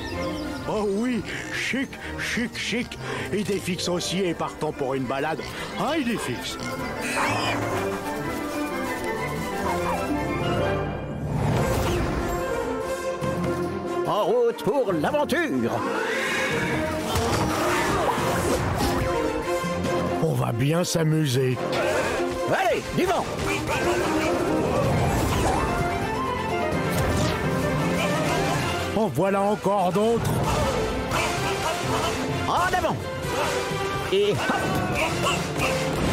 Oh oui, chic, chic, chic. Idéfix aussi est partant pour une balade. Ah, Idéfix. En route pour l'aventure. On va bien s'amuser. Allez, du vent. En voilà encore d'autres. En avant. Et hop.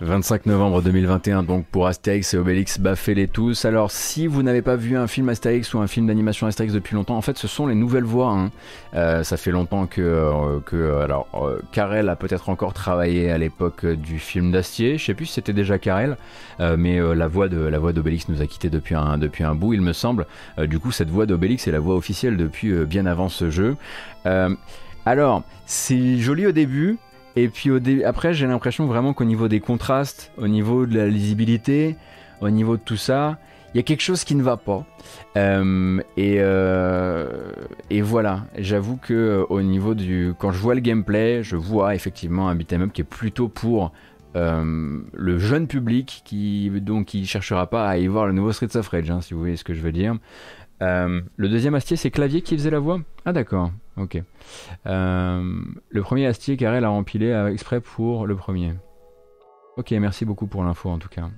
25 novembre 2021 donc pour Astérix et Obélix Baffez-les tous. Alors si vous n'avez pas vu un film Astérix ou un film d'animation Astérix depuis longtemps, en fait ce sont les nouvelles voix. hein. Euh, ça fait longtemps que, euh, alors euh, a peut-être encore travaillé à l'époque du film d'Astier. Je sais plus si c'était déjà Carrel, mais la voix d'Obélix nous a quitté depuis un depuis un bout, il me semble. Du coup cette voix d'Obélix est la voix officielle depuis bien avant ce jeu. Alors c'est joli au début. Et puis après, j'ai l'impression vraiment qu'au niveau des contrastes, au niveau de la lisibilité, au niveau de tout ça, il y a quelque chose qui ne va pas. Euh, et, euh, et voilà, j'avoue que euh, au niveau du, quand je vois le gameplay, je vois effectivement un beat'em up qui est plutôt pour le jeune public qui donc qui cherchera pas à y voir le nouveau Streets of Rage, hein, si vous voyez ce que je veux dire. Le deuxième Astier, c'est Clavier qui faisait la voix? Ah d'accord, ok. Euh, le premier Astier, Carrel a empilé exprès pour le premier. Ok, merci beaucoup pour l'info en tout cas.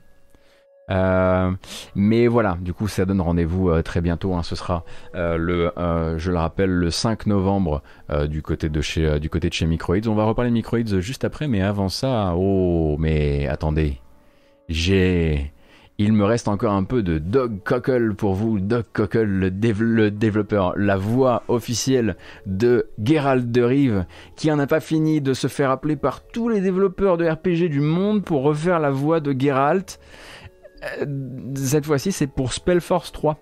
Euh, mais voilà, du coup, ça donne rendez-vous euh, très bientôt. hein. ce sera le, je le rappelle, le 5 novembre du côté de chez, du côté de chez Microids. On va reparler de Microids juste après, mais avant ça, oh, mais attendez, j'ai, il me reste encore un peu de Doug Cockle pour vous. Doug Cockle, le, dév- le développeur, la voix officielle de Geralt de Rive, qui en a pas fini de se faire appeler par tous les développeurs de RPG du monde pour refaire la voix de Geralt. Euh, cette fois-ci, c'est pour Spellforce 3.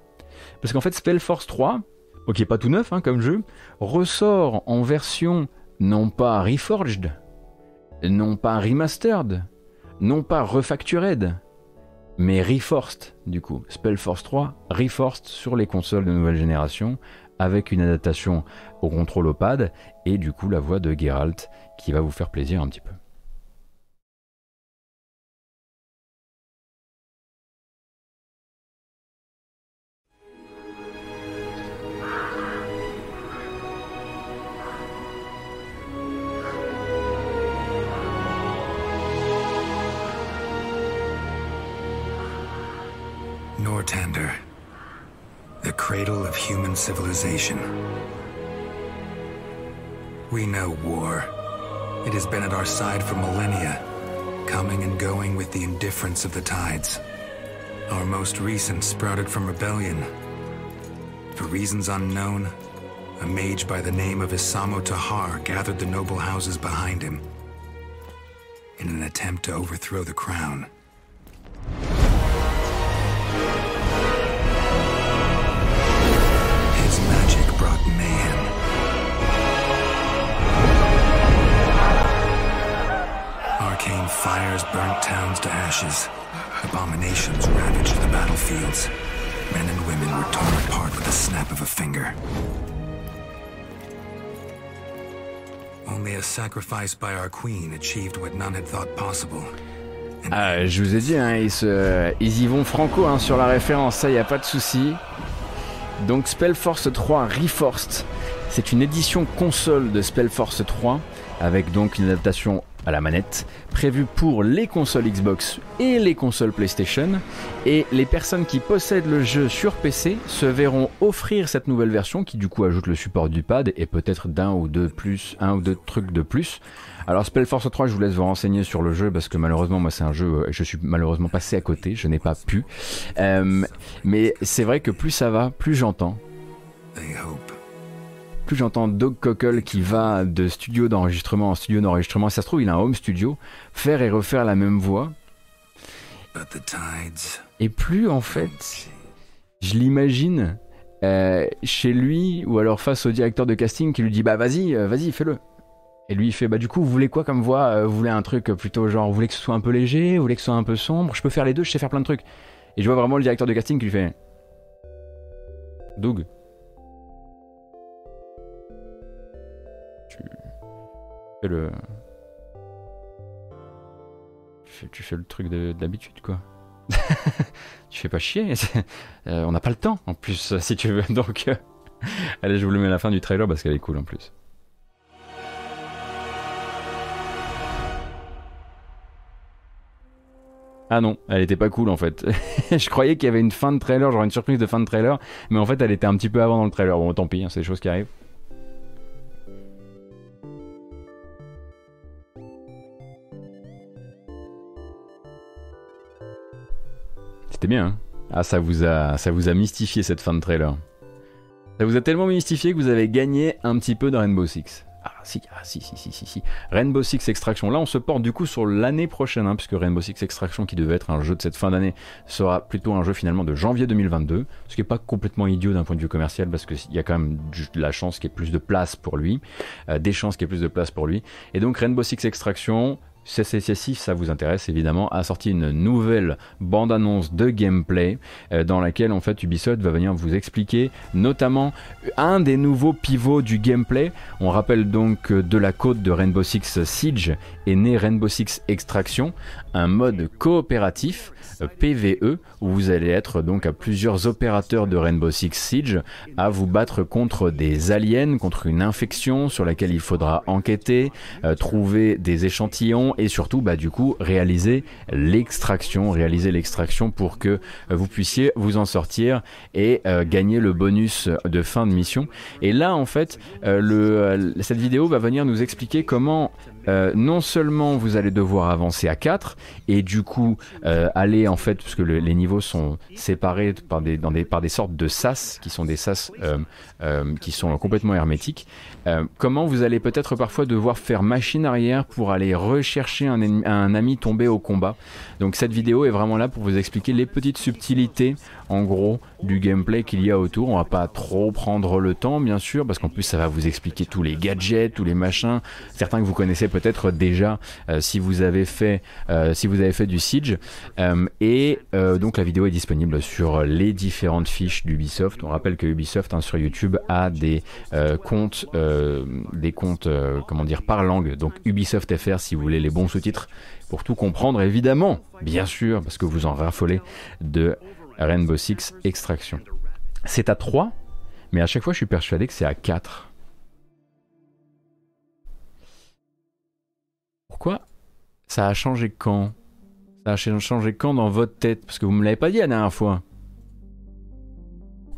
Parce qu'en fait, Spellforce 3, ok, pas tout neuf hein, comme jeu, ressort en version non pas reforged, non pas remastered, non pas refactured, mais reforced du coup. Spellforce 3 reforced sur les consoles de nouvelle génération avec une adaptation au contrôle au pad et du coup la voix de Geralt qui va vous faire plaisir un petit peu. Cradle of human civilization. We know war. It has been at our side for millennia, coming and going with the indifference of the tides. Our most recent sprouted from rebellion. For reasons unknown, a mage by the name of Isamo Tahar gathered the noble houses behind him in an attempt to overthrow the crown. Fires burnt towns to ashes. Abominations ravaged the battlefields. Men and women were torn apart with the snap of a finger. Only a sacrifice by our queen achieved what none had thought possible. Ah, je vous ai dit, hein, ils, y vont franco hein, sur la référence, ça y a pas de souci. Donc Spellforce 3 Reforced, c'est une édition console de Spellforce 3 avec donc une adaptation à la manette prévue pour les consoles Xbox et les consoles PlayStation et les personnes qui possèdent le jeu sur PC se verront offrir cette nouvelle version qui du coup ajoute le support du pad et peut-être d'un ou deux plus un ou deux trucs de plus. Alors Spellforce 3, je vous laisse vous renseigner sur le jeu parce que malheureusement moi c'est un jeu euh, je suis malheureusement passé à côté, je n'ai pas pu. Euh, mais c'est vrai que plus ça va, plus j'entends plus j'entends Doug Cockle qui va de studio d'enregistrement en studio d'enregistrement, ça se trouve il a un home studio, faire et refaire la même voix. But the tides. Et plus en fait, je l'imagine euh, chez lui ou alors face au directeur de casting qui lui dit bah vas-y, euh, vas-y, fais-le. Et lui il fait bah du coup vous voulez quoi comme voix Euh, Vous voulez un truc plutôt genre vous voulez que ce soit un peu léger, vous voulez que ce soit un peu sombre Je peux faire les deux, je sais faire plein de trucs. Et je vois vraiment le directeur de casting qui lui fait Doug. Le. Tu fais, le truc de- d'habitude quoi. tu fais pas chier. euh, on n'a pas le temps en plus si tu veux. Donc euh, allez je vous le mets à la fin du trailer parce qu'elle est cool en plus. Ah non, elle était pas cool en fait. je croyais qu'il y avait une fin de trailer, genre une surprise de fin de trailer, mais en fait elle était un petit peu avant dans le trailer. Bon, tant pis, hein, c'est des choses qui arrivent. Bien. Hein ah, ça vous a, ça vous a mystifié cette fin de trailer. Ça vous a tellement mystifié que vous avez gagné un petit peu de Rainbow Six. Ah si, ah si, si, si, si. Rainbow Six Extraction. Là, on se porte du coup sur l'année prochaine, hein, puisque Rainbow Six Extraction, qui devait être un jeu de cette fin d'année, sera plutôt un jeu finalement de janvier 2022. Ce qui n'est pas complètement idiot d'un point de vue commercial, parce qu'il y a quand même de la chance qu'il y ait plus de place pour lui, euh, des chances qu'il y ait plus de place pour lui. Et donc Rainbow Six Extraction, si ça vous intéresse évidemment, a sorti une nouvelle bande-annonce de gameplay euh, dans laquelle en fait Ubisoft va venir vous expliquer notamment un des nouveaux pivots du gameplay. On rappelle donc que de la côte de Rainbow Six Siege est né Rainbow Six Extraction, un mode coopératif euh, PVE où vous allez être donc à plusieurs opérateurs de Rainbow Six Siege à vous battre contre des aliens, contre une infection sur laquelle il faudra enquêter, euh, trouver des échantillons et surtout bah du coup réaliser l'extraction, réaliser l'extraction pour que euh, vous puissiez vous en sortir et euh, gagner le bonus de fin de mission. Et là en fait, euh, cette vidéo va venir nous expliquer comment non seulement vous allez devoir avancer à 4 et du coup aller en fait parce que le- les niveaux sont séparés par des, par des sortes de sas qui sont des sas qui sont complètement hermétiques euh, comment vous allez peut-être parfois devoir faire machine arrière pour aller rechercher un, ami tombé au combat. Donc cette vidéo est vraiment là pour vous expliquer les petites subtilités en gros du gameplay qu'il y a autour on va pas trop prendre le temps bien sûr parce qu'en plus ça va vous expliquer tous les gadgets tous les machins. Certains que vous connaissez peut-être déjà euh, si vous avez fait euh, si vous avez fait du siege. Euh, et euh, donc la vidéo est disponible sur les différentes fiches d'Ubisoft. On rappelle que Ubisoft hein, sur YouTube a des euh, comptes euh, des comptes comment dire par langue. Donc Ubisoft FR si vous voulez les bons sous-titres pour tout comprendre évidemment bien sûr parce que vous en raffolez de Rainbow Six Extraction c'est à 3 mais à chaque fois je suis persuadé que c'est à 4 Pourquoi Ça a changé quand? Ça a ch- changé quand dans votre tête? Parce que vous me l'avez pas dit la dernière fois.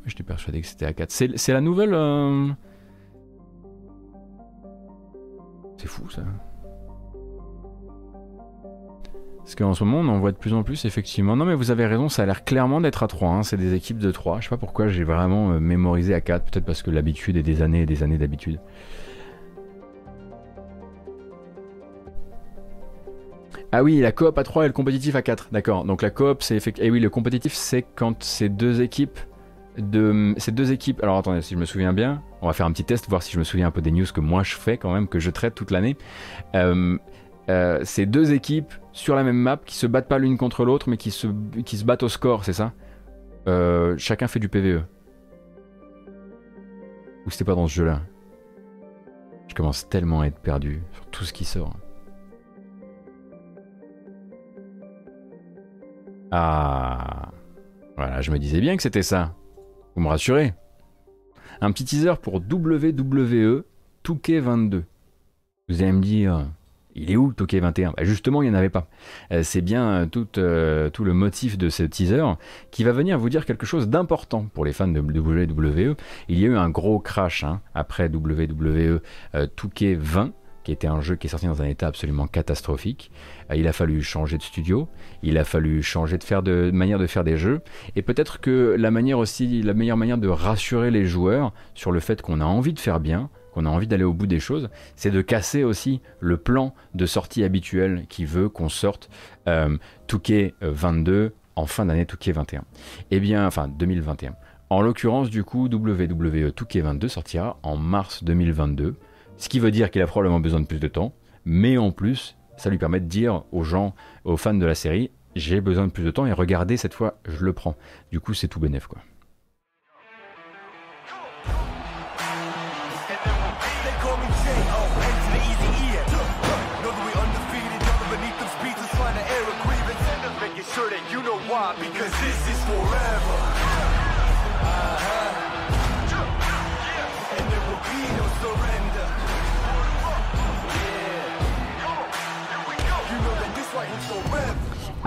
J'étais persuadé que c'était à 4. C'est c'est la nouvelle. euh, C'est fou ça. Parce qu'en ce moment, on en voit de plus en plus, effectivement. Non, mais vous avez raison, ça a l'air clairement d'être à 3. hein. C'est des équipes de 3. Je sais pas pourquoi j'ai vraiment euh, mémorisé à 4. Peut-être parce que l'habitude est des années et des années d'habitude. Ah oui, la coop à 3 et le compétitif à 4. D'accord. Donc la coop, c'est effectivement. Et oui, le compétitif, c'est quand c'est deux équipes. De... Ces deux équipes. Alors attendez, si je me souviens bien, on va faire un petit test, voir si je me souviens un peu des news que moi je fais quand même, que je traite toute l'année. Euh, euh, c'est deux équipes sur la même map qui se battent pas l'une contre l'autre, mais qui se, qui se battent au score, c'est ça? Euh, Chacun fait du PVE. Ou c'était pas dans ce jeu-là? Je commence tellement à être perdu sur tout ce qui sort. Ah Voilà, je me disais bien que c'était ça. Vous me rassurez Un petit teaser pour WWE 2K22. Vous allez me dire, il est où le 2K21 Bah, Justement, il n'y en avait pas. Euh, C'est bien euh, tout, euh, tout le motif de ce teaser qui va venir vous dire quelque chose d'important pour les fans de WWE. Il y a eu un gros crash hein, après WWE euh, 2K20 qui était un jeu qui est sorti dans un état absolument catastrophique. Il a fallu changer de studio, il a fallu changer de de manière de faire des jeux, et peut-être que la manière aussi, la meilleure manière de rassurer les joueurs sur le fait qu'on a envie de faire bien, qu'on a envie d'aller au bout des choses, c'est de casser aussi le plan de sortie habituel qui veut qu'on sorte euh, Touquet 22 en fin d'année Touquet 21. Eh bien, enfin 2021. En l'occurrence, du coup, WWE Touquet 22 sortira en mars 2022, ce qui veut dire qu'il a probablement besoin de plus de temps, mais en plus, ça lui permet de dire aux gens, aux fans de la série, j'ai besoin de plus de temps et regardez, cette fois, je le prends. Du coup, c'est tout bénef, quoi.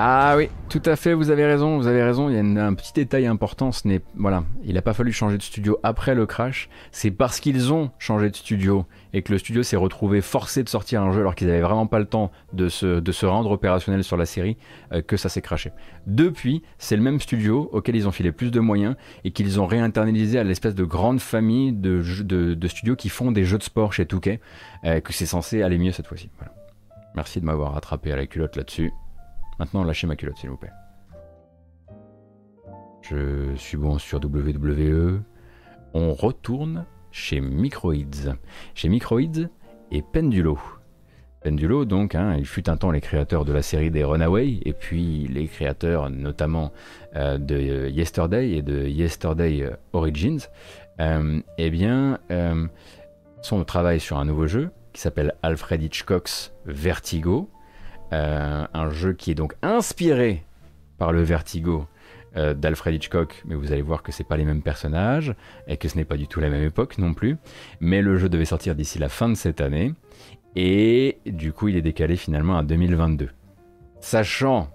Ah oui, tout à fait, vous avez raison, vous avez raison, il y a un petit détail important, ce voilà, il n'a pas fallu changer de studio après le crash, c'est parce qu'ils ont changé de studio et que le studio s'est retrouvé forcé de sortir un jeu alors qu'ils n'avaient vraiment pas le temps de se, rendre opérationnel sur la série euh, que ça s'est crashé. Depuis, c'est le même studio auquel ils ont filé plus de moyens et qu'ils ont réinternalisé à l'espèce de grande famille de, de, studios qui font des jeux de sport chez Touquet, euh, que c'est censé aller mieux cette fois-ci. Merci de m'avoir rattrapé à la culotte là-dessus. Maintenant, lâchez ma culotte, s'il vous plaît. Je suis bon sur WWE. On retourne chez Microids. Chez Microids et Pendulo. Pendulo, donc, hein, il fut un temps les créateurs de la série des Runaways, et puis les créateurs notamment euh, de Yesterday et de Yesterday Origins. Euh, eh bien, euh, sont au travail sur un nouveau jeu qui s'appelle Alfred Hitchcock's Vertigo. Euh, un jeu qui est donc inspiré par le Vertigo euh, d'Alfred Hitchcock, mais vous allez voir que c'est pas les mêmes personnages et que ce n'est pas du tout la même époque non plus. Mais le jeu devait sortir d'ici la fin de cette année et du coup il est décalé finalement à 2022. Sachant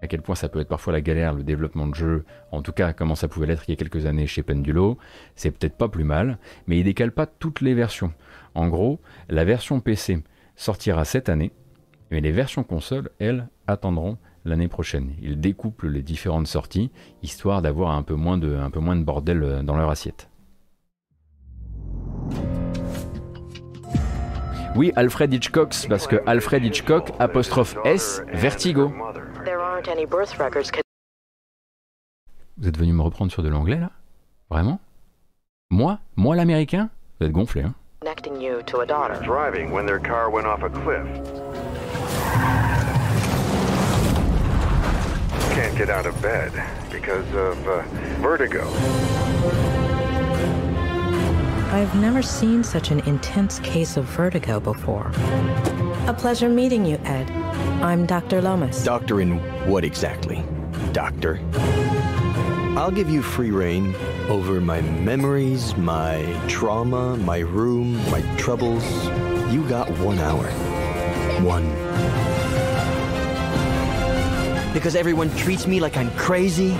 à quel point ça peut être parfois la galère le développement de jeu, en tout cas comment ça pouvait l'être il y a quelques années chez Pendulo, c'est peut-être pas plus mal, mais il décale pas toutes les versions. En gros, la version PC sortira cette année, mais les versions console, elles, attendront l'année prochaine. Ils découplent les différentes sorties, histoire d'avoir un peu moins de, un peu moins de bordel euh, dans leur assiette. Oui, Alfred Hitchcock, parce que Alfred Hitchcock, apostrophe S, Vertigo. Vous êtes venu me reprendre sur de l'anglais là? Vraiment? Moi? Moi l'américain? Vous êtes gonflé, hein? Can't get out of bed because of uh, vertigo. I've never seen such an intense case of vertigo before. A pleasure meeting you, Ed. I'm Dr. Lomas. Doctor in what exactly? Doctor. I'll give you free reign over my memories, my trauma, my room, my troubles. You got one hour. One. Because everyone treats me like I'm crazy?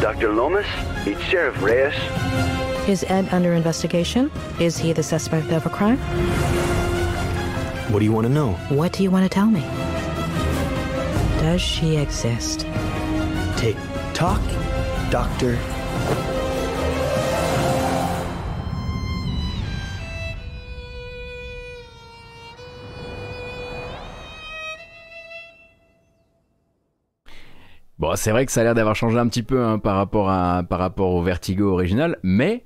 Dr. Lomas, it's Sheriff Reyes. Is Ed under investigation? Is he the suspect of a crime? What do you want to know? What do you want to tell me? Does she exist? Tick tock, Bon, c'est vrai que ça a l'air d'avoir changé un petit peu hein, par, rapport au Vertigo original, mais,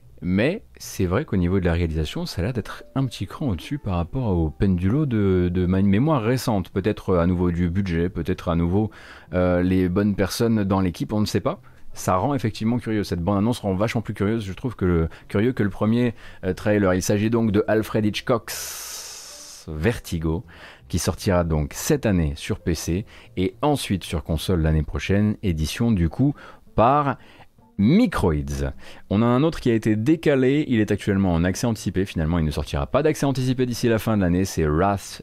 c'est vrai qu'au niveau de la réalisation, ça a l'air d'être un petit cran au-dessus par rapport au pendulo de, de ma mémoire récente. Peut-être à nouveau du budget, peut-être à nouveau euh, les bonnes personnes dans l'équipe, on ne sait pas. Ça rend effectivement curieux. Cette bande-annonce rend vachement plus curieuse, je trouve, que le, curieux que le premier euh, trailer. Il s'agit donc de Alfred Hitchcock's Vertigo, qui sortira donc cette année sur PC et ensuite sur console l'année prochaine, édition du coup par Microids. On a un autre qui a été décalé, il est actuellement en accès anticipé, finalement il ne sortira pas d'accès anticipé d'ici la fin de l'année, c'est Wrath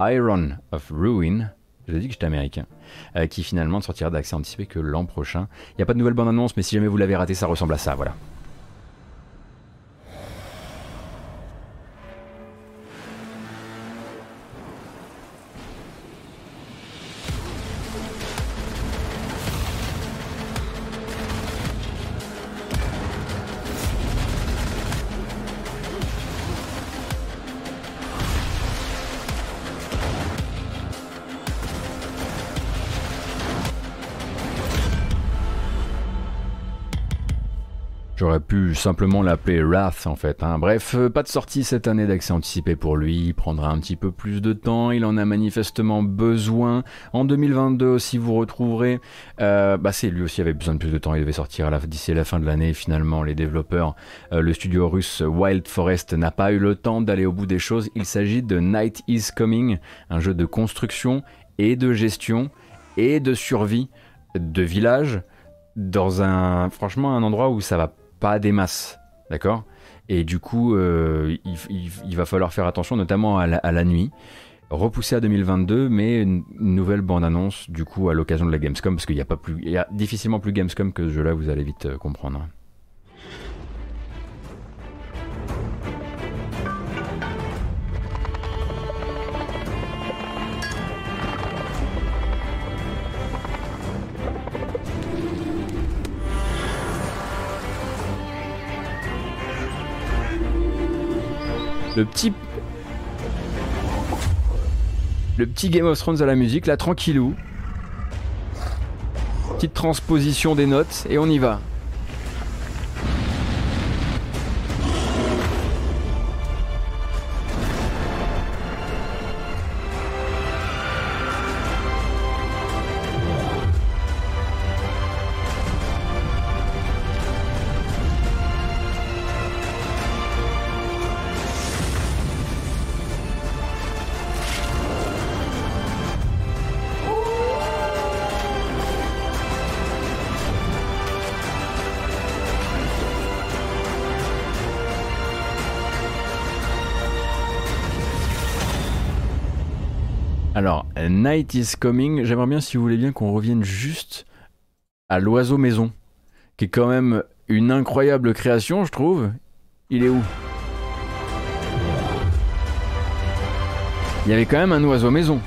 Iron of Ruin. J'ai dit que j'étais américain, euh, qui finalement ne sortira d'accès anticipé que l'an prochain. Il n'y a pas de nouvelle bande-annonce, mais si jamais vous l'avez raté, ça ressemble à ça, voilà. J'aurais pu simplement l'appeler Wrath en fait. hein. Bref, euh, pas de sortie cette année d'accès anticipé pour lui. Il prendra un petit peu plus de temps. Il en a manifestement besoin. En 2022 aussi, vous retrouverez. euh, bah, c'est lui aussi avait besoin de plus de temps. Il devait sortir d'ici la fin de l'année. Finalement, les développeurs, euh, le studio russe Wild Forest n'a pas eu le temps d'aller au bout des choses. Il s'agit de Night is Coming, un jeu de construction et de gestion et de survie de village dans un franchement un endroit où ça va pas des masses, d'accord? Et du coup, euh, il, va falloir faire attention, notamment à la, nuit. Repoussé à 2022, mais une, nouvelle bande-annonce du coup à l'occasion de la Gamescom, parce qu'il n'y a pas plus, y a difficilement plus Gamescom que ce jeu-là, vous allez vite euh, comprendre. Le petit. Le petit Game of Thrones à la musique, là, tranquillou. Petite transposition des notes, et on y va. Night is Coming, j'aimerais bien, si vous voulez bien, qu'on revienne juste à l'oiseau maison, qui est quand même une incroyable création, je trouve. Il est où? Il y avait quand même un oiseau maison.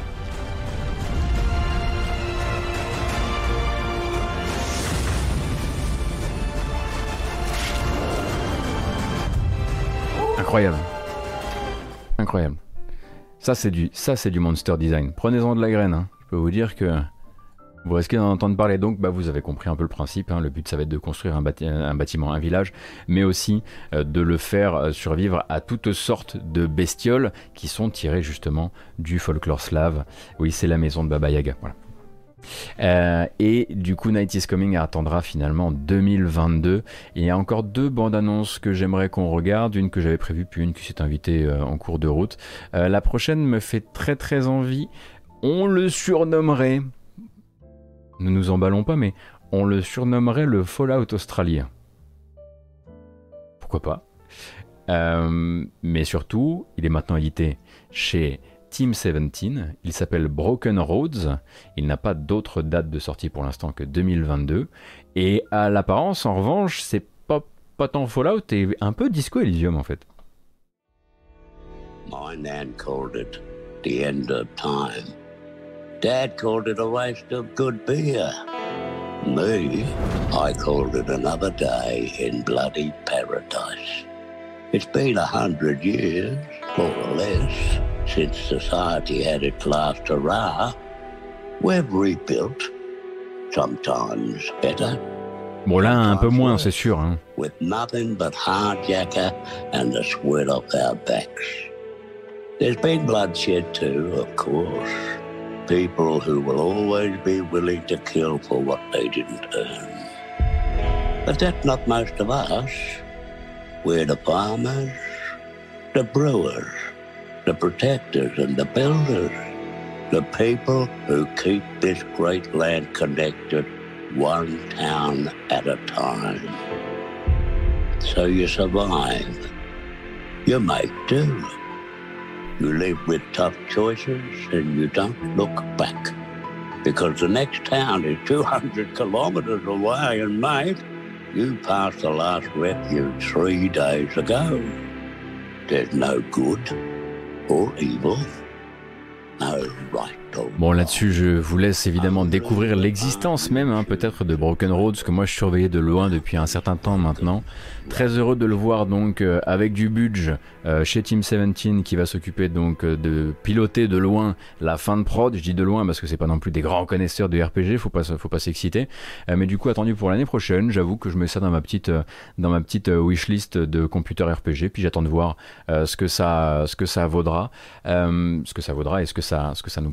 Incroyable. Incroyable. Ça c'est du, du monster design. Prenez-en de la graine. hein. Je peux vous dire que vous risquez d'en entendre parler. Donc, bah, vous avez compris un peu le principe. hein. Le but, ça va être de construire un, bâti- un bâtiment, un village, mais aussi euh, de le faire euh, survivre à toutes sortes de bestioles qui sont tirées justement du folklore slave. Oui, c'est la maison de Baba Yaga. Euh, et du coup, Night is Coming attendra finalement 2022. Et il y a encore deux bandes annonces que j'aimerais qu'on regarde, une que j'avais prévue, puis une qui s'est invitée euh, en cours de route. Euh, la prochaine me fait très très envie. On le surnommerait, ne nous emballons pas, mais on le surnommerait le Fallout australien. Pourquoi pas? Mais surtout, il est maintenant édité chez Team 17. Il s'appelle Broken Roads. Il n'a pas d'autre date de sortie pour l'instant que 2022. Et à l'apparence, en revanche, c'est pas, pas tant Fallout et un peu Disco Elysium en fait. My nan called it the end of time. Dad called it a waste of good beer. Me, I called it another day in bloody paradise. It's been a hundred years, more or less, since society had its last hurrah. We've rebuilt, sometimes better, Bon là, un peu moins, c'est sûr. hein. with nothing but hardjacker and the sweat off our backs. There's been bloodshed too, of course. People who will always be willing to kill for what they didn't earn. But that's not most of us. We're the farmers, the brewers, the protectors and the builders. The people who keep this great land connected one town at a time. So you survive. You make do. You live with tough choices and you don't look back. Because the next town is 200 kilometers away and mate, you passed the last refuge three days ago. There's no good or evil. No right Bon là-dessus, je vous laisse évidemment découvrir l'existence même hein, peut-être de Broken Roads que moi je surveillais de loin depuis un certain temps maintenant. Très heureux de le voir donc euh, avec du budget euh, chez Team 17 qui va s'occuper donc euh, de piloter de loin la fin de prod. Je dis de loin parce que c'est pas non plus des grands connaisseurs de RPG, faut pas faut pas s'exciter. Euh, mais du coup attendu pour l'année prochaine, j'avoue que je mets ça dans ma petite euh, dans ma petite wishlist de computer RPG. Puis j'attends de voir ce que ça ce que ça vaudra, ce que ça vaudra et ce que ça ce que ça nous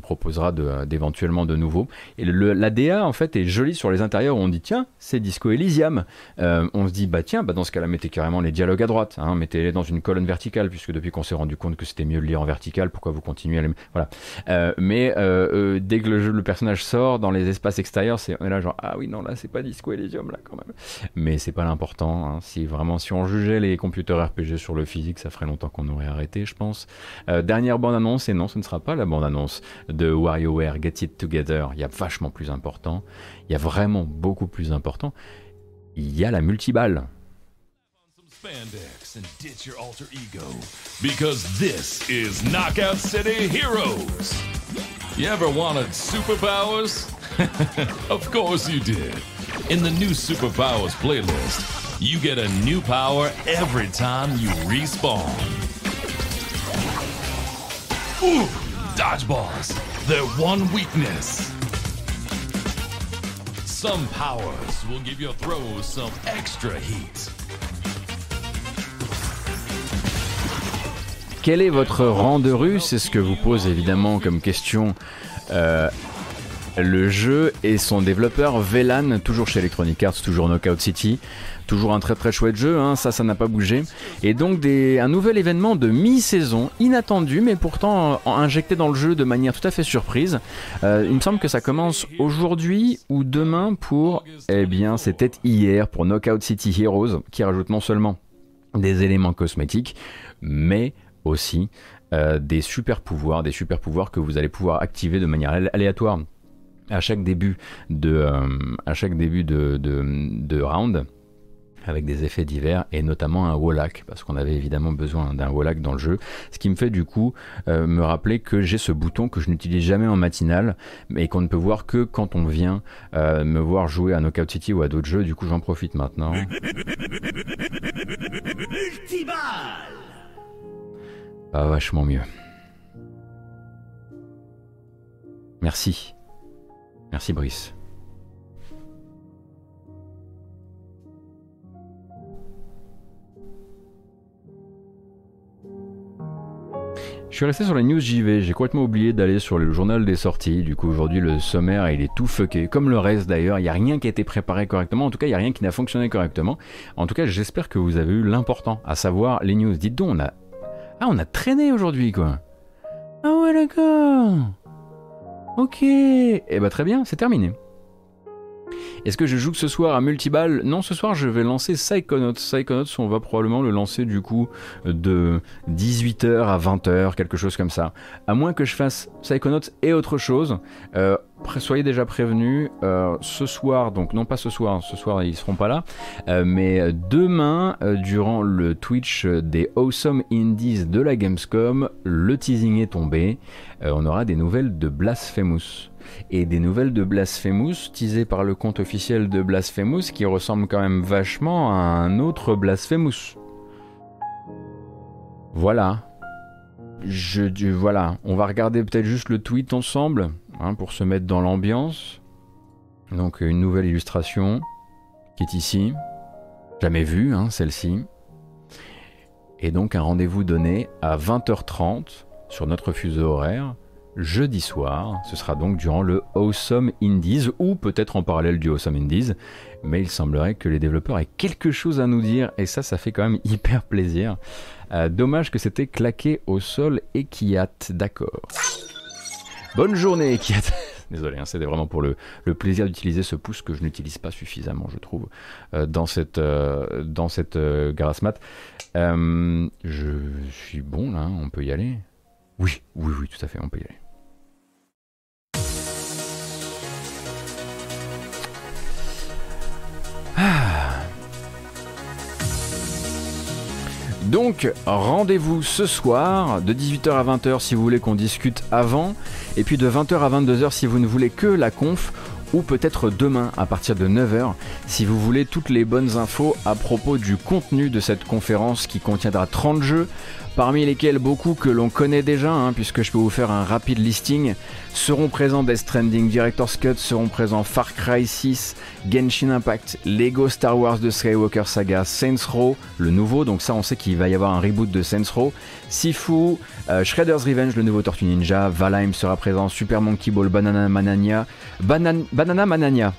d'éventuellement de, nouveau. Et le, la DA en fait est jolie sur les intérieurs où on dit tiens c'est Disco Elysium. Euh, on se dit bah tiens bah dans ce cas-là mettez carrément les dialogues à droite, hein, mettez-les dans une colonne verticale puisque depuis qu'on s'est rendu compte que c'était mieux de lire en vertical, pourquoi vous continuez à les voilà. Euh, mais euh, dès que le, personnage sort dans les espaces extérieurs, c'est on est là genre ah oui non là c'est pas Disco Elysium là quand même. Mais c'est pas l'important. hein. Si vraiment si on jugeait les computers RPG sur le physique, ça ferait longtemps qu'on aurait arrêté, je pense. Dernière bande annonce et non, ce ne sera pas la bande annonce de WarioWare Get It Together. Il y a vachement plus important. Il y a vraiment beaucoup plus important. Il y a la multiballe. spandex and ditch your alter ego because this is Knockout City Heroes. You ever wanted superpowers? of course you did. In the new Superpowers playlist, you get a new power every time you respawn. Ooh, dodgeballs. Their one weakness. Some powers will give your throws some extra heat. Quel est votre rang de rue? C'est ce que vous pose évidemment comme question euh, le jeu et son développeur Velan, toujours chez Electronic Arts, toujours Knockout City. Toujours un très très chouette jeu, hein, ça ça n'a pas bougé. Et donc un nouvel événement de mi-saison, inattendu mais pourtant injecté dans le jeu de manière tout à fait surprise. Euh, il me semble que ça commence aujourd'hui ou demain pour, eh bien c'était hier pour Knockout City Heroes, qui rajoute non seulement des éléments cosmétiques, mais aussi euh, des super pouvoirs, des super pouvoirs que vous allez pouvoir activer de manière alé- aléatoire à chaque début de, euh, round avec des effets divers et notamment un Wallach parce qu'on avait évidemment besoin d'un Wallach dans le jeu. Ce qui me fait du coup euh, me rappeler que j'ai ce bouton que je n'utilise jamais en matinale mais qu'on ne peut voir que quand on vient euh, me voir jouer à Knockout City ou à d'autres jeux. Du coup j'en profite maintenant. Pas vachement mieux. Merci. Merci Brice Je suis resté sur les news JV, j'ai complètement oublié d'aller sur le journal des sorties, du coup aujourd'hui le sommaire il est tout fucké, comme le reste d'ailleurs, il n'y a rien qui a été préparé correctement, en tout cas il n'y a rien qui n'a fonctionné correctement, en tout cas j'espère que vous avez eu l'important, à savoir les news, dites donc on a... Ah on a traîné aujourd'hui quoi. Ah ouais d'accord. Ok. Et bah très bien, c'est terminé. Est-ce que je joue ce soir à Multiball? Non, ce soir je vais lancer Psychonauts. Psychonauts, on va probablement le lancer du coup de 18h à 20h, quelque chose comme ça. À moins que je fasse Psychonauts et autre chose. Euh, soyez déjà prévenus. Euh, ce soir, donc non pas ce soir, ce soir ils seront pas là, euh, mais demain, durant le Twitch des Awesome Indies de la Gamescom, le teasing est tombé. on aura des nouvelles de Blasphemous et des nouvelles de Blasphemous teasées par le compte officiel de Blasphemous qui ressemble quand même vachement à un autre Blasphemous. Voilà. Je, voilà, on va regarder peut-être juste le tweet ensemble hein, pour se mettre dans l'ambiance. Donc une nouvelle illustration qui est ici. Jamais vue, hein, celle-ci. Et donc un rendez-vous donné à 20h30 sur notre fuseau horaire jeudi soir. Ce sera donc durant le Awesome Indies ou peut-être en parallèle du Awesome Indies. Mais il semblerait que les développeurs aient quelque chose à nous dire et ça, ça fait quand même hyper plaisir. Euh, dommage que c'était claqué au sol et Kiat, d'accord. Bonne journée Kiat. Désolé, hein, c'était vraiment pour le, plaisir d'utiliser ce pouce que je n'utilise pas suffisamment, je trouve, euh, dans cette, euh, dans cette grasse mat. je suis bon là, on peut y aller? Oui, oui, oui, tout à fait, on peut y aller. Donc, rendez-vous ce soir de 18h à 20h si vous voulez qu'on discute avant, et puis de 20h à 22h si vous ne voulez que la conf, ou peut-être demain à partir de 9h si vous voulez toutes les bonnes infos à propos du contenu de cette conférence qui contiendra 30 jeux, parmi lesquels beaucoup que l'on connaît déjà, hein, puisque je peux vous faire un rapide listing, seront présents Death Stranding, Director's Cut, seront présents Far Cry 6, Genshin Impact, Lego Star Wars de Skywalker Saga, Saints Row, le nouveau, donc ça on sait qu'il va y avoir un reboot de Saints Row, Sifu, euh, Shredder's Revenge, le nouveau Tortue Ninja, Valheim sera présent, Super Monkey Ball, Banana Manania, Banana Manania,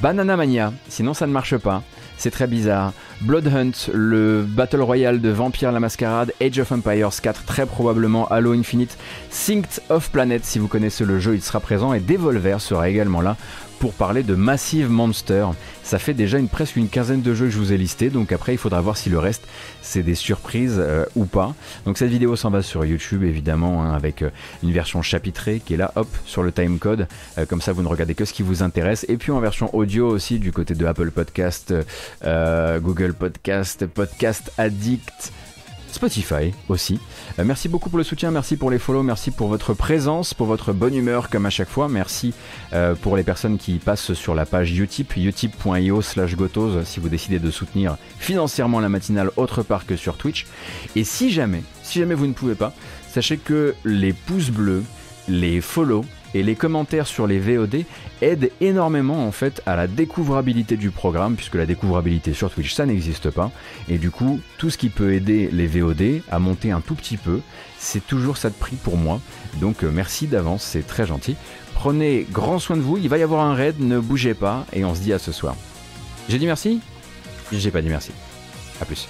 Banana Mania, sinon ça ne marche pas. C'est très bizarre. Blood Hunt, le Battle Royale de Vampire la Mascarade, Age of Empires 4, très probablement Halo Infinite, Synced of Planet, si vous connaissez le jeu, il sera présent, et Devolver sera également là pour parler de Massive Monster. Ça fait déjà presque une quinzaine de jeux que je vous ai listés, donc après il faudra voir si le reste c'est des surprises euh, ou pas. Donc cette vidéo s'en va sur YouTube évidemment, hein, avec euh, une version chapitrée qui est là, hop, sur le timecode, euh, comme ça vous ne regardez que ce qui vous intéresse, et puis en version audio aussi du côté de Apple Podcast, Google Podcast, Podcast Addict. Spotify aussi. Euh, merci beaucoup pour le soutien, merci pour les follow, merci pour votre présence, pour votre bonne humeur comme à chaque fois. Merci euh, pour les personnes qui passent sur la page Utip, utip.io slash gotos si vous décidez de soutenir financièrement la matinale autre part que sur Twitch. Et si jamais, si jamais vous ne pouvez pas, sachez que les pouces bleus, les follow et les commentaires sur les VOD aident énormément en fait à la découvrabilité du programme puisque la découvrabilité sur Twitch ça n'existe pas. Et du coup tout ce qui peut aider les VOD à monter un tout petit peu c'est toujours ça de prix pour moi. Donc euh, merci d'avance c'est très gentil. Prenez grand soin de vous il va y avoir un raid ne bougez pas et on se dit à ce soir. J'ai dit merci? J'ai pas dit merci. À plus